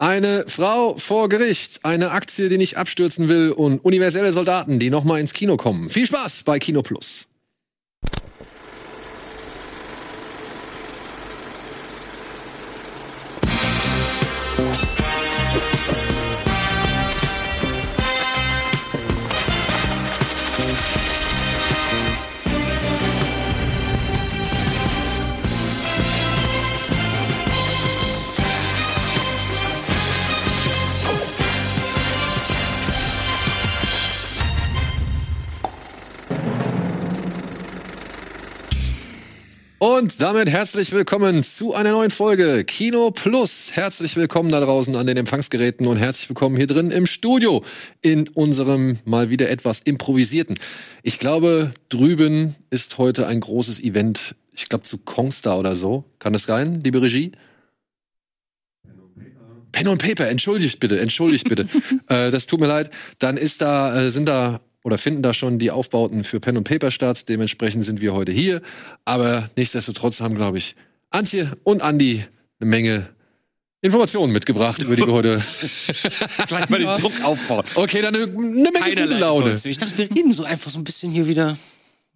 Eine Frau vor Gericht, eine Aktie, die nicht abstürzen will und universelle Soldaten, die nochmal ins Kino kommen. Viel Spaß bei Kino Plus. Und damit herzlich willkommen zu einer neuen Folge Kino Plus. Herzlich willkommen da draußen an den Empfangsgeräten und herzlich willkommen hier drin im Studio in unserem mal wieder etwas improvisierten. Ich glaube, drüben ist heute ein großes Event. Ich glaube zu Kongstar oder so. Kann das sein, liebe Regie? Pen und Paper, entschuldigt bitte, entschuldigt bitte. äh, das tut mir leid. Dann ist da, äh, sind da oder finden da schon die Aufbauten für Pen und Paper statt. Dementsprechend sind wir heute hier. Aber nichtsdestotrotz haben, glaube ich, Antje und Andi eine Menge Informationen mitgebracht, über die wir heute gleich mal den Druck aufbauen. Okay, dann eine, eine Menge gute Laune. Ich dachte, wir reden so einfach so ein bisschen hier wieder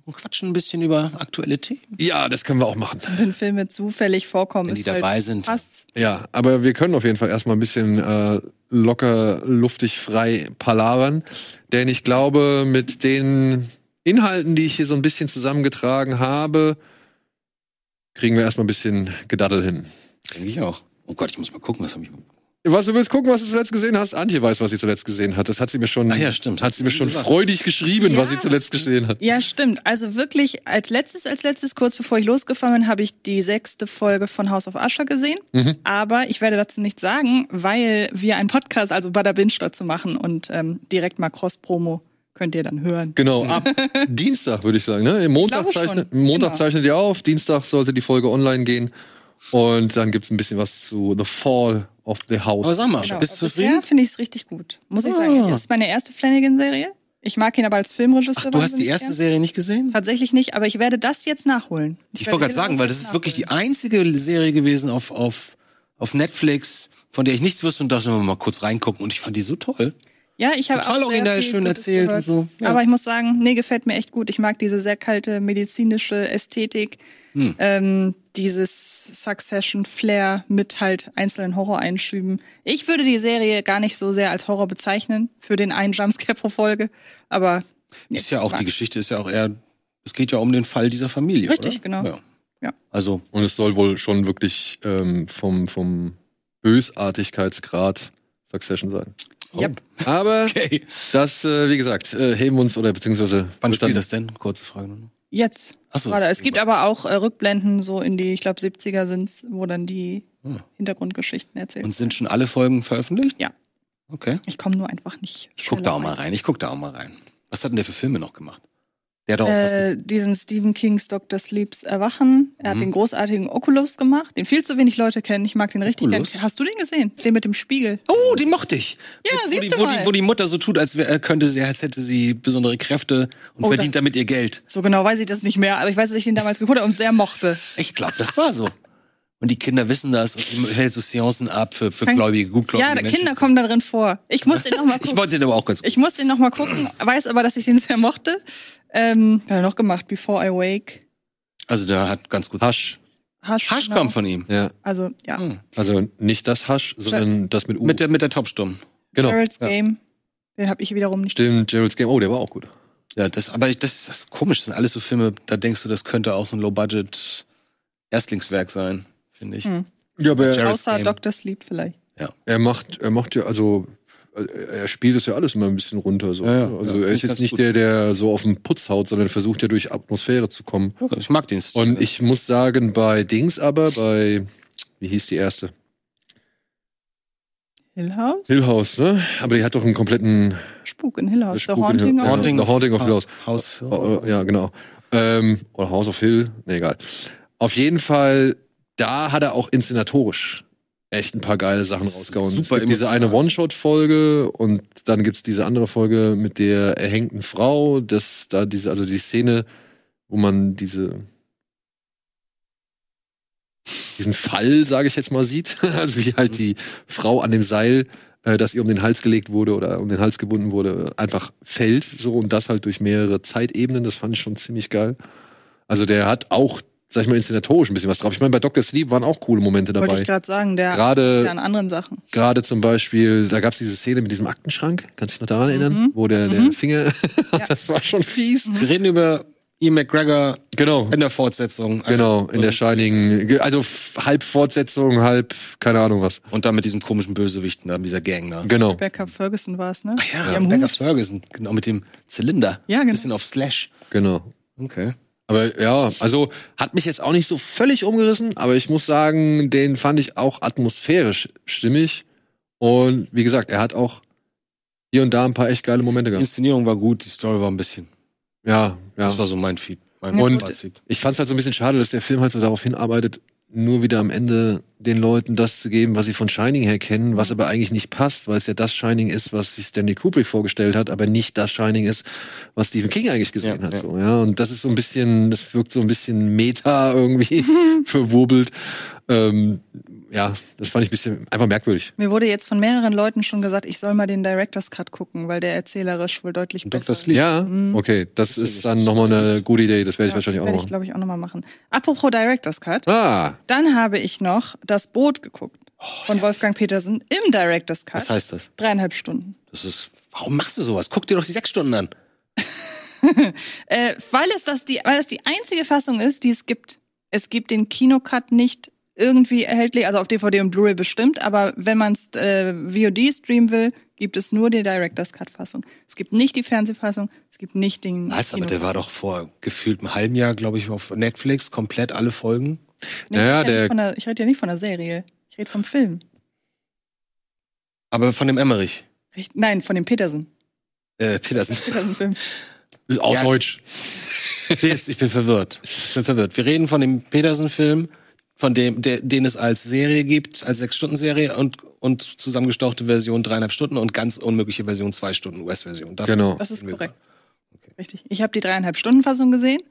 und quatschen ein bisschen über aktuelle Themen. Ja, das können wir auch machen. Wenn Filme zufällig vorkommen, Wenn die ist halt dabei sind. passt's. Ja, aber wir können auf jeden Fall erstmal ein bisschen äh, locker, luftig, frei palavern. Denn ich glaube, mit den Inhalten, die ich hier so ein bisschen zusammengetragen habe, kriegen wir erstmal ein bisschen Gedaddel hin. Denke ich auch. Oh Gott, ich muss mal gucken, was habe ich. Was du willst gucken, was du zuletzt gesehen hast? Antje weiß, was sie zuletzt gesehen hat. Das hat sie mir schon, Ah ja, stimmt. hat sie mir schon freudig geschrieben, was Ja. sie zuletzt gesehen hat. Ja, stimmt. Also wirklich als letztes, als letztes, kurz bevor ich losgefahren bin, habe ich die sechste Folge von House of Usher gesehen. Mhm. Aber ich werde dazu nichts sagen, weil wir einen Podcast, also Bada Binge dazu machen und ähm, direkt mal Cross-Promo könnt ihr dann hören. Genau, ab Dienstag würde ich sagen. Ne? Im Montag, zeichnet, Montag Genau. zeichnet ihr auf, Dienstag sollte die Folge online gehen. Und dann gibt's ein bisschen was zu The Fall of the House. Aber sag mal, Genau. bist du zufrieden? Bisher finde ich es richtig gut, muss ich sagen. Ah. Das ist meine erste Flanagan-Serie. Ich mag ihn aber als Filmregisseur. Ach, du hast die erste gern. Serie nicht gesehen? Tatsächlich nicht, aber ich werde das jetzt nachholen. Ich werde wollte gerade sagen, weil das ist wirklich die einzige Serie gewesen auf, auf, auf Netflix, von der ich nichts wusste und dachte, mal kurz reingucken und ich fand die so toll. Ja, ich habe Total auch viel schön Gutes erzählt gehört. und so. Ja. Aber ich muss sagen, nee, gefällt mir echt gut. Ich mag diese sehr kalte medizinische Ästhetik, Hm. ähm, dieses Succession-Flair mit halt einzelnen Horror-Einschüben. Ich würde die Serie gar nicht so sehr als Horror bezeichnen, für den einen Jumpscare pro Folge, aber Ist ja auch, die ich. Geschichte ist ja auch eher, es geht ja um den Fall dieser Familie. Richtig, oder? genau. Ja. Ja. Also, Und es soll wohl schon wirklich ähm, vom, vom Bösartigkeitsgrad Succession sein. Yep. Aber okay. das, äh, wie gesagt, äh, heben wir uns oder beziehungsweise Wann spielt das denn? Kurze Frage nur noch. Jetzt. Achso, Gerade. Es gibt aber auch äh, Rückblenden so in die, ich glaube, 70er sind's, wo dann die Hm. Hintergrundgeschichten erzählt Und sind schon alle Folgen veröffentlicht? Ja. Okay. Ich komme nur einfach nicht. Ich guck da auch mal weiter. rein. Ich guck da auch mal rein. Was hat denn der für Filme noch gemacht? Der hat doch Äh, diesen Stephen Kings Dr. Sleeps Erwachen. Er hat Mhm. den großartigen Oculus gemacht, den viel zu wenig Leute kennen. Ich mag den richtig Oculus? gern. Hast du den gesehen? Den mit dem Spiegel. Oh, den mochte ich. Ja, wo, siehst die, du wo, mal. die, wo die Mutter so tut, als wär, könnte sie, als hätte sie besondere Kräfte und Oh, verdient da- damit ihr Geld. So genau weiß ich das nicht mehr, aber ich weiß, dass ich den damals geguckt habe und sehr mochte. Ich glaube, das war so. Und die Kinder wissen das und die hält so Seancen ab für, für Gläubige, gutgläubige Ja, Menschen. Kinder kommen da drin vor. Ich muss den noch mal Ich gucken. wollte den aber auch ganz gut. Ich muss den noch mal gucken, weiß aber, dass ich den sehr mochte. Ähm, hat er noch gemacht? Before I Wake. Also der hat ganz gut. Hasch. Hasch. Hasch genau. kommt von ihm. Ja, Also, ja. Hm. also nicht das Hasch, sondern das mit U. Mit der, mit der Topsturm. genau. Gerald's ja. Game. Den habe ich wiederum nicht. Stimmt, Gerald's Game. Oh, der war auch gut. Ja, das, aber ich, das, das ist komisch. Das sind alles so Filme, da denkst du, das könnte auch so ein Low-Budget-Erstlingswerk sein, finde ich. Hm. Ja, aber er, Außer Game. Dr. Sleep vielleicht. er macht, er macht ja, also äh, er spielt es ja alles immer ein bisschen runter. So. Ja, ja. also Ja, er ist jetzt nicht gut. der, der so auf den Putz haut, sondern versucht ja durch Atmosphäre zu kommen. Ich mag den Stil. Und ich muss sagen, bei Dings aber, bei, wie hieß die erste? Hill House? Hill House, ne? Aber die hat doch einen kompletten Spuk in Hill House. The Spuk Haunting Hill- of Haunting The Haunting of Hill House. Haus. Oh, oh, ja, genau. Ähm, oder House of Hill, nee, egal. Auf jeden Fall, da hat er auch inszenatorisch echt ein paar geile Sachen rausgehauen. Super es gibt diese eine. One-Shot-Folge und dann gibt's diese andere Folge mit der erhängten Frau, das da diese, also die Szene, wo man diese diesen Fall, sage ich jetzt mal, sieht. Also wie halt die Frau an dem Seil, äh, das ihr um den Hals gelegt wurde oder um den Hals gebunden wurde, einfach fällt. So und das halt durch mehrere Zeitebenen. Das fand ich schon ziemlich geil. Also der hat auch, sag ich mal, inszenatorisch ein bisschen was drauf. Ich meine, bei Dr. Sleep waren auch coole Momente Wollte dabei. ich gerade sagen, der Gerade- an anderen Sachen. Gerade zum Beispiel, da gab's diese Szene mit diesem Aktenschrank, kannst du dich noch daran erinnern? Mhm. Wo der, der Mhm. Finger, Ja. das war schon fies. Wir reden über Ian McGregor Genau. in der Fortsetzung. Genau, in der Shining, also halb Fortsetzung, halb, keine Ahnung was. Und dann mit diesem komischen Bösewichten da, mit dieser Gang da. Genau. Becca Ferguson war es, ne? Ach ja, Die am Becca Hut. Ferguson, genau, mit dem Zylinder. Ja, genau. Bisschen auf Slash. Genau. Okay. Aber ja, also hat mich jetzt auch nicht so völlig umgerissen, aber ich muss sagen, den fand ich auch atmosphärisch stimmig. Und wie gesagt, er hat auch hier und da ein paar echt geile Momente Die gehabt. Inszenierung war gut, die Story war ein bisschen. Ja, ja. Das war so mein Feed. Mein Und- Fazit. Ich fand es halt so ein bisschen schade, dass der Film halt so darauf hinarbeitet, nur wieder am Ende den Leuten das zu geben, was sie von Shining her kennen, was aber eigentlich nicht passt, weil es ja das Shining ist, was sich Stanley Kubrick vorgestellt hat, aber nicht das Shining ist, was Stephen King eigentlich gesehen Ja, hat. ja. So, ja. Und das ist so ein bisschen, das wirkt so ein bisschen meta irgendwie verwurbelt. Ähm, ja, das fand ich ein bisschen einfach merkwürdig. Mir wurde jetzt von mehreren Leuten schon gesagt, ich soll mal den Director's Cut gucken, weil der erzählerisch wohl deutlich Und besser Dr. Sleep. Ja, Mhm. okay, das ist dann das nochmal eine gute Idee, das werde ich wahrscheinlich auch werde noch ich, machen. glaube ich, auch nochmal machen. Apropos Director's Cut, Ah, dann habe ich noch das Boot geguckt von Wolfgang Petersen im Director's Cut. Was heißt das? Dreieinhalb Stunden. Das ist. Warum machst du sowas? Guck dir doch die sechs Stunden an. Äh, weil es das die, weil es die einzige Fassung ist, die es gibt. Es gibt den Kinocut nicht irgendwie erhältlich, also auf DVD und Blu-ray bestimmt, aber wenn man es äh, VOD streamen will, gibt es nur die Director's Cut Fassung. Es gibt nicht die Fernsehfassung, es gibt nicht den Weißt aber, der war doch vor gefühlt einem halben Jahr, glaube ich, auf Netflix komplett alle Folgen. Nee, Naja, ich rede ja der- nicht von der, ich rede ja nicht von der Serie. Ich rede vom Film. Aber von dem Emmerich. Richt- Nein, von dem Petersen. Äh, Petersen. Petersen-Film. auf Ja. Deutsch. Ich bin verwirrt. Ich bin verwirrt. Wir reden von dem Petersen-Film, von dem, der, den es als Serie gibt, als Sechs-Stunden-Serie und, und zusammengestauchte Version dreieinhalb Stunden und ganz unmögliche Version zwei Stunden US-Version. Genau. Das ist korrekt. Okay. Richtig. Ich habe die dreieinhalb Stunden Fassung gesehen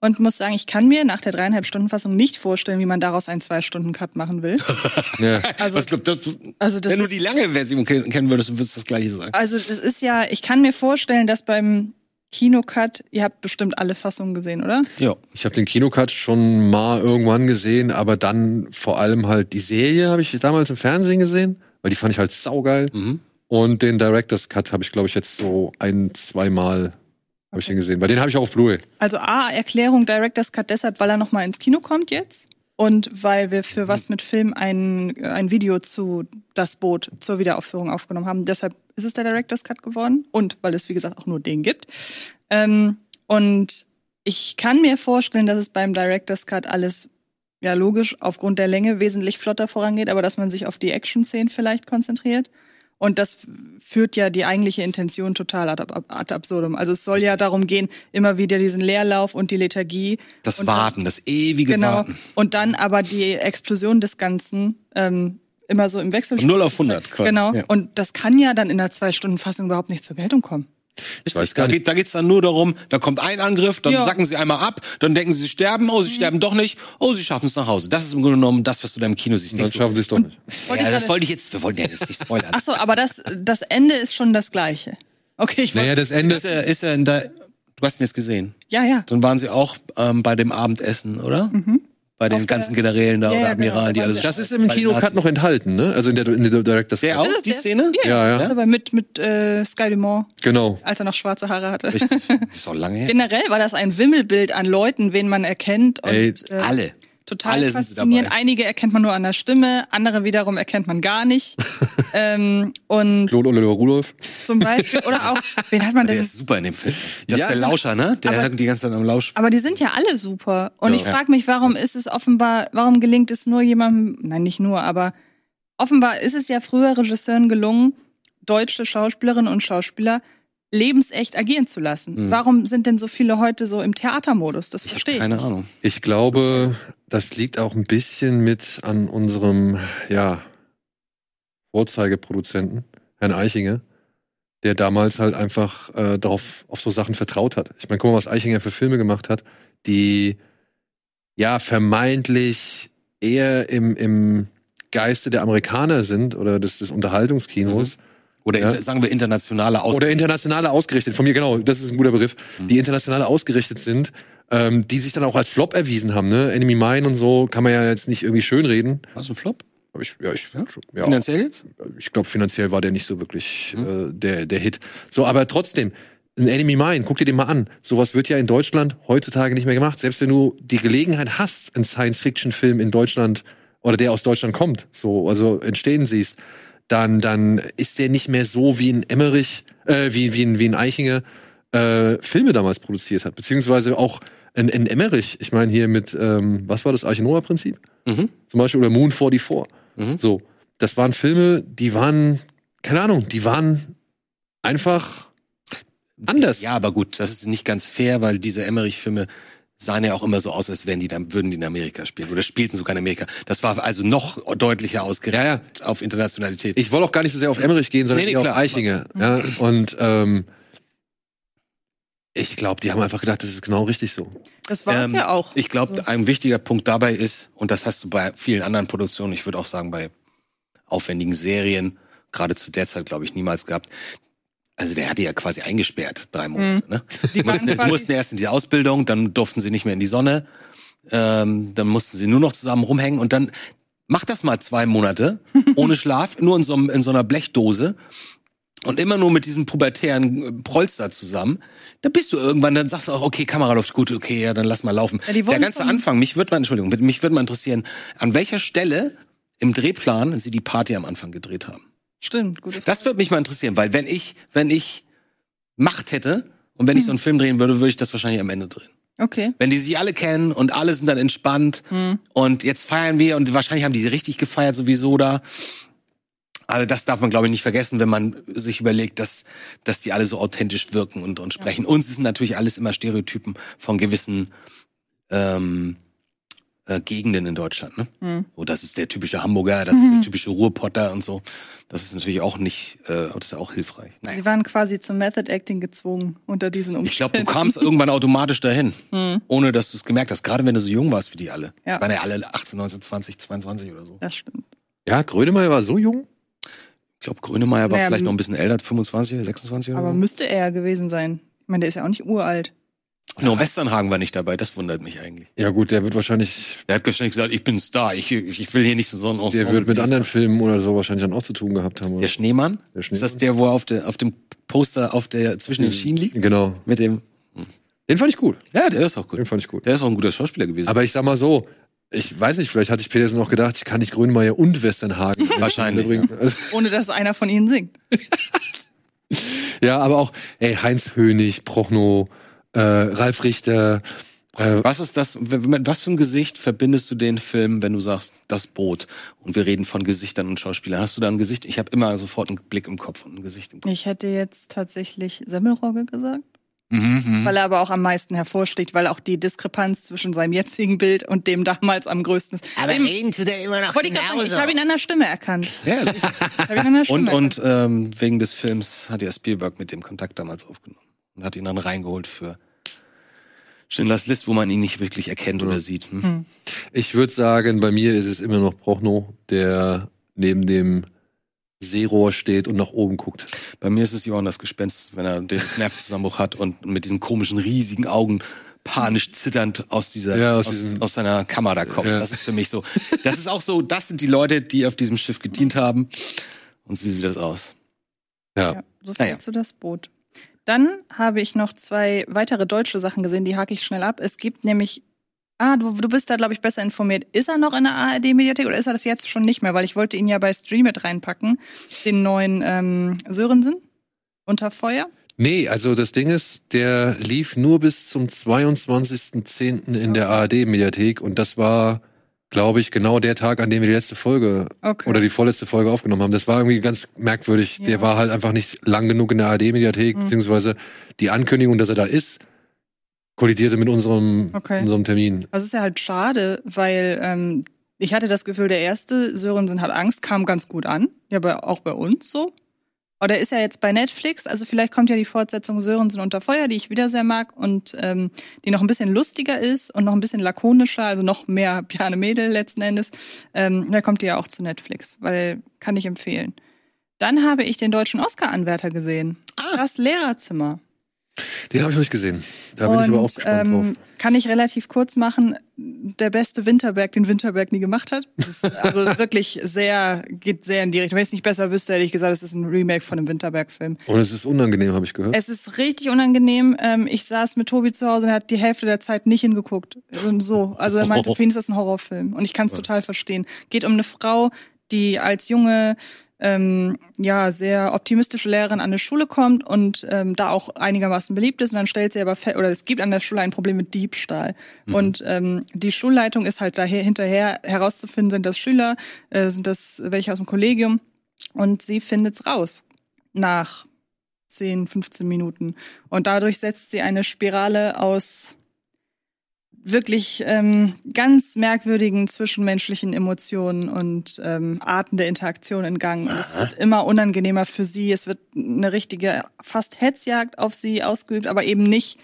und muss sagen, ich kann mir nach der dreieinhalb Stunden Fassung nicht vorstellen, wie man daraus einen zwei Stunden Cut machen will. Ja. Also, Was, glaub, das, also das wenn du ist, die lange Version kennen kennen würdest, würdest du das gleiche sagen. also das ist ja, ich kann mir vorstellen, dass beim Kinocut, ihr habt bestimmt alle Fassungen gesehen, oder? Ja. Ich habe den Kinocut schon mal irgendwann gesehen, aber dann vor allem halt die Serie habe ich damals im Fernsehen gesehen, weil die fand ich halt saugeil. Mhm. Und den Director's Cut habe ich, glaube ich, jetzt so ein, zweimal habe ich den gesehen. Weil den habe ich auch auf Blu-ray. Also A, Erklärung Director's Cut deshalb, weil er nochmal ins Kino kommt jetzt. Und weil wir für was mit Film ein, ein Video zu Das Boot zur Wiederaufführung aufgenommen haben. Deshalb ist es der Director's Cut geworden. Und weil es, wie gesagt, auch nur den gibt. Ähm, und ich kann mir vorstellen, dass es beim Director's Cut alles, ja logisch, aufgrund der Länge wesentlich flotter vorangeht, aber dass man sich auf die Action-Szenen vielleicht konzentriert. Und das führt ja die eigentliche Intention total ad, ad absurdum. Also es soll ja darum gehen, immer wieder diesen Leerlauf und die Lethargie. Das Und Warten, das ewige Genau. Warten. Und dann aber die Explosion des Ganzen ähm, immer so im Wechsel. Von 0 auf 100 quasi. Genau. Ja. Und das kann ja dann in der Zwei-Stunden-Fassung überhaupt nicht zur Geltung kommen. Ich weiß Da, gar nicht. geht, da geht's dann nur darum, da kommt ein Angriff, dann Ja. sacken sie einmal ab, dann denken sie, sie sterben, oh, sie sterben doch nicht, oh, sie schaffen es nach Hause. Das ist im Grunde genommen das, was du da im Kino siehst. Dann schaffen sie es doch nicht. Wollte ja, das wollte ich jetzt, wir wollten ja jetzt nicht spoilern. Ach so, aber das, das Ende ist schon das Gleiche. Okay, ich. Naja, das Ende. ist er, ist er in der, du hast ihn jetzt gesehen. Ja, ja. Dann waren sie auch ähm, bei dem Abendessen, oder? Mhm. Bei den Auf der- ganzen Generälen da Ja, oder ja, genau, Admiralen, die da alle waren so sie Das ist im Kinocut noch enthalten, ne? Also in der, in der Director's Der auch, die der- Szene? Ja, Ja, ja. Das ist aber mit, mit äh, Sky Dumont, Genau. als er noch schwarze Haare hatte. Richtig. Ist auch lange her. Generell war das ein Wimmelbild an Leuten, wen man erkennt. Und, Ey, äh, Alle. Total Alle faszinierend. Einige erkennt man nur an der Stimme, andere wiederum erkennt man gar nicht. ähm, und Claude Oliver Rudolph. zum Beispiel, oder auch, wen hat man Der denn? ist super in dem Film. Das Ja, ist der Lauscher, ne? Der aber- hat die ganze Zeit am Lausch. Aber die sind ja alle super. Und Ja. ich frage mich, warum ist es offenbar, warum gelingt es nur jemandem, nein, nicht nur, aber offenbar ist es ja früher Regisseuren gelungen, deutsche Schauspielerinnen und Schauspieler lebensecht agieren zu lassen. Mhm. Warum sind denn so viele heute so im Theatermodus? Das Ich verstehe habe ich. keine. Ahnung. Ich glaube, das liegt auch ein bisschen mit an unserem, ja, Vorzeigeproduzenten, Herrn Eichinger, der damals halt einfach äh, darauf auf so Sachen vertraut hat. Ich meine, guck mal, was Eichinger für Filme gemacht hat, die ja vermeintlich eher im, im Geiste der Amerikaner sind oder des, des Unterhaltungskinos. Oder Ja. sagen wir internationale Aus Oder internationale ausgerichtet, von mir genau, das ist ein guter Begriff, die internationale ausgerichtet sind, ähm, die sich dann auch als Flop erwiesen haben, ne? Enemy Mine und so kann man ja jetzt nicht irgendwie schönreden. Was ein Flop? Ich, ja, ich, ja, Finanziell jetzt? ich glaube, finanziell war der nicht so wirklich äh, der, der Hit. So, aber trotzdem, ein Enemy Mine, guck dir den mal an. Sowas wird ja in Deutschland heutzutage nicht mehr gemacht. Selbst wenn du die Gelegenheit hast, einen Science-Fiction-Film in Deutschland oder der aus Deutschland kommt, so, also entstehen siehst, dann, dann ist der nicht mehr so wie ein Emmerich, äh, wie, wie, ein, wie ein Eichinger äh, Filme damals produziert hat. Beziehungsweise auch ein, ein Emmerich, ich meine hier mit, ähm, was war das, Archinoa-Prinzip? Mhm. Zum Beispiel, oder Moon 44. Mhm. So, das waren Filme, die waren, keine Ahnung, die waren einfach anders. Ja, aber gut, das ist nicht ganz fair, weil diese Emmerich-Filme sahen ja auch immer so aus, als wären die dann, würden die in Amerika spielen oder spielten sogar in Amerika. Das war also noch deutlicher ausgerichtet auf Internationalität. Ich wollte auch gar nicht so sehr auf Emmerich gehen, sondern Nee, nee, auf. Eichinger. Ja, und ähm, ich glaube, die haben einfach gedacht, das ist genau richtig so. Das war es Ähm, ja auch. Ich glaube, So. ein wichtiger Punkt dabei ist, und das hast du bei vielen anderen Produktionen, ich würde auch sagen bei aufwendigen Serien, gerade zu der Zeit, glaube ich, niemals gehabt. Also der hatte ja quasi eingesperrt, drei Monate. Ne? Die mussten, mussten erst in die Ausbildung, dann durften sie nicht mehr in die Sonne, ähm, dann mussten sie nur noch zusammen rumhängen und dann mach das mal zwei Monate ohne Schlaf, nur in so, in so einer Blechdose und immer nur mit diesem pubertären äh, Polster zusammen, da bist du irgendwann, dann sagst du auch, okay, Kamera läuft gut, okay, ja, dann lass mal laufen. Ja, Der ganze Anfang, mich würde mal, Entschuldigung, mich würde mal interessieren, an welcher Stelle im Drehplan sie die Party am Anfang gedreht haben. Stimmt, gute Das würde mich mal interessieren, weil wenn ich, wenn ich Macht hätte und wenn ich so einen Film drehen würde, würde ich das wahrscheinlich am Ende drehen. Okay. Wenn die sich alle kennen und alle sind dann entspannt Hm. und jetzt feiern wir und wahrscheinlich haben die sie richtig gefeiert sowieso da. Also das darf man, glaube ich, nicht vergessen, wenn man sich überlegt, dass, dass die alle so authentisch wirken und, und sprechen. Uns sind natürlich alles immer Stereotypen von gewissen ähm, äh, Gegenden in Deutschland. Ne? Hm. Oh, das ist der typische Hamburger, das ist der typische Ruhrpotter und so. Das ist natürlich auch nicht, äh, das ist ja auch hilfreich. Naja. Sie waren quasi zum Method Acting gezwungen unter diesen Umständen. Ich glaube, du kamst irgendwann automatisch dahin, Hm. ohne dass du es gemerkt hast. Gerade wenn du so jung warst wie die alle. Ja. Waren ja alle 18, 19, 20, 22 oder so. Das stimmt. Ja, Grönemeyer war so jung. Ich glaube, Grönemeyer war Naja, vielleicht noch ein bisschen älter, 25, 26 oder Aber so. müsste er ja gewesen sein. Ich meine, der ist ja auch nicht uralt. Nur Westernhagen war nicht dabei, das wundert mich eigentlich. Ja gut, der wird wahrscheinlich, Der hat wahrscheinlich gesagt, ich bin Star, ich, ich will hier nicht so ein der wird mit anderen Filmen oder so wahrscheinlich dann auch zu tun gehabt haben. Der Oder? Schneemann? Der Ist das Schneemann? der, wo er auf, der, auf dem Poster auf der, zwischen den Schienen liegt? Genau. Mit dem. Den fand ich gut. Ja, der ist auch gut. Den fand ich gut. Der ist auch ein guter Schauspieler gewesen. Aber ich sag mal so, ich weiß nicht, vielleicht hatte ich Petersen auch gedacht, ich kann nicht Grönemeyer und Westernhagen Wahrscheinlich, bringen. Also, Ohne dass einer von ihnen singt. ja, aber auch, ey, Heinz Hönig, Prochnow, äh, Ralf Richter, äh, Was ist das, mit was für ein Gesicht verbindest du den Film, wenn du sagst, das Boot? Und wir reden von Gesichtern und Schauspielern. Hast du da ein Gesicht? Ich habe immer sofort einen Blick im Kopf und ein Gesicht im Kopf. Ich hätte jetzt tatsächlich Semmelrogge gesagt, Mhm, mhm. weil er aber auch am meisten hervorsticht, weil auch die Diskrepanz zwischen seinem jetzigen Bild und dem damals am größten ist. Aber Dem- reden tut er immer noch wollte ich sagen, ich genauso. habe ihn an der Stimme erkannt. Ja, sicher. Ich ihn an der Stimme und erkannt. und ähm, wegen des Films hat ja Spielberg mit dem Kontakt damals aufgenommen und hat ihn dann reingeholt für Schindlers List, wo man ihn nicht wirklich erkennt oder sieht. Hm? Hm. ich würde sagen, bei mir ist es immer noch Prochnow, der neben dem Seerohr steht und nach oben guckt. Bei mir ist es Johann das Gespenst, wenn er den Nervenzusammenbruch hat und mit diesen komischen, riesigen Augen panisch zitternd aus dieser, Ja, aus aus, aus seiner Kammer da kommt. Ja. Das ist für mich so. Das ist auch so, das sind die Leute, die auf diesem Schiff gedient haben. Und so sieht das aus. Ja. Ja, so viel Naja. zu das Boot. Dann habe ich noch zwei weitere deutsche Sachen gesehen, die hake ich schnell ab. Es gibt nämlich, ah, du, du bist da, glaube ich, besser informiert. Ist er noch in der ARD-Mediathek oder ist er das jetzt schon nicht mehr? Weil ich wollte ihn ja bei Stream mit reinpacken, den neuen ähm, Sörensen unter Feuer. Nee, also das Ding ist, der lief nur bis zum 22.10. in der ARD-Mediathek und das war, glaube ich, genau der Tag, an dem wir die letzte Folge Okay. oder die vorletzte Folge aufgenommen haben. Das war irgendwie ganz merkwürdig. Ja. Der war halt einfach nicht lang genug in der ARD-Mediathek, Mhm. beziehungsweise die Ankündigung, dass er da ist, kollidierte mit unserem, Okay. unserem Termin. Das ist ja halt schade, weil ähm, ich hatte das Gefühl, der erste Sörensen hat Angst, kam ganz gut an. Ja, bei, auch bei uns so. Oder ist ja jetzt bei Netflix, also vielleicht kommt ja die Fortsetzung Sörensen unter Feuer, die ich wieder sehr mag und ähm, die noch ein bisschen lustiger ist und noch ein bisschen lakonischer, also noch mehr Piane Mädel letzten Endes. Ähm, da kommt die ja auch zu Netflix, weil kann ich empfehlen. Dann habe ich den deutschen Oscar-Anwärter gesehen. Ah. Das Lehrerzimmer. Den habe ich noch nicht gesehen. Da bin ich aber auch gespannt drauf. ähm, kann ich relativ kurz machen. Der beste Winterberg, den Winterberg nie gemacht hat. Das ist also wirklich sehr, geht sehr in die Richtung. Wenn ich es nicht besser wüsste, hätte ich gesagt, es ist ein Remake von einem Winterberg-Film. Und es ist unangenehm, habe ich gehört. Es ist richtig unangenehm. Ähm, ich saß mit Tobi zu Hause und er hat die Hälfte der Zeit nicht hingeguckt. Und so. Also er meinte, für ihn ist das ein Horrorfilm. Und ich kann es total verstehen. Geht um eine Frau, die als junge ähm, ja, sehr optimistische Lehrerin an eine Schule kommt und ähm, da auch einigermaßen beliebt ist und dann stellt sie aber fest, oder es gibt an der Schule ein Problem mit Diebstahl. Und ähm, die Schulleitung ist halt daher hinterher herauszufinden, sind das Schüler, äh, sind das welche aus dem Kollegium und sie findet's raus nach 10, 15 Minuten. Und dadurch setzt sie eine Spirale aus wirklich ähm, ganz merkwürdigen zwischenmenschlichen Emotionen und ähm, Arten der Interaktion in Gang. Und es wird immer unangenehmer für sie. Es wird eine richtige fast Hetzjagd auf sie ausgeübt, aber eben nicht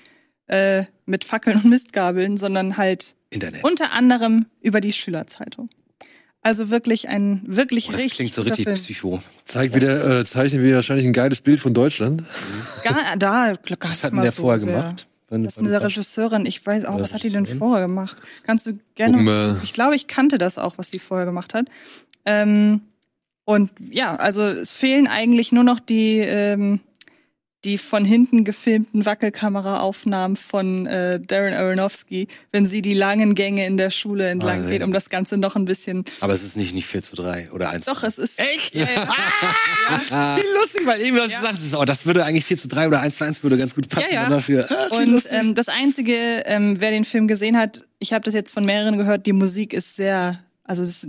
äh, mit Fackeln und Mistgabeln, sondern halt Internet. unter anderem über die Schülerzeitung. Also wirklich ein wirklich Oh, das richtig klingt so richtig Film. psycho. Zeigt wieder, äh, zeichnen wir wahrscheinlich ein geiles Bild von Deutschland. Gar, da, Was hat denn der vorher gemacht? Wenn- Das ist eine Regisseurin. Ich weiß auch, was hat die denn vorher gemacht? Kannst du gerne. Ich glaube, ich kannte das auch, was sie vorher gemacht hat. Ähm, und ja, also es fehlen eigentlich nur noch die, ähm, die von hinten gefilmten Wackelkameraaufnahmen von äh, Darren Aronofsky, wenn sie die langen Gänge in der Schule entlang Ah, geht, um das Ganze noch ein bisschen. Aber es ist nicht, nicht 4 zu 3 oder 1 Doch, es ist. Echt? Ja, ja. Wie lustig, weil eben was Ja. du sagst, oh, das würde eigentlich 4 zu 3 oder 1 zu 1 würde ganz gut passen Ja, ja. Und dafür. Ah, Und ähm, das Einzige, ähm, wer den Film gesehen hat, ich habe das jetzt von mehreren gehört, die Musik ist sehr, also das,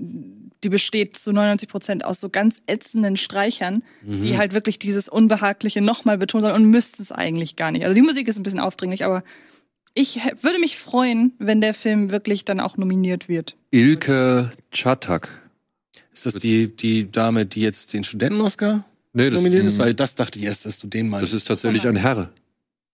die besteht zu 99 Prozent aus so ganz ätzenden Streichern, Mhm. die halt wirklich dieses Unbehagliche nochmal betonen sollen und müssten es eigentlich gar nicht. Also die Musik ist ein bisschen aufdringlich, aber ich würde mich freuen, wenn der Film wirklich dann auch nominiert wird. Ilke Chatak. ist das die, die Dame, die jetzt den Studenten-Oscar Nee, das, nominiert ist? mh, Weil das dachte ich erst, dass du den meinst. das ist tatsächlich ein Herr.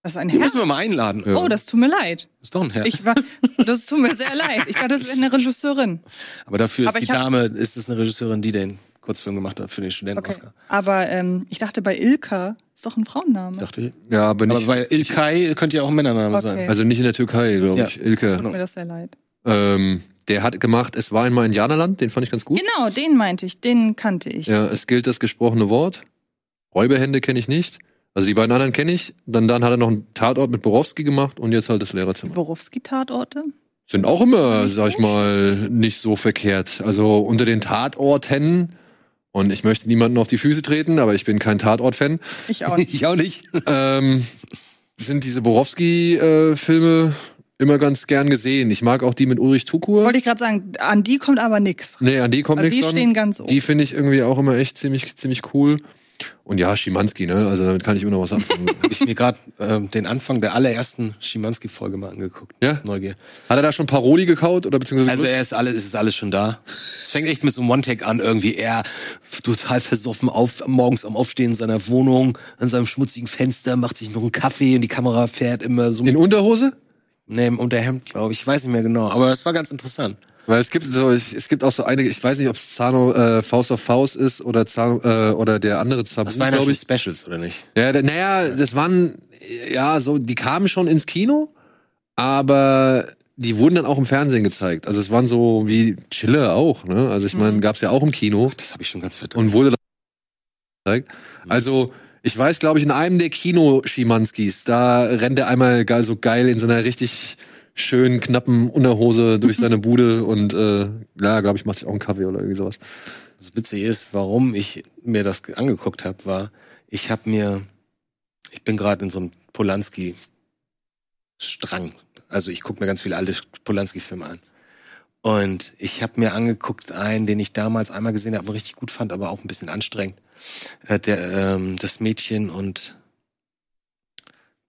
Das ist ein die Herr. müssen wir mal einladen. Ja. Oh, das tut mir leid. Ist doch ein Herr. Ich war, das tut mir sehr leid. Ich dachte, das wäre eine Regisseurin. Aber dafür ist Aber die Dame, ist es eine Regisseurin, die den Kurzfilm gemacht hat für den Okay. Studenten-Oscar. Aber ähm, ich dachte, bei Ilka ist doch ein Frauenname. Dachte ich. Ja, aber nicht, Aber bei Ilkay könnte ja auch ein Männername Okay. sein. also nicht in der Türkei, glaube Ja. ich. Ilke. Tut mir das sehr leid. Ähm, der hat gemacht, es war einmal Indianerland, den fand ich ganz gut. Genau, den meinte ich, den kannte ich. Ja, es gilt das gesprochene Wort. Räuberhände kenne ich nicht. Also die beiden anderen kenne ich. Dann, dann hat er noch einen Tatort mit Borowski gemacht und jetzt halt das Lehrerzimmer. Borowski-Tatorte? Sind auch immer, sag ich mal, nicht so verkehrt. Also unter den Tatorten, und ich möchte niemanden auf die Füße treten, aber ich bin kein Tatort-Fan, Ich auch nicht. Ich auch nicht. ähm, sind diese Borowski-Filme immer ganz gern gesehen. Ich mag auch die mit Ulrich Tukur. Wollte ich gerade sagen, an die kommt aber nix. Nee, an die kommt nichts die stehen ganz oben. Die finde ich irgendwie auch immer echt ziemlich, ziemlich cool. Und ja, Schimanski, ne? Also damit kann ich immer noch was anfangen. Habe ich mir gerade ähm, den Anfang der allerersten Schimanski-Folge mal angeguckt. Ja? Neugier. Hat er da schon Paroli gekaut oder beziehungsweise Also er ist alles, es ist alles schon da. Es fängt echt mit so einem One-Take an, irgendwie er total versoffen auf, morgens am Aufstehen in seiner Wohnung, an seinem schmutzigen Fenster, macht sich noch einen Kaffee und die Kamera fährt immer so in Unterhose? nee, im Unterhemd, glaube ich. Ich weiß nicht mehr genau. Aber es war ganz interessant. Weil es gibt so, es, es gibt auch so einige, ich weiß nicht, ob es Zano äh, Faust auf Faust ist oder Zano, äh, oder der andere Zabu, Das waren ja glaube ich. Specials, oder nicht? Ja, da- naja, das waren, ja, so, die kamen schon ins Kino, aber die wurden dann auch im Fernsehen gezeigt. Also es waren so wie Chiller auch, ne? Also ich meine, Mhm. gab's ja auch im Kino Das habe ich schon ganz verdrängt. und wurde dann gezeigt. Also ich weiß, glaube ich, in einem der Kino-Schimanskis, da rennt er einmal geil, so geil in so einer richtig schönen, knappen Unterhose durch seine Bude und äh, ja, glaube ich, macht sich auch einen Kaffee oder irgendwie sowas. Das Witzige ist, warum ich mir das angeguckt habe, war, ich habe mir, ich bin gerade in so einem Polanski-Strang. Also ich gucke mir ganz viele alte Polanski-Filme an. Und ich habe mir angeguckt einen, den ich damals einmal gesehen habe und richtig gut fand, aber auch ein bisschen anstrengend. Äh, der, ähm, das Mädchen und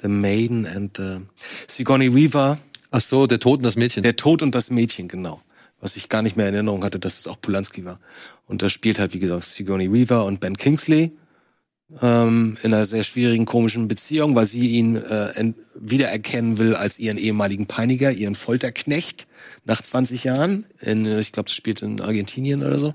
The Maiden and the Sigourney Weaver. Ach so, der Tod und das Mädchen. Der Tod und das Mädchen, genau. Was ich gar nicht mehr in Erinnerung hatte, dass es auch Polanski war. Und da spielt halt, wie gesagt, Sigourney Weaver und Ben Kingsley. ähm, in einer sehr schwierigen, komischen Beziehung, weil sie ihn äh, wiedererkennen will als ihren ehemaligen Peiniger, ihren Folterknecht nach 20 Jahren. In, ich glaube, das spielt in Argentinien oder so.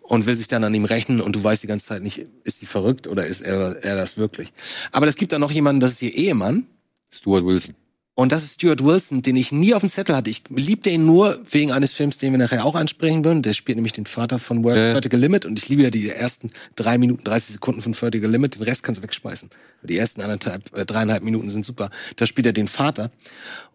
Und will sich dann an ihm rächen und du weißt die ganze Zeit nicht, ist sie verrückt oder ist er, er das wirklich. Aber es gibt dann noch jemanden, das ist ihr Ehemann. Stuart Wilson. Und das ist Stuart Wilson, den ich nie auf dem Zettel hatte. Ich liebte ihn nur wegen eines Films, den wir nachher auch ansprechen würden. Der spielt nämlich den Vater von World Ja. Vertical Limit. Und ich liebe ja die ersten drei Minuten, 30 Sekunden von Vertical Limit. Den Rest kannst du wegschmeißen. Die ersten anderthalb, äh, dreieinhalb Minuten sind super. Da spielt er den Vater.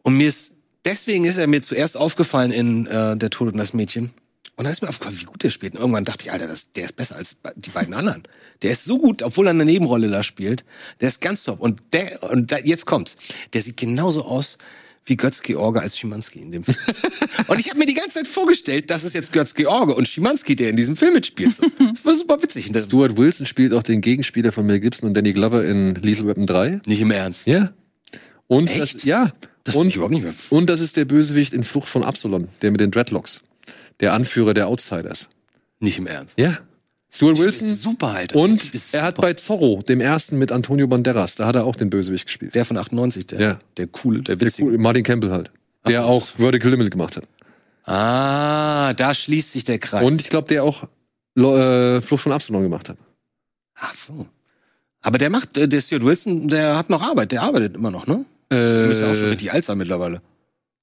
Und mir ist, deswegen ist er mir zuerst aufgefallen in äh, Der Tod und das Mädchen. Und dann ist mir aufgefallen, wie gut der spielt. Und irgendwann dachte ich, Alter, das, der ist besser als die beiden anderen. Der ist so gut, obwohl er eine Nebenrolle da spielt. Der ist ganz top. Und der, und da, jetzt kommt's. Der sieht genauso aus wie Götz George als Schimanski in dem Film. und ich habe mir die ganze Zeit vorgestellt, das ist jetzt Götz George und Schimanski, der in diesem Film mitspielt. Das war super witzig. Und Stuart Wilson spielt auch den Gegenspieler von Mel Gibson und Danny Glover in Lethal Weapon 3. nicht im Ernst. Ja. Und Echt? Das, ja. Das und, ich überhaupt nicht mehr. und das ist der Bösewicht in Flucht von Absalon, der mit den Dreadlocks. Der Anführer der Outsiders. Nicht im Ernst. Ja. Stuart Ist Wilson. super, Alter. Und Ist er hat bei Zorro, dem ersten mit Antonio Banderas, da hat er auch den Bösewicht gespielt. der von 98, der, Ja. der coole, der Der witzige. cool, Martin Campbell halt. Der Ach, auch Vertical Limit gemacht hat. Ah, da schließt sich der Kreis. Und ich glaube, der auch äh, Flucht von Absalon gemacht hat. Ach so. Aber der macht, äh, der Stuart Wilson, der hat noch Arbeit, der arbeitet immer noch, ne? Der müsste auch schon Äh, richtig alt sein mittlerweile.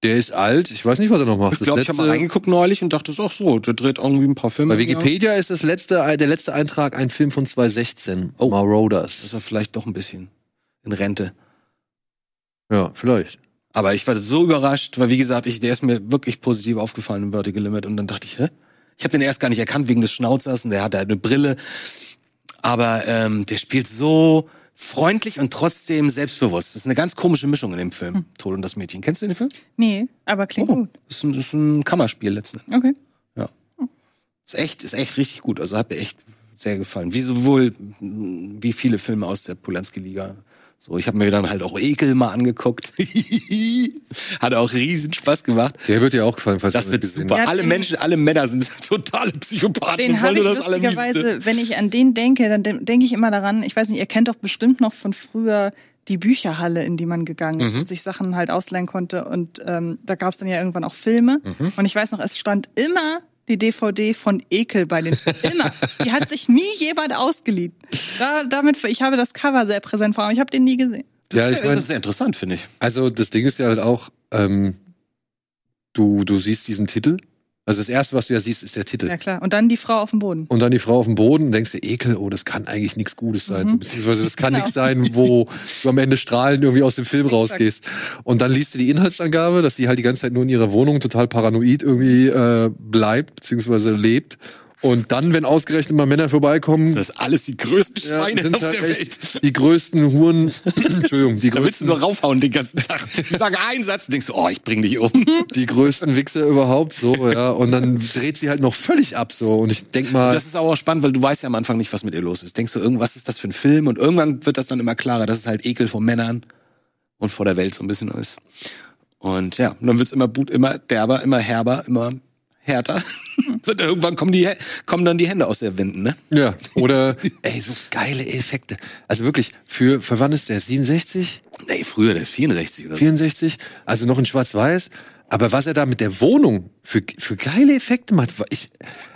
Der ist alt. Ich weiß nicht, was er noch macht. Ich glaube, ich habe mal reingeguckt neulich und dachte, ach so, der dreht irgendwie ein paar Filme. Bei. Wikipedia ist das letzte, der letzte Eintrag ein Film von 2016. Oh. Marauders. ist er vielleicht doch ein bisschen in Rente. Ja, vielleicht. Aber ich war so überrascht, weil wie gesagt, ich, der ist mir wirklich positiv aufgefallen im Vertical Limit und dann dachte ich, hä? Ich habe den erst gar nicht erkannt wegen des Schnauzers und der hat halt eine Brille. Aber ähm, der spielt so freundlich und trotzdem selbstbewusst. Das ist eine ganz komische Mischung in dem Film. Tod und das Mädchen. Kennst du den Film? Nee, aber klingt Oh, gut. ist ein, ist ein Kammerspiel letzten Endes. Okay. Ist echt, ist echt richtig gut. Also hat mir echt sehr gefallen. Wie sowohl wie viele Filme aus der Polanski-Liga. So, ich habe mir dann halt auch Ekel mal angeguckt. Hat auch riesen Spaß gemacht. Der wird dir auch gefallen, falls Das du wird gesehen super. Ja, alle Menschen, alle Männer sind totale Psychopathen. Den habe ich das lustigerweise, wenn ich an den denke, dann de- denke ich immer daran, ich weiß nicht, ihr kennt doch bestimmt noch von früher die Bücherhalle, in die man gegangen ist Mhm. und sich Sachen halt ausleihen konnte. Und ähm, da gab es dann ja irgendwann auch Filme. Mhm. Und ich weiß noch, es stand immer die DVD von Ekel bei den Immer. Die hat sich nie jemand ausgeliehen. Da, damit, ich habe das Cover sehr präsent vor Augen. Ich habe den nie gesehen. Ja, ich das meine, ist sehr interessant, finde ich. also das Ding ist ja halt auch, ähm, du, du siehst diesen Titel. Also das erste, was du ja siehst, ist der Titel. Ja klar. Und dann die Frau auf dem Boden. Und dann die Frau auf dem Boden, denkst du, Ekel, oh, das kann eigentlich nichts Gutes sein. Mhm. Beziehungsweise das kann Genau. nichts sein, wo du am Ende strahlend irgendwie aus dem Film rausgehst. Und dann liest du die Inhaltsangabe, dass sie halt die ganze Zeit nur in ihrer Wohnung total paranoid irgendwie äh, bleibt, beziehungsweise lebt. Und dann, wenn ausgerechnet mal Männer vorbeikommen, Das ist alles die größten ja, Schweine sind auf halt der Welt. die größten Huren, Entschuldigung, die Da willst du größten, nur raufhauen den ganzen Tag. Die sagen einen Satz, denkst du, oh, ich bring dich um. die größten Wichser überhaupt, so, ja. Und dann dreht sie halt noch völlig ab, so. Und ich denk mal, Das ist auch spannend, weil du weißt ja am Anfang nicht, was mit ihr los ist. Denkst du, irgendwas ist das für ein Film? Und irgendwann wird das dann immer klarer, dass es halt Ekel vor Männern und vor der Welt so ein bisschen ist. Und ja, und dann wird's immer, immer derber, immer herber, immer härter. und irgendwann kommen, die, kommen dann die Hände aus der Winden, ne? Ja, oder, ey, so geile Effekte. Also wirklich, für, für wann ist der? 67? Nee, früher, der 64 oder so. 64? Also noch in Schwarz-Weiß. Aber was er da mit der Wohnung für, für geile Effekte macht, ich,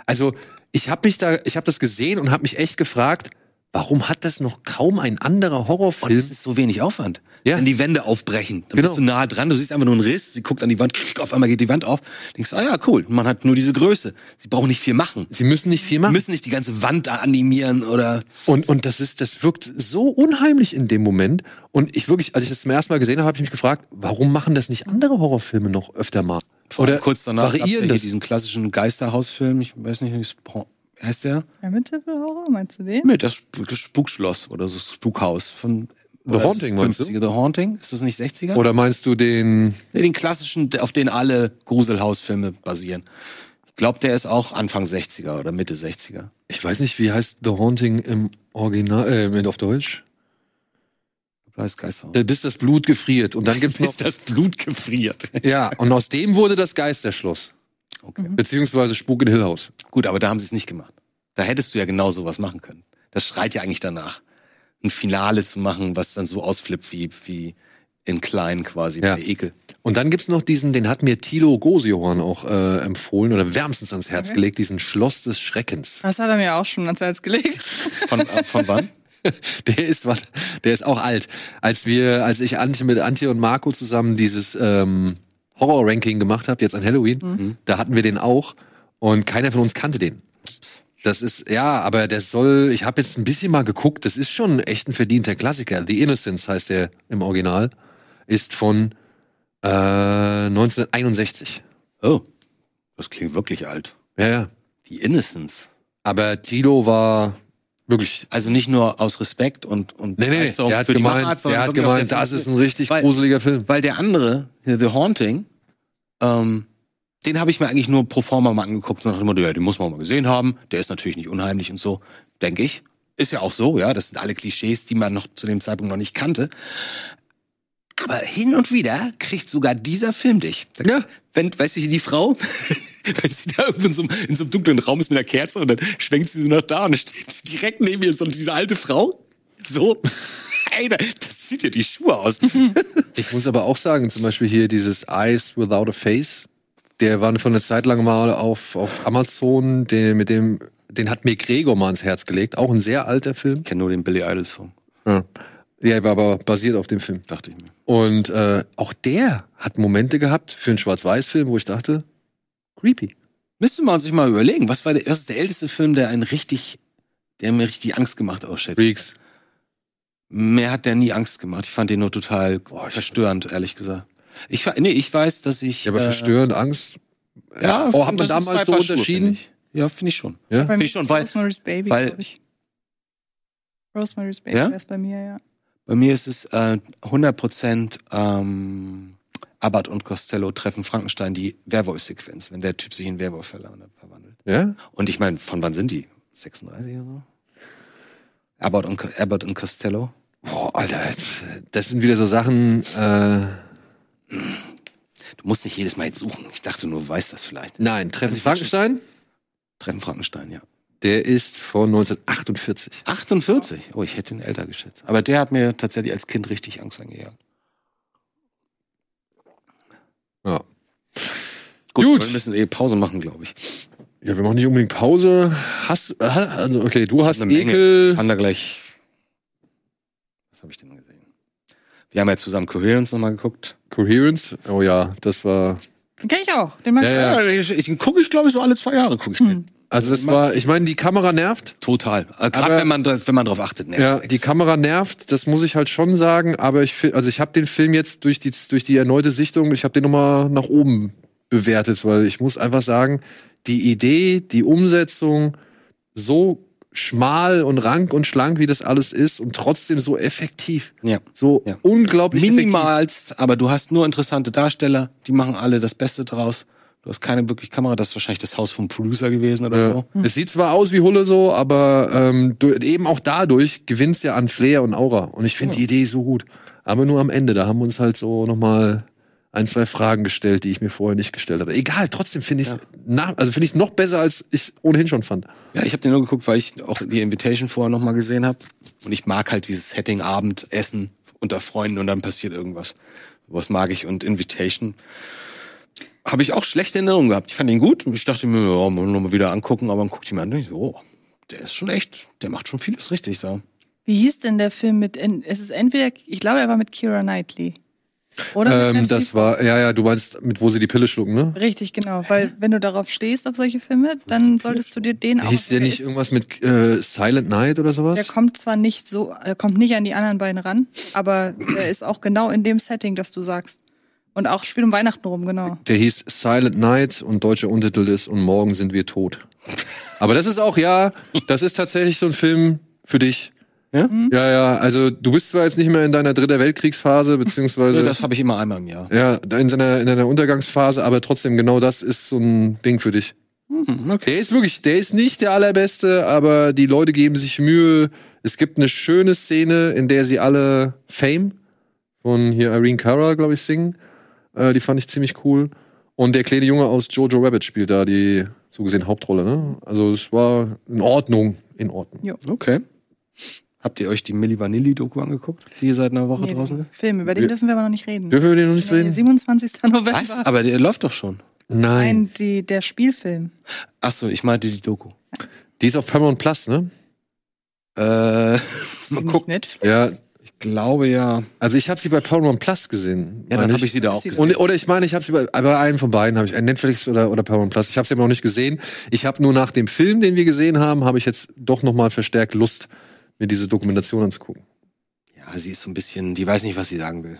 also ich habe mich da, ich habe das gesehen und habe mich echt gefragt, warum hat das noch kaum ein anderer Und Horrorfilm? es ist so wenig Aufwand. Ja. Wenn die Wände aufbrechen, dann Genau. bist du nah dran, du siehst einfach nur einen Riss, sie guckt an die Wand, auf einmal geht die Wand auf, denkst, ah ja, cool, man hat nur diese Größe. Sie brauchen nicht viel machen. Sie müssen nicht viel machen. müssen nicht die ganze Wand da animieren oder Und, und das ist, das wirkt so unheimlich in dem Moment. Und ich wirklich, als ich das zum ersten Mal gesehen habe, habe ich mich gefragt, warum machen das nicht andere Horrorfilme noch öfter mal? Oder kurz danach variieren das. diesen klassischen Geisterhausfilm, ich weiß nicht, wie heißt der? Ja, mit Horror, meinst du den? Mit das Sp- Spukschloss oder so Spukhaus von The oder Haunting, meinst du? 50er? The Haunting? Ist das nicht 60er? Oder meinst du den, Nee, den klassischen, auf den alle Gruselhausfilme basieren. Ich glaube, der ist auch Anfang 60er oder Mitte 60er. ich weiß nicht, wie heißt The Haunting im Original, äh, auf Deutsch? Da ist Geisterhaus. Äh, Bis das Blut gefriert. Und dann gibt's noch, Bis das Blut gefriert. ja, und aus dem wurde das Geisterschloss. Okay. Beziehungsweise Spuk in Hill House. Gut, aber da haben sie es nicht gemacht. Da hättest du ja genau sowas machen können. Das schreit ja eigentlich danach. Ein Finale zu machen, was dann so ausflippt wie, wie in klein quasi, Ja. wie Ekel. Und dann gibt's noch diesen, den hat mir Thilo Gosiohan auch äh, empfohlen oder wärmstens ans Herz Okay. gelegt, diesen Schloss des Schreckens. Das hat er mir auch schon ans Herz gelegt. Von, äh, von wann? Der ist was, der ist auch alt. Als wir, als ich Antje mit Antje und Marco zusammen dieses ähm, Horror-Ranking gemacht habe, jetzt an Halloween, Mhm. da hatten wir den auch und keiner von uns kannte den. Das ist, ja, aber der soll, ich habe jetzt ein bisschen mal geguckt, das ist schon echt ein verdienter Klassiker. The Innocence heißt der im Original, ist von äh, 1961. Oh, das klingt wirklich alt. Ja, ja. Die Innocence. Aber Tilo war wirklich. Also nicht nur aus Respekt und, und Nee, nee, Der hat für die gemeint, Machart, der hat gemeint das ist ein richtig Weil- gruseliger Film. Weil der andere, The Haunting, ähm, den habe ich mir eigentlich nur pro forma mal angeguckt und dem Motto, ja, den muss man mal gesehen haben. Der ist natürlich nicht unheimlich und so, denke ich. Ist ja auch so, ja. Das sind alle Klischees, die man noch zu dem Zeitpunkt noch nicht kannte. Aber hin und wieder kriegt sogar dieser Film dich. Ja. Wenn, weißt du, die Frau, wenn sie da irgendwo in so, einem, in so einem dunklen Raum ist mit einer Kerze und dann schwenkt sie so nach da und steht direkt neben ihr so diese alte Frau. So. Ey, da- das zieht ihr die Schuhe aus. Ich muss aber auch sagen, zum Beispiel hier dieses Eyes Without a Face, der war von einer Zeit lang mal auf, auf Amazon, den, mit dem, den hat mir Gregor mal ins Herz gelegt. Auch ein sehr alter Film. Ich kenne nur den Billy Idol Song, Ja. Ja, war aber basiert auf dem Film. dachte ich mir. Und äh, auch der hat Momente gehabt für einen Schwarz-Weiß-Film, wo ich dachte, creepy. Müsste man sich mal überlegen, was war der, was ist der älteste Film, der einen richtig, der mir richtig Angst gemacht ausschaut? Freaks. Mir hat der nie Angst gemacht. Ich fand den nur total Boah, verstörend, ehrlich gesagt. Ich, nee, ich weiß, dass ich. Ja, aber äh, verstörend, Angst. Ja, oh, das sind damals so unterschieden? finde ich. Ja, finde ich schon. Ja? Bei mir ich schon, weil- Rosemary's Baby, weil- ich. Rosemary's Baby Ja? wär's bei mir, ja. Bei mir ist es äh, 100% ähm, Abbott und Costello treffen Frankenstein die Werwolf-Sequenz, wenn der Typ sich in Werwolf verwandelt. Ja? Und ich meine, von wann sind die? 36 oder so? Abbott und, Abbott und Costello? Boah, Alter, das sind wieder so Sachen, äh, Du musst nicht jedes Mal jetzt suchen. Ich dachte nur, du weißt das vielleicht. nein, Treffen Also Frankenstein, Treffen Frankenstein, ja. der ist von 1948. 48? Oh, ich hätte ihn älter geschätzt. Aber der hat mir tatsächlich als Kind richtig Angst eingejagt. Ja. Gut, Gut. wir müssen eh Pause machen, glaube ich. Ja, wir machen nicht unbedingt Pause. Hast, ha- also, okay, du hast eine Menge. Ekel. Kann da gleich. Was habe ich denn gesehen? Wir haben ja zusammen Coherence nochmal geguckt. Coherence. Oh ja, das war. Den kenn ich auch. Den mag Ja, ich ja. ich, ich gucke ich, glaube ich, so alle zwei Jahre gucke ich den. Hm. Also das war, ich meine, die Kamera nervt. Total. Äh, Gerade wenn man wenn man drauf achtet. Ne? Ja, die Kamera nervt, das muss ich halt schon sagen, aber ich also ich habe den Film jetzt durch die durch die erneute Sichtung, ich habe den nochmal nach oben bewertet, weil ich muss einfach sagen, die Idee, die Umsetzung so schmal und rank und schlank, wie das alles ist und trotzdem so effektiv. Ja. So Ja. unglaublich effektiv. Minimalst, aber du hast nur interessante Darsteller, die machen alle das Beste draus. Du hast keine wirklich Kamera, das ist wahrscheinlich das Haus vom Producer gewesen oder Ja. so. Es sieht zwar aus wie Hulle so, aber ähm, du, eben auch dadurch gewinnst ja an Flair und Aura. Und ich finde die Idee so gut. Aber nur am Ende, da haben wir uns halt so nochmal ein, zwei Fragen gestellt, die ich mir vorher nicht gestellt hatte. Egal, trotzdem finde ich es also finde ich noch besser, als ich ohnehin schon fand. Ja, ich habe den nur geguckt, weil ich auch die Invitation vorher nochmal gesehen habe. Und ich mag halt dieses Setting Abend, Essen unter Freunden und dann passiert irgendwas. Was mag ich und Invitation habe ich auch schlechte Erinnerungen gehabt. Ich fand ihn gut und ich dachte mir, ja, mal noch mal wieder angucken, aber dann guckte ich mir an und ich so, oh, der ist schon echt, der macht schon vieles richtig da. Wie hieß denn der Film mit, es ist entweder, ich glaube, er war mit Kira Knightley. Oder? Ähm, das war, ja, ja, du meinst, mit wo sie die Pille schlucken, ne? Richtig, genau. Weil wenn du darauf stehst, auf solche Filme, dann solltest du dir den auch. Hieß der nicht irgendwas mit äh, Silent Night oder sowas? Der kommt zwar nicht so, er kommt nicht an die anderen beiden ran, aber der ist auch genau in dem Setting, das du sagst. Und auch spielt um Weihnachten rum, genau. Der hieß Silent Night und deutscher Untertitel ist Und morgen sind wir tot. Aber das ist auch, ja, das ist tatsächlich so ein Film für dich. Ja? Ja, ja, also du bist zwar jetzt nicht mehr in deiner dritter Weltkriegsphase, beziehungsweise Ja, das habe ich immer einmal im Jahr. ja, in seiner, in deiner Untergangsphase, aber trotzdem genau das ist so ein Ding für dich. Hm, okay. Der ist wirklich, der ist nicht der allerbeste, aber die Leute geben sich Mühe. Es gibt eine schöne Szene, in der sie alle Fame von hier Irene Cara, glaube ich, singen. Äh, die fand ich ziemlich cool. Und der kleine Junge aus Jojo Rabbit spielt da die so gesehen Hauptrolle. Ne? Also es war in Ordnung, in Ordnung. Okay. Habt ihr euch die Milli Vanilli-Doku angeguckt, die hier seit einer Woche Nee, draußen ist? Film, über den Wir- dürfen wir aber noch nicht reden. Dürfen wir den noch nicht Nee, reden? 27. November. Was? Aber der läuft doch schon. Nein. Nein, die, der Spielfilm. Ach so, ich meinte die Doku. Die ist auf Paramount Plus, ne? Äh, mal gucken. Netflix? Ja, Ich glaube ja. also ich habe sie bei Paramount Plus gesehen. Ja, dann habe ich sie da auch gesehen. Und, oder ich meine, ich habe sie bei, bei einem von beiden, habe ich ein Netflix oder, oder Paramount Plus. Ich habe sie aber noch nicht gesehen. Ich habe nur nach dem Film, den wir gesehen haben, habe ich jetzt doch noch mal verstärkt Lust, mir diese Dokumentation anzugucken. Ja, sie ist so ein bisschen, die weiß nicht, was sie sagen will.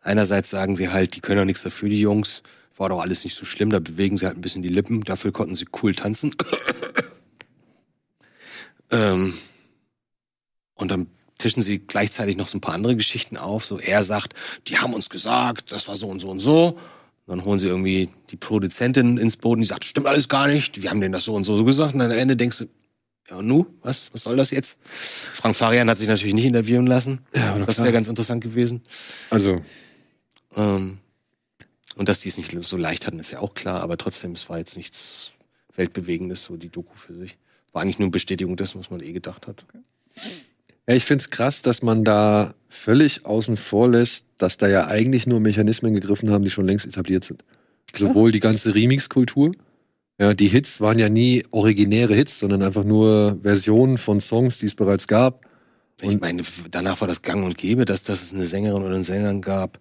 Einerseits sagen sie halt, die können doch nichts dafür, die Jungs. War doch alles nicht so schlimm, da bewegen sie halt ein bisschen die Lippen. Dafür konnten sie cool tanzen. ähm, und dann tischen sie gleichzeitig noch so ein paar andere Geschichten auf. So, er sagt, die haben uns gesagt, das war so und so und so. Und dann holen sie irgendwie die Produzentin ins Boden, die sagt, stimmt alles gar nicht, wir haben denen das so und so, gesagt. Und am Ende denkst du, ja und nu, was, was soll das jetzt? Frank Farian hat sich natürlich nicht interviewen lassen. Ja, Das wäre ganz interessant gewesen. Also, Ähm, und dass die es nicht so leicht hatten, ist ja auch klar, aber trotzdem, es war jetzt nichts Weltbewegendes, so die Doku für sich. War eigentlich nur Bestätigung dessen, was man eh gedacht hat. ja, ich find's krass, dass man da völlig außen vor lässt, dass da ja eigentlich nur Mechanismen gegriffen haben, die schon längst etabliert sind. Sowohl die ganze Remix-Kultur, ja, die Hits waren ja nie originäre Hits, sondern einfach nur Versionen von Songs, die es bereits gab. ich Und- meine, danach war das gang und gäbe, dass, dass es eine Sängerin oder einen Sänger gab,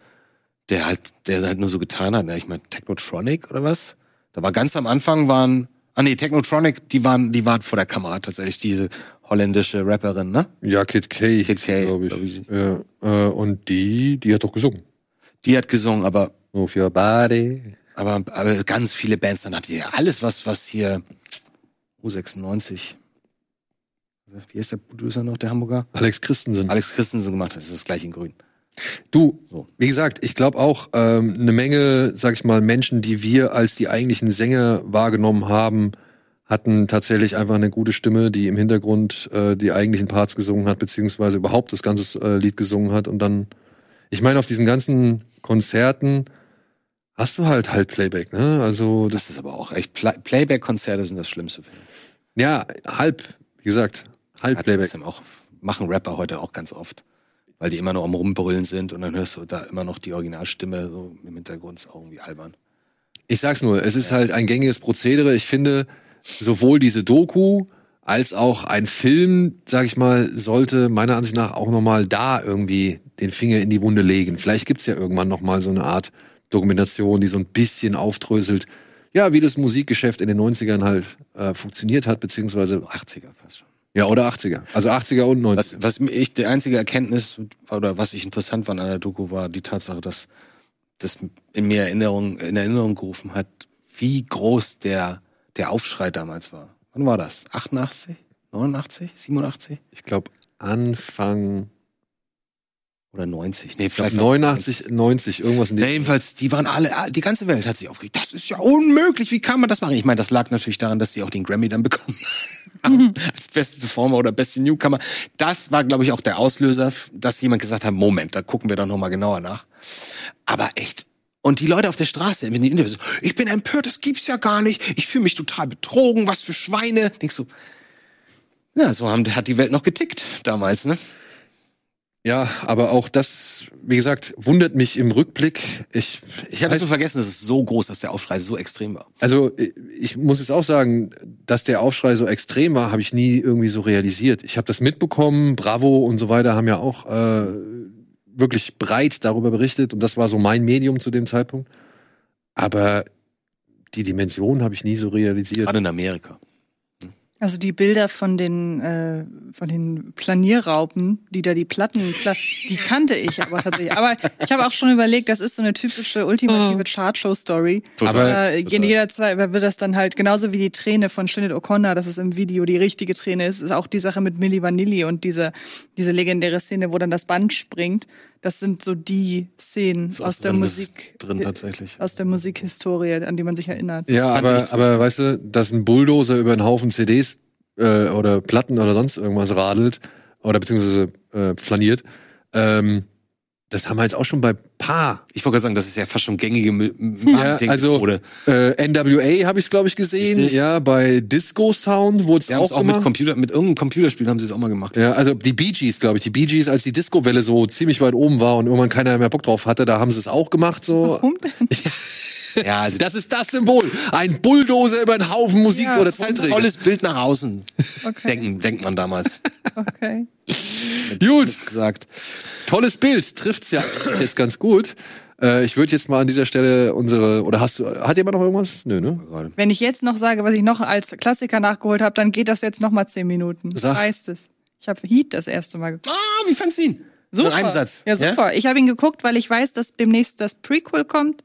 der halt, der halt nur so getan hat. Ich meine, Technotronic oder was? Da war ganz am Anfang waren, ah nee, Technotronic, die waren, die waren vor der Kamera tatsächlich, diese holländische Rapperin, ne? Ja, Kid K, Kid K, glaube glaub ich. ich. Ja, äh, und die, die hat doch gesungen. Die hat gesungen, aber Move your body. Aber, aber ganz viele Bands, dann hatte ja alles, was, was hier U96. Wie ist der Producer noch, der Hamburger? Alex Christensen. Alex Christensen gemacht hat, das ist das gleiche in Grün. Du, So. wie gesagt, ich glaube auch, ähm, eine Menge, sag ich mal, Menschen, die wir als die eigentlichen Sänger wahrgenommen haben, hatten tatsächlich einfach eine gute Stimme, die im Hintergrund äh, die eigentlichen Parts gesungen hat, beziehungsweise überhaupt das ganze äh, Lied gesungen hat. Und dann, ich meine, auf diesen ganzen Konzerten hast du halt halt Playback, ne? Also Das das, ist aber auch echt, Play Playback-Konzerte sind das Schlimmste. ja, halb, wie gesagt, halb Hat Playback. auch, machen Rapper heute auch ganz oft. Weil die immer nur am Rumbrüllen sind und dann hörst du da immer noch die Originalstimme so im Hintergrund, ist auch irgendwie albern. Ich sag's nur, es ist halt ein gängiges Prozedere. Ich finde, sowohl diese Doku als auch ein Film, sag ich mal, sollte meiner Ansicht nach auch nochmal da irgendwie den Finger in die Wunde legen. Vielleicht gibt's ja irgendwann nochmal so eine Art Dokumentation, die so ein bisschen aufdröselt, ja, wie das Musikgeschäft in den 90ern halt äh, funktioniert hat, beziehungsweise, 80er fast schon. ja, oder 80er. Also 80er und 90er. Was, was ich, die einzige Erkenntnis oder was ich interessant fand an der Doku war die Tatsache, dass das in mir Erinnerung, in Erinnerung gerufen hat, wie groß der, der Aufschrei damals war. Wann war das? 88? 89? 87? Ich glaube, Anfang Oder 90? Nee, vielleicht 89, 90, irgendwas in Ja, die jedenfalls, die waren alle, die ganze Welt hat sich aufgeregt. Das ist ja unmöglich, wie kann man das machen? Ich meine, das lag natürlich daran, dass sie auch den Grammy dann bekommen haben. Als beste Performer oder beste Newcomer. Das war, glaube ich, auch der Auslöser, dass jemand gesagt hat, Moment, da gucken wir doch nochmal genauer nach. Aber echt. Und die Leute auf der Straße, wenn die Interviews, ich bin empört, das gibt's ja gar nicht. Ich fühle mich total betrogen, was für Schweine. Denkst du, ja, so haben, hat die Welt noch getickt damals, ne? Ja, aber auch das, wie gesagt, wundert mich im Rückblick. Ich, Ich hatte so vergessen, dass es so groß, dass der Aufschrei so extrem war. also ich muss jetzt auch sagen, dass der Aufschrei so extrem war, habe ich nie irgendwie so realisiert. Ich habe das mitbekommen, Bravo und so weiter haben ja auch äh, wirklich breit darüber berichtet und das war so mein Medium zu dem Zeitpunkt. Aber die Dimension habe ich nie so realisiert. Gerade in Amerika. Also die Bilder von den, äh, von den Planierraupen, die da die Platten, pla die kannte ich aber tatsächlich. Aber ich habe auch schon überlegt, das ist so eine typische ultimative Chartshow-Story. Aber- äh, jeder zwei wird das dann halt genauso wie die Träne von Sinead O'Connor, das ist im Video die richtige Träne ist, ist auch die Sache mit Milli Vanilli und diese diese legendäre Szene, wo dann das Band springt. Das sind so die Szenen aus der Musik drin tatsächlich. aus der Musikhistorie, an die man sich erinnert. Ja, aber, aber weißt du, dass ein Bulldozer über einen Haufen CDs äh, oder Platten oder sonst irgendwas radelt oder beziehungsweise äh, flaniert, ähm, das haben wir jetzt auch schon bei paar. Ich wollte gerade sagen, das ist ja fast schon gängige M- M- Ja, Marketing- also Methode. äh, NWA habe ich glaube ich gesehen. Richtig. Ja, bei Disco Sound wurde es auch, auch mit gemacht. Computer, mit irgendeinem Computerspiel haben sie es auch mal gemacht. Ja, also die Bee Gees, glaube ich. Die Bee Gees, als die Disco-Welle so ziemlich weit oben war und irgendwann keiner mehr Bock drauf hatte, da haben sie es auch gemacht. So. Warum denn? Ja, also Das ist das Symbol. Ein Bulldozer über einen Haufen Musik Ja, oder ein Zeiträger. tolles Bild nach außen. Okay. Denken, denkt man damals. Okay. Gut, gesagt. tolles Bild. Trifft's ja jetzt ganz gut. Äh, ich würde jetzt mal an dieser Stelle unsere, oder hast du, hat jemand noch irgendwas? Nö, ne? Wenn ich jetzt noch sage, was ich noch als Klassiker nachgeholt habe, dann geht das jetzt noch mal zehn Minuten. Sag. Heißt es. Ich habe Heat das erste Mal geguckt. Ah, wie fandst du ihn? Super. In einem Satz. Ja, super. Ich habe ihn geguckt, weil ich weiß, dass demnächst das Prequel kommt.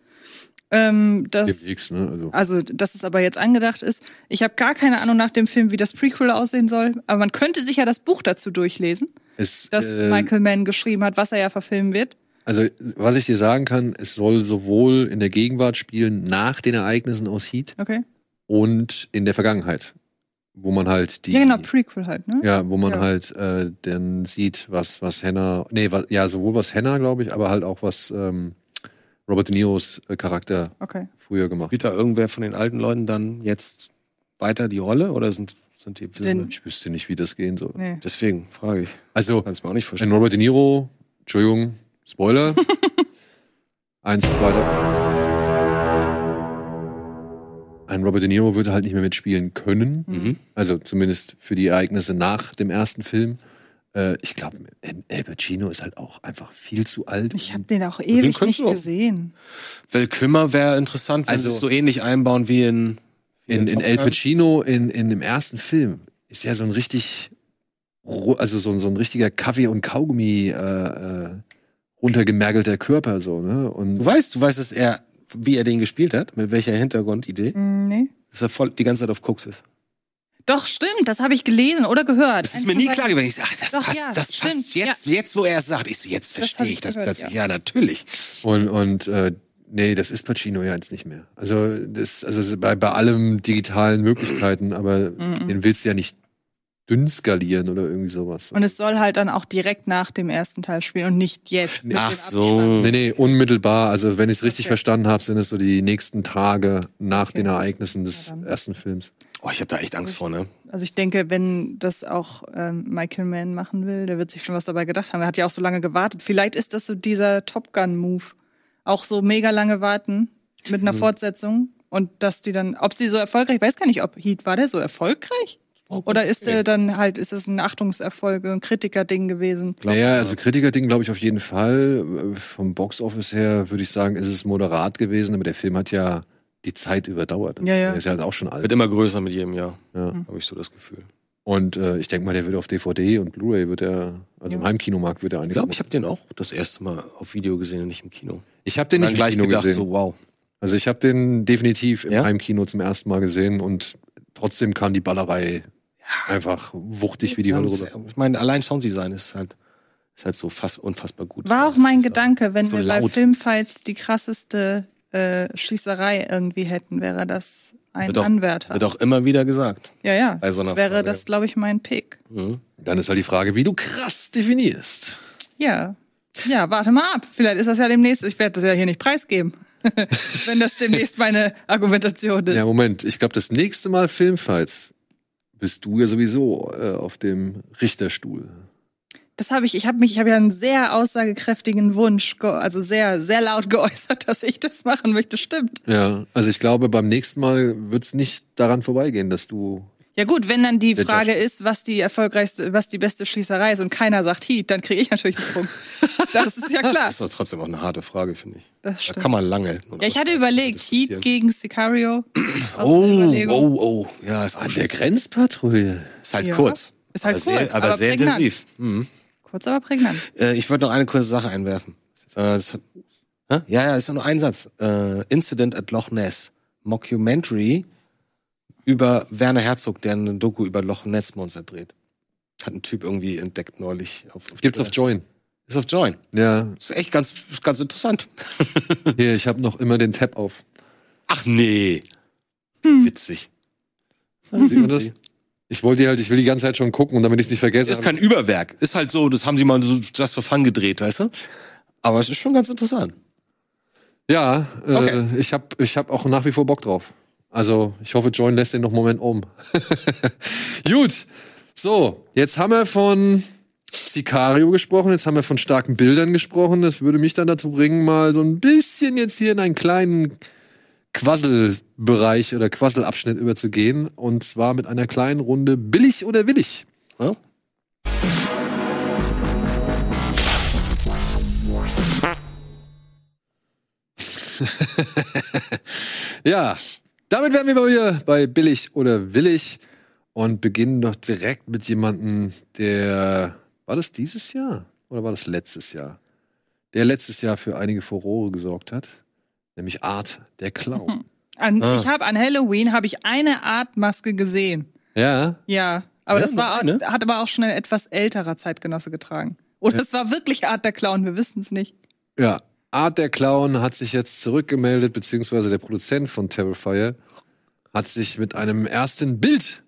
Ähm, das, Demnächst, ne? Also. also, dass es aber jetzt angedacht ist. Ich habe gar keine Ahnung nach dem Film, wie das Prequel aussehen soll. Aber man könnte sich ja das Buch dazu durchlesen, Es, das äh, Michael Mann geschrieben hat, was er ja verfilmen wird. Also, was ich dir sagen kann, es soll sowohl in der Gegenwart spielen, nach den Ereignissen aus Heat Okay. und in der Vergangenheit. Wo man halt die. Ja, genau, Prequel halt, ne? Ja, wo man Ja. halt äh, dann sieht, was, was Hannah, nee, was, ja, sowohl was Hannah, glaube ich, aber halt auch was ähm, Robert De Niros äh, Charakter Okay. früher gemacht hat. Spielt da irgendwer von den alten Leuten dann jetzt weiter die Rolle oder sind, sind die. Den- Ich wüsste nicht, wie das gehen soll. Nee. Deswegen frage ich. Also, Kannst mir auch nicht ein vorstellen. Robert De Niro, Entschuldigung, Spoiler. Eins, zwei, drei. Ein Robert De Niro würde halt nicht mehr mitspielen können. Mhm. Also zumindest für die Ereignisse nach dem ersten Film. Äh, ich glaube, El Pacino ist halt auch einfach viel zu alt. Ich habe den auch den ewig könntest nicht gesehen. Val Kümmer wäre interessant, wenn Also- sie es so ähnlich einbauen wie in. In, in El. Pacino in, in dem ersten Film ist ja so ein richtig, also so, ein- so ein richtiger Kaffee- und Kaugummi äh, äh, runtergemergelter Körper so, ne? Und Du weißt, du weißt, dass er, wie er den gespielt hat, mit welcher Hintergrundidee, Hm, Nee. dass er voll die ganze Zeit auf Koks ist. Doch, stimmt, das habe ich gelesen oder gehört. Das ist Eins mir nie klar gewesen. Ich sag, ach, das Doch, passt, ja, das stimmt, passt jetzt, jetzt, wo er es sagt. Ich so, jetzt verstehe ich ich das gehört, plötzlich. ja. Ja, natürlich. Und, und äh, nee, das ist Pacino ja jetzt nicht mehr. Also, das, also bei, bei allem digitalen Möglichkeiten, aber Mhm. den willst du ja nicht dünn skalieren oder irgendwie sowas. Und es soll halt dann auch direkt nach dem ersten Teil spielen und nicht jetzt. mit Ach dem so. Nee, nee, unmittelbar. Also, wenn ich es richtig Okay. verstanden habe, sind es so die nächsten Tage nach Okay. den Ereignissen des Ja, ersten Films. Oh, ich habe da echt Angst vor, ne? Also ich denke, wenn das auch ähm, Michael Mann machen will, der wird sich schon was dabei gedacht haben. Er hat ja auch so lange gewartet. Vielleicht ist das so dieser Top Gun-Move. Auch so mega lange warten mit einer Fortsetzung. Und dass die dann, ob sie so erfolgreich, ich weiß gar nicht, ob Heat, war der so erfolgreich? Oder ist der dann halt, ist es ein Achtungserfolg, ein Kritiker-Ding gewesen? Naja, also Kritiker-Ding glaube ich auf jeden Fall. Vom Box-Office her würde ich sagen, ist es moderat gewesen, aber der Film hat ja die Zeit überdauert. Ja, ja. Der ist ja halt auch schon alt. Wird immer größer mit jedem Jahr, Ja. habe ich so das Gefühl. Und äh, ich denke mal, der wird auf DVD und Blu-ray wird er, also im Ja. Heimkinomarkt wird er Ich einiges. glaube, ich habe den auch das erste Mal auf Video gesehen und nicht im Kino. ich habe den nicht gleich im Kino gedacht, gesehen. so wow. Also ich habe den definitiv im Ja? Heimkino zum ersten Mal gesehen und trotzdem kam die Ballerei einfach wuchtig wie die Hölle Ja, rüber. ich meine, allein Sounddesign ist halt, ist halt so fast unfassbar gut. War auch mein ich Gedanke, wenn So wir bei laut. Filmfights die krasseste äh, Schießerei irgendwie hätten, wäre das ein Wird auch- Anwärter. Wird auch immer wieder gesagt. ja, ja. so wäre Frage. das, glaube ich, mein Pick. Mhm. Dann ist halt die Frage, wie du krass definierst. Ja. Ja, warte mal ab. Vielleicht ist das ja demnächst. Ich werde das ja hier nicht preisgeben. Wenn das demnächst meine Argumentation ist. Ja, Moment. Ich glaube, das nächste Mal Filmfights bist du ja sowieso äh, auf dem Richterstuhl. Das habe ich, ich habe mich, ich habe ja einen sehr aussagekräftigen Wunsch, also sehr, sehr laut geäußert, dass ich das machen möchte. Stimmt. Ja, also ich glaube, beim nächsten Mal wird es nicht daran vorbeigehen, dass du. Ja gut, wenn dann die Frage Judge. ist, was die erfolgreichste, was die beste Schießerei ist und keiner sagt Heat, dann kriege ich natürlich einen Punkt. Das ist ja klar. Das ist doch trotzdem auch eine harte Frage, finde ich. Das Da kann man lange. Ja, ich hatte überlegt, Heat gegen Sicario. Oh, Überlegung. oh, oh. Ja, ist, An der Grenzpatrouille. ist halt Ja. kurz. Ist halt aber kurz, sehr, aber, aber sehr prägnant. intensiv. Mhm. Kurz, aber prägnant. Äh, ich wollte noch eine kurze Sache einwerfen. Äh, das hat, Hä? Ja, ja, ist ja nur ein Satz. Äh, Incident at Loch Ness. Mockumentary über Werner Herzog, der eine Doku über Loch Ness Monster dreht. Hat ein Typ irgendwie entdeckt neulich. Auf, auf Gibt's auf. Join. Ist auf Join. Ja, Ist echt ganz, ganz interessant. hier, ich habe noch immer den Tab auf. Ach nee. Witzig. Sieht man das? Ich wollte die halt, ich will die ganze Zeit schon gucken und damit ich es nicht vergesse. Ist kein Überwerk. Ist halt so, das haben sie mal so just for fun gedreht, weißt du? Aber es ist schon ganz interessant. Ja, äh, Okay. ich habe ich hab auch nach wie vor Bock drauf. Also, ich hoffe, Join lässt den noch einen Moment um. Gut. So, jetzt haben wir von Sicario gesprochen, jetzt haben wir von starken Bildern gesprochen. Das würde mich dann dazu bringen, mal so ein bisschen jetzt hier in einen kleinen Quasselbereich oder Quasselabschnitt überzugehen. Und zwar mit einer kleinen Runde billig oder willig. Ja? Ja, damit wären wir mal wieder bei billig oder willig und beginnen doch direkt mit jemandem, der war das dieses Jahr oder war das letztes Jahr? Der letztes Jahr für einige Furore gesorgt hat, nämlich Art der Clown. An, Ah. Ich habe an Halloween habe ich eine Art Maske gesehen. Ja, Ja, aber Ja, das war eine? hat aber auch schon ein etwas älterer Zeitgenosse getragen. Oder es war wirklich Art der Clown, wir wissen es nicht. ja. Art der Clown hat sich jetzt zurückgemeldet, beziehungsweise der Produzent von Terrifier hat sich mit einem ersten Bild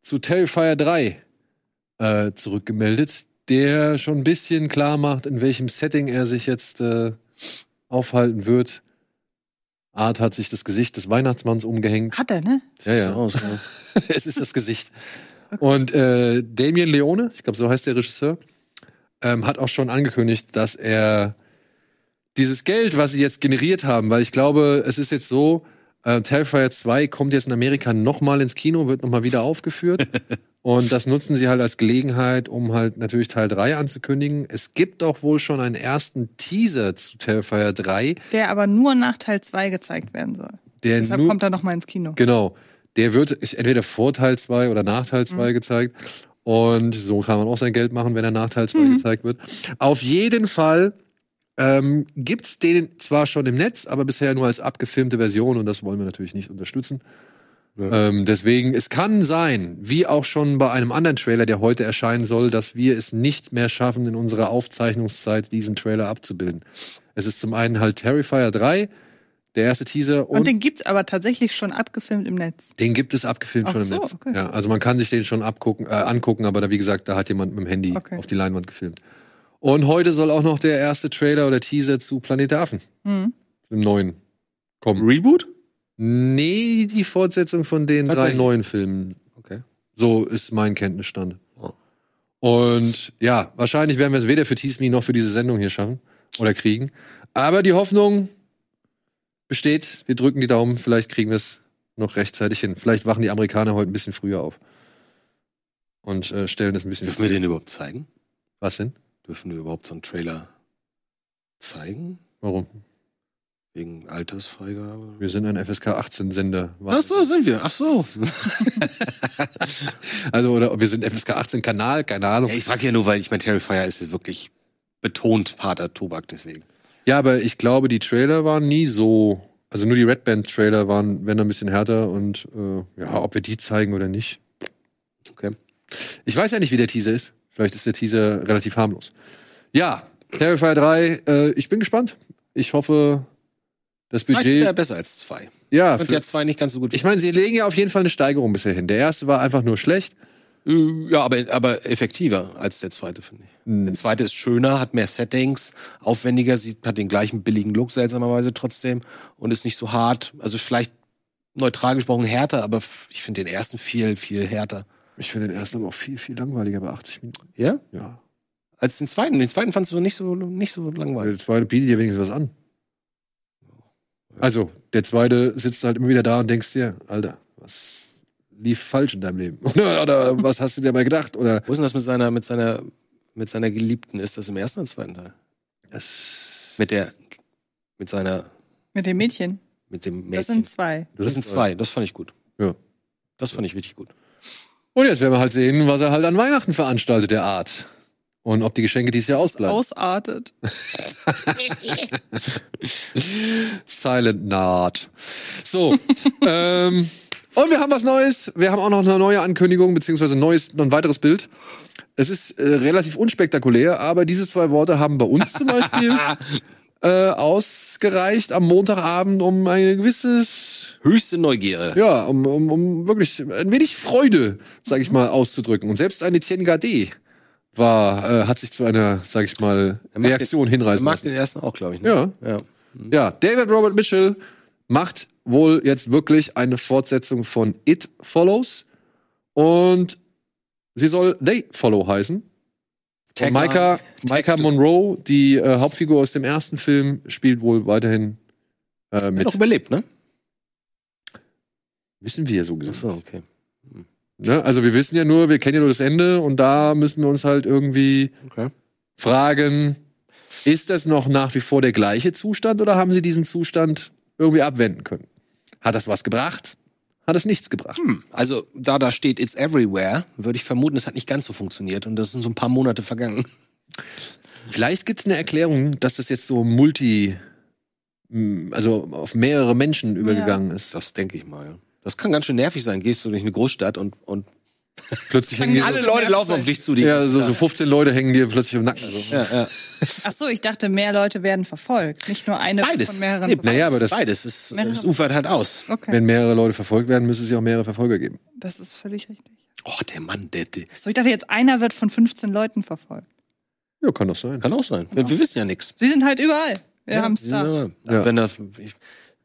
zu Terrifier 3 äh, zurückgemeldet, der schon ein bisschen klar macht, in welchem Setting er sich jetzt äh, aufhalten wird. Art hat sich das Gesicht des Weihnachtsmanns umgehängt. Hat er, ne? Ja, ja. So aus, ja. es ist das Gesicht. Und äh, Damien Leone, ich glaube, so heißt der Regisseur, ähm, hat auch schon angekündigt, dass er dieses Geld, was sie jetzt generiert haben, weil ich glaube, es ist jetzt so, äh, Terrifier 2 kommt jetzt in Amerika nochmal ins Kino, wird nochmal wieder aufgeführt. Und das nutzen sie halt als Gelegenheit, um halt natürlich Teil 3 anzukündigen. Es gibt auch wohl schon einen ersten Teaser zu Terrifier 3, Der aber nur nach Teil 2 gezeigt werden soll. der Deshalb nur, kommt er noch mal ins Kino. Genau. Der wird entweder vor Teil 2 oder nach Teil 2 gezeigt. Und so kann man auch sein Geld machen, wenn er nach Teil 2 Mhm. gezeigt wird. Auf jeden Fall ähm, gibt's den zwar schon im Netz, aber bisher nur als abgefilmte Version und das wollen wir natürlich nicht unterstützen. Ähm, deswegen, es kann sein, wie auch schon bei einem anderen Trailer, der heute erscheinen soll, dass wir es nicht mehr schaffen, in unserer Aufzeichnungszeit diesen Trailer abzubilden. Es ist zum einen halt Terrifier 3, der erste Teaser Und, den gibt's aber tatsächlich schon abgefilmt im Netz. den gibt es abgefilmt Ach schon im so, Netz. okay. Ja, also man kann sich den schon abgucken, äh, angucken, aber da, wie gesagt, da hat jemand mit dem Handy Okay. auf die Leinwand gefilmt. Und heute soll auch noch der erste Trailer oder Teaser zu Planet der Affen, Mhm. dem neuen, kommen. Reboot? Nee, die Fortsetzung von den drei neuen Filmen. Okay. So ist mein Kenntnisstand. Oh. Und ja, wahrscheinlich werden wir es weder für Tease Me noch für diese Sendung hier schaffen oder kriegen. Aber die Hoffnung besteht. Wir drücken die Daumen. Vielleicht kriegen wir es noch rechtzeitig hin. Vielleicht wachen die Amerikaner heute ein bisschen früher auf. Und äh, stellen es ein bisschen. Dürfen wir den überhaupt zeigen? Was denn? Dürfen wir überhaupt so einen Trailer zeigen? Warum? Wegen Altersfreigabe? Wir sind ein FSK 18 Sender. Ach so, sind wir. Ach so. Also, oder wir sind FSK 18 Kanal, keine Ahnung. Ich frage ja nur, weil ich mein Terrifier ist jetzt wirklich betont harter Tobak, deswegen. Ja, aber ich glaube, die Trailer waren nie so. Also nur die Red Band Trailer waren, wenn ein bisschen härter und äh, ja, ob wir die zeigen oder nicht. Okay. Ich weiß ja nicht, wie der Teaser ist. Vielleicht ist der Teaser relativ harmlos. Ja, Terrifier 3, äh, ich bin gespannt. Ich hoffe, das Budget. besser als zwei. Ja, Und ja zwei nicht ganz so gut. ich meine, sie legen ja auf jeden Fall eine Steigerung bisher hin. Der erste war einfach nur schlecht. Äh, ja, aber, aber effektiver als der zweite, finde ich. Hm. Der zweite ist schöner, hat mehr Settings, aufwendiger, sieht, hat den gleichen billigen Look seltsamerweise trotzdem und ist nicht so hart. Also vielleicht neutral gesprochen härter, aber ich finde den ersten viel, viel härter. Ich finde den ersten aber auch viel, viel langweiliger bei 80 Minuten. Ja? Ja. Als den zweiten. Den zweiten fandst du nicht so, nicht so Weil langweilig. der zweite bietet dir wenigstens was an. Also, der zweite sitzt halt immer wieder da und denkst dir, Alter, was lief falsch in deinem Leben? Oder, oder was hast du dir mal gedacht? Oder Wo ist denn das mit seiner, mit seiner, mit seiner Geliebten? Ist das im ersten oder zweiten Teil? das, Mit der, mit seiner, Mit dem Mädchen. mit dem Mädchen. Das sind zwei. Das sind zwei. Das fand ich gut. Ja. Das fand ich richtig gut. Und jetzt werden wir halt sehen, was er halt an Weihnachten veranstaltet, der Art. Und ob die Geschenke dieses Jahr ausbleiben. Ausartet. Silent Naht. So. ähm, und wir haben was Neues. Wir haben auch noch eine neue Ankündigung, beziehungsweise ein neues, noch ein weiteres Bild. Es ist äh, relativ unspektakulär, aber diese zwei Worte haben bei uns zum Beispiel äh, ausgereicht am Montagabend, um ein gewisses, Höchste Neugierde. ja, um, um, um wirklich ein wenig Freude, sag ich mal, auszudrücken. Und selbst ein Etienne Gade war, äh, hat sich zu einer, sag ich mal, Reaktion den, hinreißen mag lassen. den ersten auch, glaube ich. Ne? Ja. ja. Ja, David Robert Mitchell macht wohl jetzt wirklich eine Fortsetzung von It Follows und sie soll They Follow heißen. Tag Micah, Micah Monroe, die äh, Hauptfigur aus dem ersten Film, spielt wohl weiterhin äh, Hat mit. doch überlebt, ne? Wissen wir so gesagt. so, okay. Ne? Also wir wissen ja nur, wir kennen ja nur das Ende und da müssen wir uns halt irgendwie okay. fragen, ist das noch nach wie vor der gleiche Zustand oder haben sie diesen Zustand irgendwie abwenden können? Hat das was gebracht? Hat es nichts gebracht? Hm. Also, da da steht It's Everywhere, würde ich vermuten, es hat nicht ganz so funktioniert und das sind so ein paar Monate vergangen. Vielleicht gibt es eine Erklärung, dass das jetzt so multi, m, also auf mehrere Menschen übergegangen ist. Das denke ich mal, ja. Das kann ganz schön nervig sein. Gehst du durch eine Großstadt und, und Plötzlich hängen alle so, Leute laufen auf dich zu. Die ja, so, so 15 Leute hängen dir plötzlich im Nacken. Also. ja, ja. Ach so, ich dachte, mehr Leute werden verfolgt. Nicht nur eine Beides. von mehreren. Nee. Naja, aber das- Beides. Es, Mehrere- es ufert halt aus. Okay, Wenn mehrere Leute verfolgt werden, müsste es ja auch mehrere Verfolger geben. das ist völlig richtig. Oh, der Mann, der, der So, ich dachte jetzt, einer wird von 15 Leuten verfolgt. Ja, kann doch sein. kann auch sein. Wir, wir wissen ja nichts. Sie sind halt überall. Wir Ja, haben's die da. da. Ja. Wenn das, ich,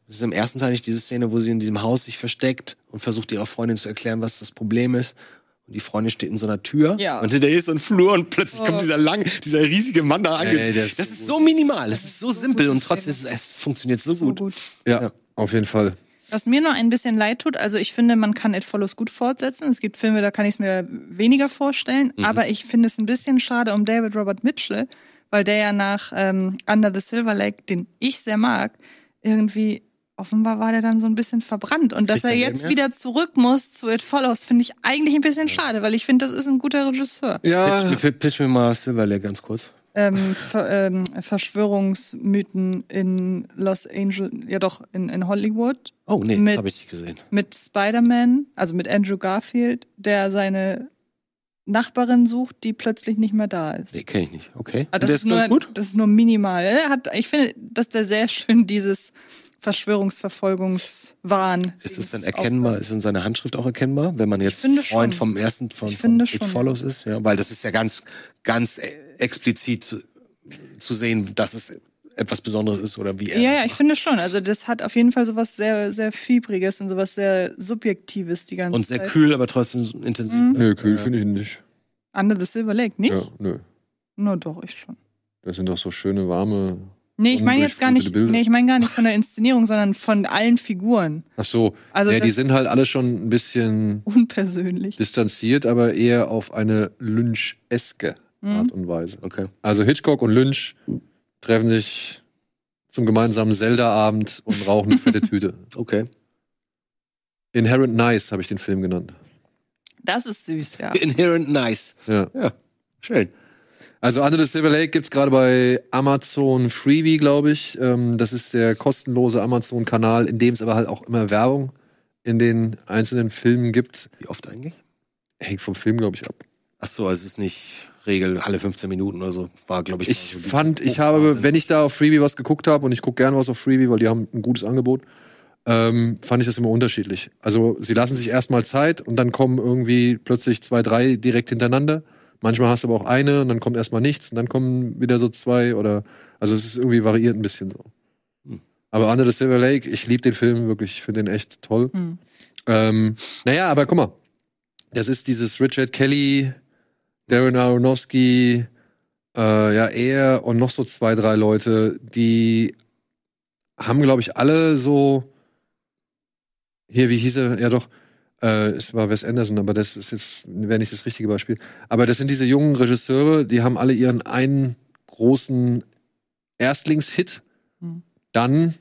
das ist im ersten Teil nicht diese Szene, wo sie in diesem Haus sich versteckt und versucht ihrer Freundin zu erklären, was das Problem ist. Und die Freundin steht in so einer Tür Ja. und hinter ihr ist so ein Flur und plötzlich Oh. kommt dieser lang, dieser riesige Mann da ange Ey, ist Das so ist gut. so minimal, es ist so So simpel und trotzdem ist es, funktioniert so, So gut. gut. Ja, Ja. auf jeden Fall. Was mir nur ein bisschen leid tut, also ich finde, man kann It Follows gut fortsetzen. Es gibt Filme, da kann ich es mir weniger vorstellen. Mhm. Aber ich finde es ein bisschen schade um David Robert Mitchell, weil der ja nach ähm, Under the Silver Lake, den ich sehr mag, irgendwie offenbar war der dann so ein bisschen verbrannt. Und dass er jetzt wieder zurück muss zu It Follows, finde ich eigentlich ein bisschen schade, weil ich finde, das ist ein guter Regisseur. Ja, Pitch, mir- pitch mir mal Silver Lake ganz kurz. Ähm, Ver, ähm, Verschwörungsmythen in Los Angeles, ja doch, in, in Hollywood. Oh, nee, Mit- das habe ich nicht gesehen. mit Spider-Man, also mit Andrew Garfield, der seine Nachbarin sucht, die plötzlich nicht mehr da ist. Nee, kenne ich nicht. Okay. Aber Und das, der ist nur, gut? das ist nur minimal. Er hat, ich finde, dass der sehr schön dieses Verschwörungsverfolgungswahn. Ist das dann erkennbar? Ist in seiner Handschrift auch erkennbar, wenn man jetzt Freund schon. vom ersten von, Ich von It schon, Follows ist? Ja, weil das ist ja ganz, ganz e- explizit zu, zu sehen, dass es etwas Besonderes ist oder wie er Ja, das ja, ich finde schon. Also das hat auf jeden Fall sowas sehr, sehr Fiebriges und sowas sehr Subjektives die ganze Und sehr Zeit. kühl, aber trotzdem intensiv. Mhm. nö, kühl finde ich nicht. Under the Silver Lake, nicht? Ja, nö. Nur doch, ich schon. Das sind doch so schöne, warme. Nee, ich meine jetzt gar nicht, Bilder. nee, ich meine gar nicht von der Inszenierung, sondern von allen Figuren. Ach so. Also ja, die sind halt alle schon ein bisschen Unpersönlich. distanziert, aber eher auf eine Lynch-eske Mhm. Art und Weise. Okay. Also Hitchcock und Lynch treffen sich zum gemeinsamen Zelda-Abend und rauchen eine fette Tüte. Okay. Inherent Nice habe ich den Film genannt. Das ist süß, ja. Inherent nice. Ja. Ja. Schön. Also Under the Silver Lake gibt's gerade bei Amazon Freebie, glaube ich. Ähm, das ist der kostenlose Amazon-Kanal, in dem es aber halt auch immer Werbung in den einzelnen Filmen gibt. Wie oft eigentlich? Hängt vom Film, glaube ich, ab. Ach so, also es ist nicht Regel alle 15 Minuten oder so. War, glaube ich, Ich so fand, ich habe, wenn ich da auf Freebie was geguckt habe, und ich gucke gerne was auf Freebie, weil die haben ein gutes Angebot, ähm, fand ich das immer unterschiedlich. Also sie lassen sich erstmal Zeit und dann kommen irgendwie plötzlich zwei, drei direkt hintereinander. Manchmal hast du aber auch eine und dann kommt erstmal nichts und dann kommen wieder so zwei oder also es ist irgendwie variiert ein bisschen so. Hm. Aber Under the Silver Lake, ich liebe den Film wirklich, ich finde den echt toll. Hm. Ähm, naja, aber guck mal. Das ist dieses Richard Kelly, Darren Aronofsky, äh, ja, er und noch so zwei, drei Leute, die haben, glaube ich, alle so. Hier, wie hieß er? Ja, doch. Äh, es war Wes Anderson, aber das ist jetzt, wäre nicht das richtige Beispiel. Aber das sind diese jungen Regisseure, die haben alle ihren einen großen Erstlingshit. Hm. Dann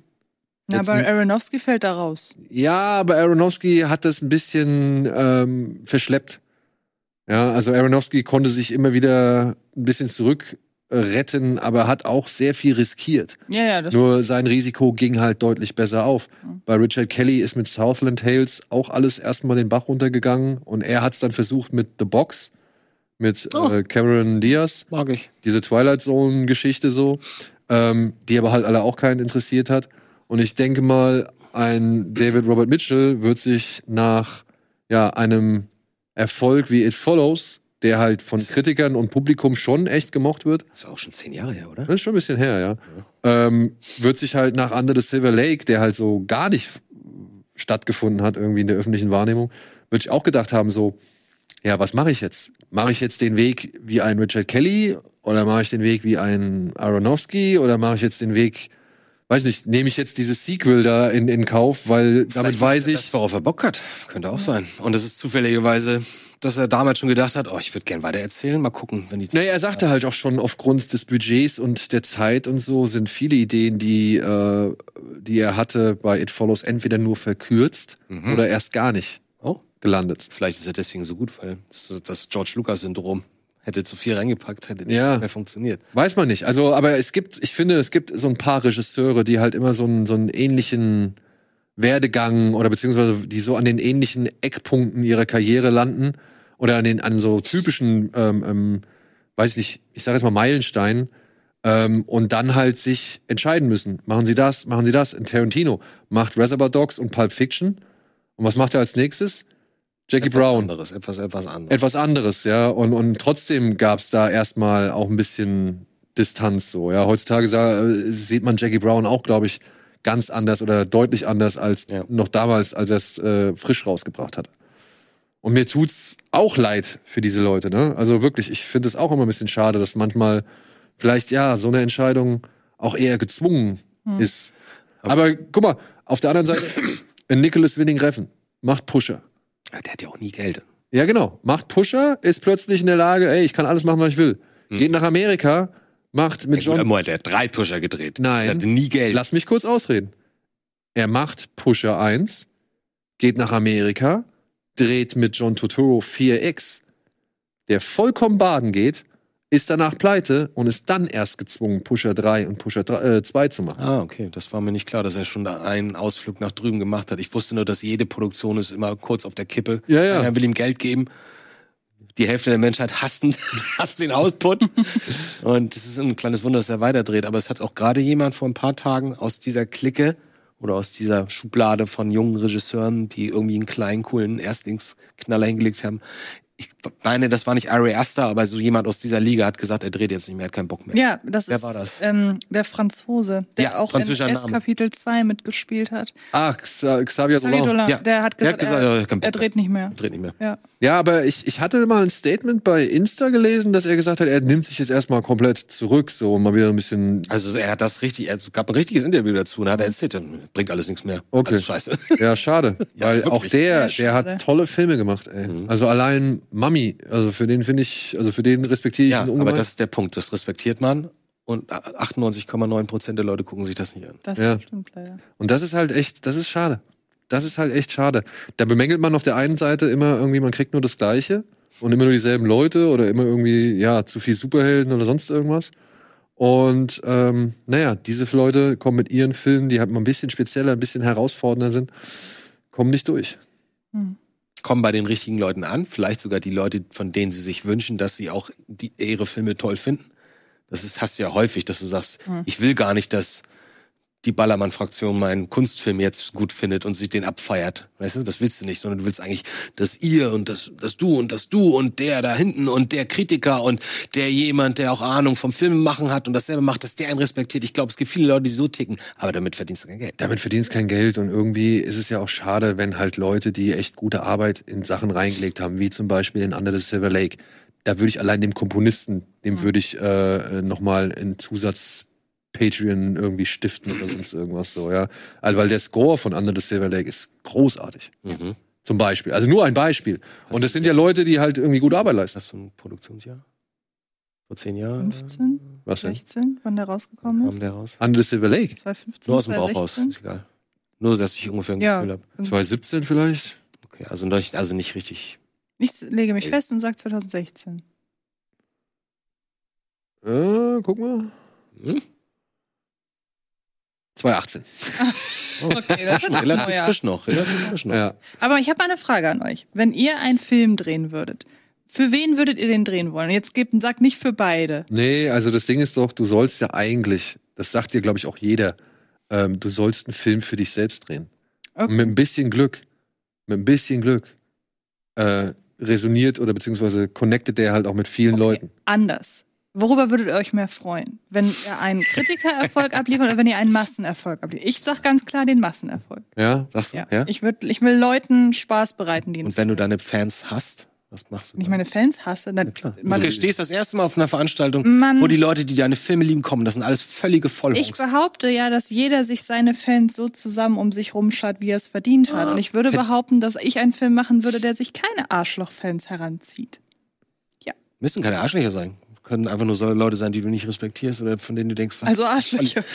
Jetzt aber Aronofsky fällt da raus. ja, aber Aronofsky hat das ein bisschen ähm, verschleppt. Ja, also Aronofsky konnte sich immer wieder ein bisschen zurückretten, aber hat auch sehr viel riskiert. Ja, ja, das Nur sein Risiko ging halt deutlich besser auf. Mhm. Bei Richard Kelly ist mit Southland Tales auch alles erstmal den Bach runtergegangen und er hat es dann versucht mit The Box, mit Oh. äh, Cameron Diaz Mag ich. diese Twilight Zone-Geschichte so, ähm, die aber halt alle auch keinen interessiert hat. Und ich denke mal, ein David Robert Mitchell wird sich nach ja, einem Erfolg wie It Follows der halt von Kritikern und Publikum schon echt gemocht wird. Das ist auch schon zehn Jahre her, oder? Das ist schon ein bisschen her, ja. Ähm, wird sich halt nach Under the Silver Lake, der halt so gar nicht stattgefunden hat, irgendwie in der öffentlichen Wahrnehmung, würde ich auch gedacht haben, so, ja, was mache ich jetzt? Mache ich jetzt den Weg wie ein Richard Kelly oder mache ich den Weg wie ein Aronofsky oder mache ich jetzt den Weg, weiß nicht, nehme ich jetzt dieses Sequel da in, in Kauf, weil damit Vielleicht weiß ich, Das, worauf er Bock hat. Könnte auch sein. Und es ist zufälligerweise, dass er damals schon gedacht hat, oh, ich würde gern weiter erzählen. Mal gucken, wenn die Zeit. Naja, er sagte halt auch schon, aufgrund des Budgets und der Zeit und so sind viele Ideen, die, äh, die er hatte bei It Follows, entweder nur verkürzt Mhm. oder erst gar nicht Oh, gelandet. vielleicht ist er deswegen so gut, weil das, das George Lucas-Syndrom hätte zu viel reingepackt, hätte nicht Ja. mehr funktioniert. Weiß man nicht. Also, aber es gibt, ich finde, es gibt so ein paar Regisseure, die halt immer so einen, so einen ähnlichen Werdegang oder beziehungsweise die so an den ähnlichen Eckpunkten ihrer Karriere landen oder an den, an so typischen, ähm, ähm, weiß ich nicht, ich sage jetzt mal Meilensteinen ähm, und dann halt sich entscheiden müssen. Machen sie das, machen sie das. In Tarantino macht Reservoir Dogs und Pulp Fiction. Und was macht er als nächstes? Jackie etwas Brown Anderes, etwas, etwas anderes. etwas anderes, ja. Und, und trotzdem gab es da erstmal auch ein bisschen Distanz so. Ja, heutzutage sieht man Jackie Brown auch, glaube ich, ganz anders oder deutlich anders als Ja. noch damals, als er es äh, frisch rausgebracht hat. Und mir tut's auch leid für diese Leute, ne? Also wirklich, ich finde es auch immer ein bisschen schade, dass manchmal vielleicht ja so eine Entscheidung auch eher gezwungen ist. Aber guck mal, auf der anderen Seite, ein Nicholas Winning Reffen macht Pusher. Ja, der hat ja auch nie Geld. Ja, genau. Macht Pusher, ist plötzlich in der Lage, ey, ich kann alles machen, was ich will. Geht nach Amerika, macht mit John John. Moment, der hat drei Pusher gedreht. Nein. Der hatte nie Geld. Lass mich kurz ausreden. Er macht Pusher 1, geht nach Amerika, dreht mit John Turturro 4X, der vollkommen baden geht, ist danach pleite und ist dann erst gezwungen, Pusher 3 und Pusher 3, äh, 2 zu machen. Ah, okay. Das war mir nicht klar, dass er schon da einen Ausflug nach drüben gemacht hat. Ich wusste nur, dass jede Produktion ist immer kurz auf der Kippe. Ja, ja. Einer will ihm Geld geben. Die Hälfte der Menschheit hasst, ihn- hasst den Output. Und es ist ein kleines Wunder, dass er weiterdreht. Aber es hat auch gerade jemand vor ein paar Tagen aus dieser Clique oder aus dieser Schublade von jungen Regisseuren, die irgendwie einen kleinen, coolen Erstlingsknaller hingelegt haben. Ich meine, das war nicht Ari Aster, aber so jemand aus dieser Liga hat gesagt, er dreht jetzt nicht mehr, er hat keinen Bock mehr. Ja, das Wer ist war das? Ähm, der Franzose, der Ja, auch in französischer S Name. Kapitel 2 mitgespielt hat. Ach, Xa- Xavier Xavier Dolan. Dolan, Ja, der hat der gesagt, hat gesagt, er, er er dreht nicht mehr. Dreht nicht mehr. Ja. Ja, aber ich, ich hatte mal ein Statement bei Insta gelesen, dass er gesagt hat, er nimmt sich jetzt erstmal komplett zurück, so mal wieder ein bisschen. Also er hat das richtig, es gab ein richtiges Interview dazu und er hat erzählt, dann bringt alles nichts mehr. Okay. Alles scheiße. Ja, schade. Ja, weil wirklich. auch der, der hat tolle Filme gemacht, ey. Mhm. Also allein Mami, also für den finde ich, also für den respektiere ich Ja, ihn aber ungemein. das ist der Punkt, das respektiert man und 98,9 Prozent der Leute gucken sich das nicht an. Das Ja. stimmt leider. Und das ist halt echt, das ist schade. Das ist halt echt schade. Da bemängelt man auf der einen Seite immer irgendwie, man kriegt nur das Gleiche und immer nur dieselben Leute oder immer irgendwie, ja, zu viel Superhelden oder sonst irgendwas. Und ähm, naja, diese Leute kommen mit ihren Filmen, die halt mal ein bisschen spezieller, ein bisschen herausfordernder sind, kommen nicht durch. Hm. Kommen bei den richtigen Leuten an, vielleicht sogar die Leute, von denen sie sich wünschen, dass sie auch die, ihre Filme toll finden. Das ist, hast du ja häufig, dass du sagst, Hm. ich will gar nicht, dass die Ballermann-Fraktion meinen Kunstfilm jetzt gut findet und sich den abfeiert. Weißt du, das willst du nicht, sondern du willst eigentlich, dass ihr und das, dass du und dass du und der da hinten und der Kritiker und der jemand, der auch Ahnung vom Filmemachen hat und dasselbe macht, dass der einen respektiert. Ich glaube, es gibt viele Leute, die so ticken, aber damit verdienst du kein Geld. Damit verdienst kein Geld und irgendwie ist es ja auch schade, wenn halt Leute, die echt gute Arbeit in Sachen reingelegt haben, wie zum Beispiel in Under the Silver Lake, da würde ich allein dem Komponisten, dem würde ich äh, nochmal einen Zusatz Patreon irgendwie stiften oder sonst irgendwas so, ja. Also, weil der Score von Under the Silver Lake ist großartig. Mhm. Zum Beispiel. Also nur ein Beispiel. Und das sind ja Leute, die halt irgendwie gute Arbeit leisten. Hast du ein Produktionsjahr? Vor zehn Jahren? 15, Was denn? 16, wann der rausgekommen ist. der raus? Under the Silver Lake? 2015, Nur aus dem Bauch raus, 2016. ist egal. Nur, dass ich ungefähr ein Ja. Gefühl habe. 2017 vielleicht? Okay, also nicht, also nicht richtig. Ich lege mich fest und sage 2016. Äh, guck mal. Hm? 2018. Okay, das ist relativ neuer. frisch noch, relativ frisch noch. Ja. Aber ich habe eine Frage an euch. Wenn ihr einen Film drehen würdet, für wen würdet ihr den drehen wollen? Jetzt gebt, sagt nicht für beide. Nee, also das Ding ist doch, du sollst ja eigentlich, das sagt dir, glaube ich, auch jeder, ähm, du sollst einen Film für dich selbst drehen. Und Okay. mit ein bisschen Glück, mit ein bisschen Glück, äh, resoniert oder beziehungsweise connectet der halt auch mit vielen Leuten. Anders. Worüber würdet ihr euch mehr freuen? Wenn ihr einen Kritikererfolg abliefert oder wenn ihr einen Massenerfolg abliefert? Ich sag ganz klar den Massenerfolg. Ja, sagst du? Ja. Ja. Ich, würd, ich will Leuten Spaß bereiten, die Und wenn du deine Fans hast, was machst du wenn ich meine Fans hasse, dann Klar. man, du stehst das erste Mal auf einer Veranstaltung, Man- wo die Leute, die deine Filme lieben, kommen. Das sind alles völlige ich Vollhongs. behaupte ja, dass jeder sich seine Fans so zusammen um sich rumschaut, wie er es verdient hat. Und ich würde behaupten, dass ich einen Film machen würde, der sich keine Arschloch-Fans heranzieht. Müssen keine Arschlöcher sein. Können einfach nur so Leute sein, die du nicht respektierst oder von denen du denkst, was? Also Arschlöcher.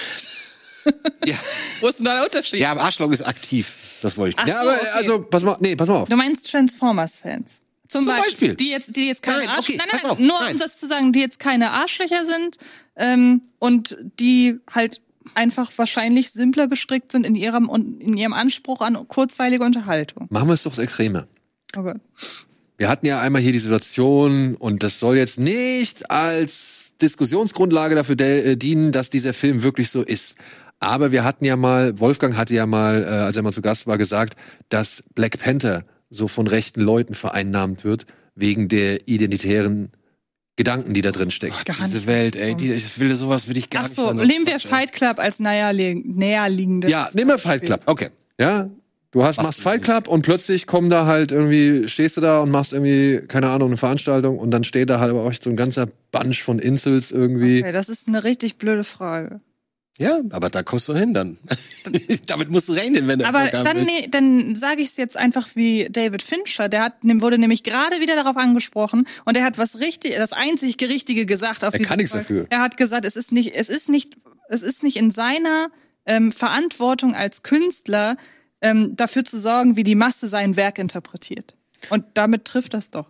Ja. Wo ist denn da der Unterschied? ja, aber Arschloch ist aktiv. Das wollte ich. Ach Ja, so, aber okay. also, pass mal, nee, pass mal auf. Du meinst Transformers-Fans? Zum, Zum Beispiel. Die jetzt, die jetzt keine Nein, Arsch okay, nein, nein, auf, nur nein. um das zu sagen, die jetzt keine Arschlöcher sind ähm, und die halt einfach wahrscheinlich simpler gestrickt sind in ihrem in ihrem Anspruch an kurzweilige Unterhaltung. Machen wir es doch das Extreme. Oh Gott. Wir hatten ja einmal hier die Situation, und das soll jetzt nicht als Diskussionsgrundlage dafür de- äh, dienen, dass dieser Film wirklich so ist. Aber wir hatten ja mal, Wolfgang hatte ja mal, äh, als er mal zu Gast war, gesagt, dass Black Panther so von rechten Leuten vereinnahmt wird, wegen der identitären Gedanken, die da drin stecken. Gar Diese nicht Welt, ey, die, ich will sowas, will ich gar Ach nicht. so, hören, nehmen wir. Fight Club als näherlie- näherliegendes. Ja, nehmen wir Fight Club. Okay. Ja, du hast, machst Fight Club und plötzlich kommen da halt irgendwie, stehst du da und machst irgendwie, keine Ahnung, eine Veranstaltung und dann steht da halt aber auch so ein ganzer Bunch von Insels irgendwie. Okay, das ist eine richtig blöde Frage. Ja, aber da kommst du hin dann. Damit musst du rechnen, wenn du Aber dann, nee, dann sage ich es jetzt einfach wie David Fincher. Der hat, wurde nämlich gerade wieder darauf angesprochen und er hat was richtig, das einzig Richtige gesagt auf Er kann nichts dafür. Er hat gesagt, es ist nicht, es ist nicht, es ist nicht in seiner ähm, Verantwortung als Künstler ähm, dafür zu sorgen, wie die Masse sein Werk interpretiert. Und damit trifft das doch.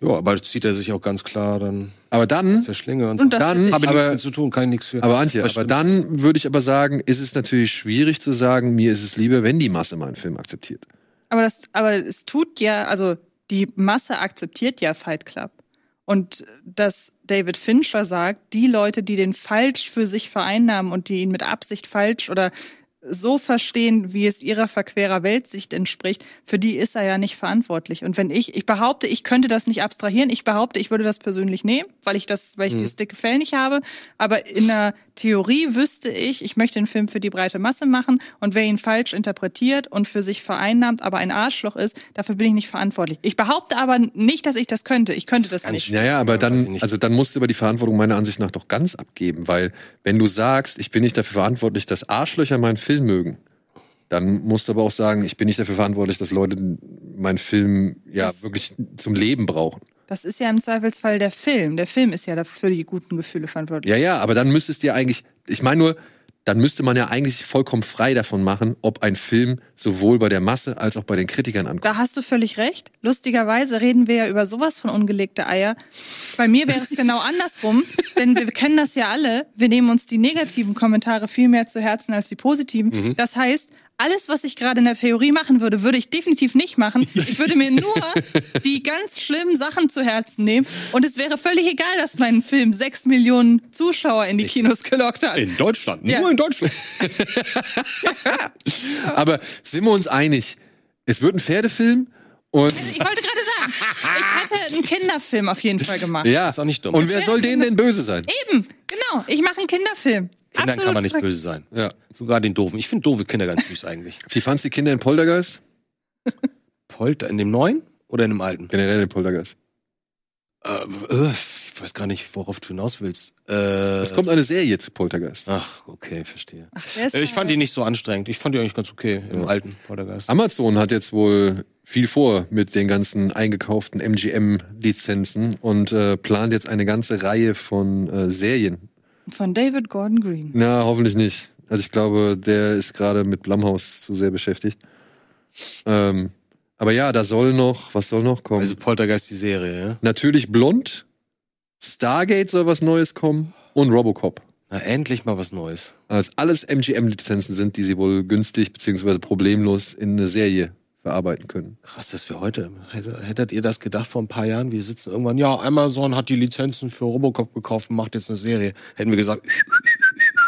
Ja, aber zieht er sich auch ganz klar dann Aber dann, aus der Schlinge und, Und so. das dann, finde ich- Habe nichts zu tun, kann ich nichts für. aber Antje, aber dann würde ich aber sagen, ist es natürlich schwierig zu sagen, mir ist es lieber, wenn die Masse meinen Film akzeptiert. Aber das, aber es tut ja, also die Masse akzeptiert ja Fight Club. Und dass David Fincher sagt, die Leute, die den falsch für sich vereinnahmen und die ihn mit Absicht falsch oder so verstehen, wie es ihrer verquerer Weltsicht entspricht, für die ist er ja nicht verantwortlich. Und wenn ich, ich behaupte, ich könnte das nicht abstrahieren, ich behaupte, ich würde das persönlich nehmen, weil ich das, weil ich dieses dicke Fell nicht habe. Aber in der Theorie wüsste ich, ich möchte einen Film für die breite Masse machen und wer ihn falsch interpretiert und für sich vereinnahmt, aber ein Arschloch ist, dafür bin ich nicht verantwortlich. Ich behaupte aber nicht, dass ich das könnte. Ich könnte das Ganz nicht. Naja, aber dann, also dann musst du aber die Verantwortung meiner Ansicht nach doch ganz abgeben, weil wenn du sagst, ich bin nicht dafür verantwortlich, dass Arschlöcher meinen Film mögen, dann musst du aber auch sagen, ich bin nicht dafür verantwortlich, dass Leute meinen Film ja Das- wirklich zum Leben brauchen. Das ist ja im Zweifelsfall der Film. Der Film ist ja dafür die guten Gefühle verantwortlich. Ja, ja, aber dann müsstest du ja eigentlich, ich meine nur, dann müsste man ja eigentlich vollkommen frei davon machen, ob ein Film sowohl bei der Masse als auch bei den Kritikern ankommt. Da hast du völlig recht. Lustigerweise reden wir ja über sowas von ungelegte Eier. Bei mir wäre es genau andersrum, denn wir kennen das ja alle. Wir nehmen uns die negativen Kommentare viel mehr zu Herzen als die positiven. Das heißt, alles, was ich gerade in der Theorie machen würde, würde ich definitiv nicht machen. Ich würde mir nur die ganz schlimmen Sachen zu Herzen nehmen. Und es wäre völlig egal, dass mein Film sechs Millionen Zuschauer in die Kinos gelockt hat. In Deutschland, Ja. nur in Deutschland. aber sind wir uns einig, es wird ein Pferdefilm und Ich wollte gerade sagen, ich hätte einen Kinderfilm auf jeden Fall gemacht. ja, Ist auch nicht dumm. und wer soll denen denn böse sein? Eben, genau. Ich mache einen Kinderfilm. Kindern Absolut kann man nicht böse sein. Ja. Sogar den doofen. Ich finde doofe Kinder ganz süß eigentlich. Wie fandst du die Kinder in Poltergeist? Polter in dem neuen oder in dem alten? Generell in Poltergeist. Äh, äh, ich weiß gar nicht, worauf du hinaus willst. Äh, Es kommt eine Serie zu Poltergeist. Ach, okay, verstehe. Ach, Äh, Ich fand die nicht so anstrengend. Ich fand die eigentlich ganz okay im Ja. alten Poltergeist. Amazon hat jetzt wohl viel vor mit den ganzen eingekauften MGM-Lizenzen und äh, plant jetzt eine ganze Reihe von äh, Serien. Von David Gordon Green. Na, hoffentlich nicht. Also ich glaube, der ist gerade mit Blumhaus zu sehr beschäftigt. Ähm, aber ja, da soll noch, was soll noch kommen? Also Poltergeist die Serie, ja? Natürlich Blond, Stargate soll was Neues kommen und Robocop. Na, endlich mal was Neues. Als alles MGM-Lizenzen sind, die sie wohl günstig beziehungsweise problemlos in eine Serie verarbeiten können. Krass, das für heute. Hätte- Hättet ihr das gedacht vor ein paar Jahren? Wir sitzen irgendwann, ja, Amazon hat die Lizenzen für Robocop gekauft und macht jetzt eine Serie. Hätten wir gesagt,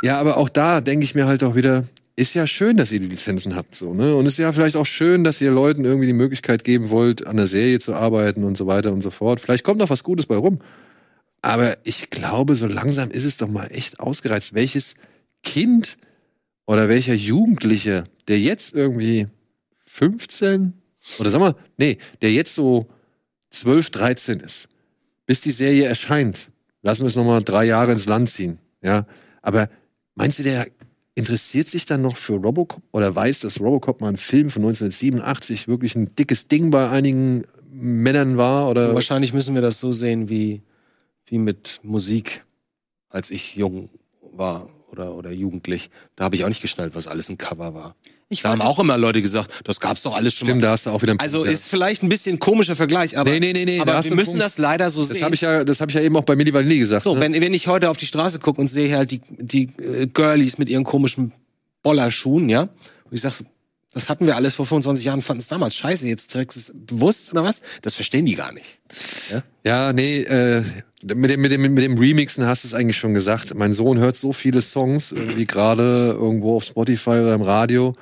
Ja, aber auch da denke ich mir halt auch wieder, ist ja schön, dass ihr die Lizenzen habt, so, ne? Und ist ja vielleicht auch schön, dass ihr Leuten irgendwie die Möglichkeit geben wollt, an der Serie zu arbeiten und so weiter und so fort. Vielleicht kommt noch was Gutes bei rum. Aber ich glaube, so langsam ist es doch mal echt ausgereizt. Welches Kind oder welcher Jugendliche, der jetzt irgendwie 15 oder sag mal, nee, der jetzt so 12, 13 ist, bis die Serie erscheint, lassen wir es nochmal drei Jahre ins Land ziehen, ja. Aber meinst du, der interessiert sich dann noch für Robocop oder weiß, dass Robocop mal ein Film von 1987 wirklich ein dickes Ding bei einigen Männern war? Oder? Wahrscheinlich müssen wir das so sehen wie, wie mit Musik, als ich jung war oder, oder jugendlich. Da habe ich auch nicht geschnallt, was alles ein Cover war. Ich Da haben auch immer Leute gesagt, das gab's doch alles schon Stimmt, mal. da hast du auch wieder einen Also Punkt, ja. ist vielleicht ein bisschen ein komischer Vergleich, aber, Nee, nee, nee, nee, aber wir müssen Punkt. das leider so Das sehen. habe ich ja, das habe ich ja eben auch bei Milli Vanilli gesagt. So, ne? wenn, wenn ich heute auf die Straße gucke und sehe halt die, die äh, Girlies mit ihren komischen Bollerschuhen, ja, und ich sag so, das hatten wir alles vor 25 Jahren, fanden es damals scheiße, jetzt trägst du es bewusst oder was? Das verstehen die gar nicht. Ja, nee, äh, mit dem, mit, dem, mit dem Remixen hast du es eigentlich schon gesagt. Mein Sohn hört so viele Songs, irgendwie gerade irgendwo auf Spotify oder im Radio.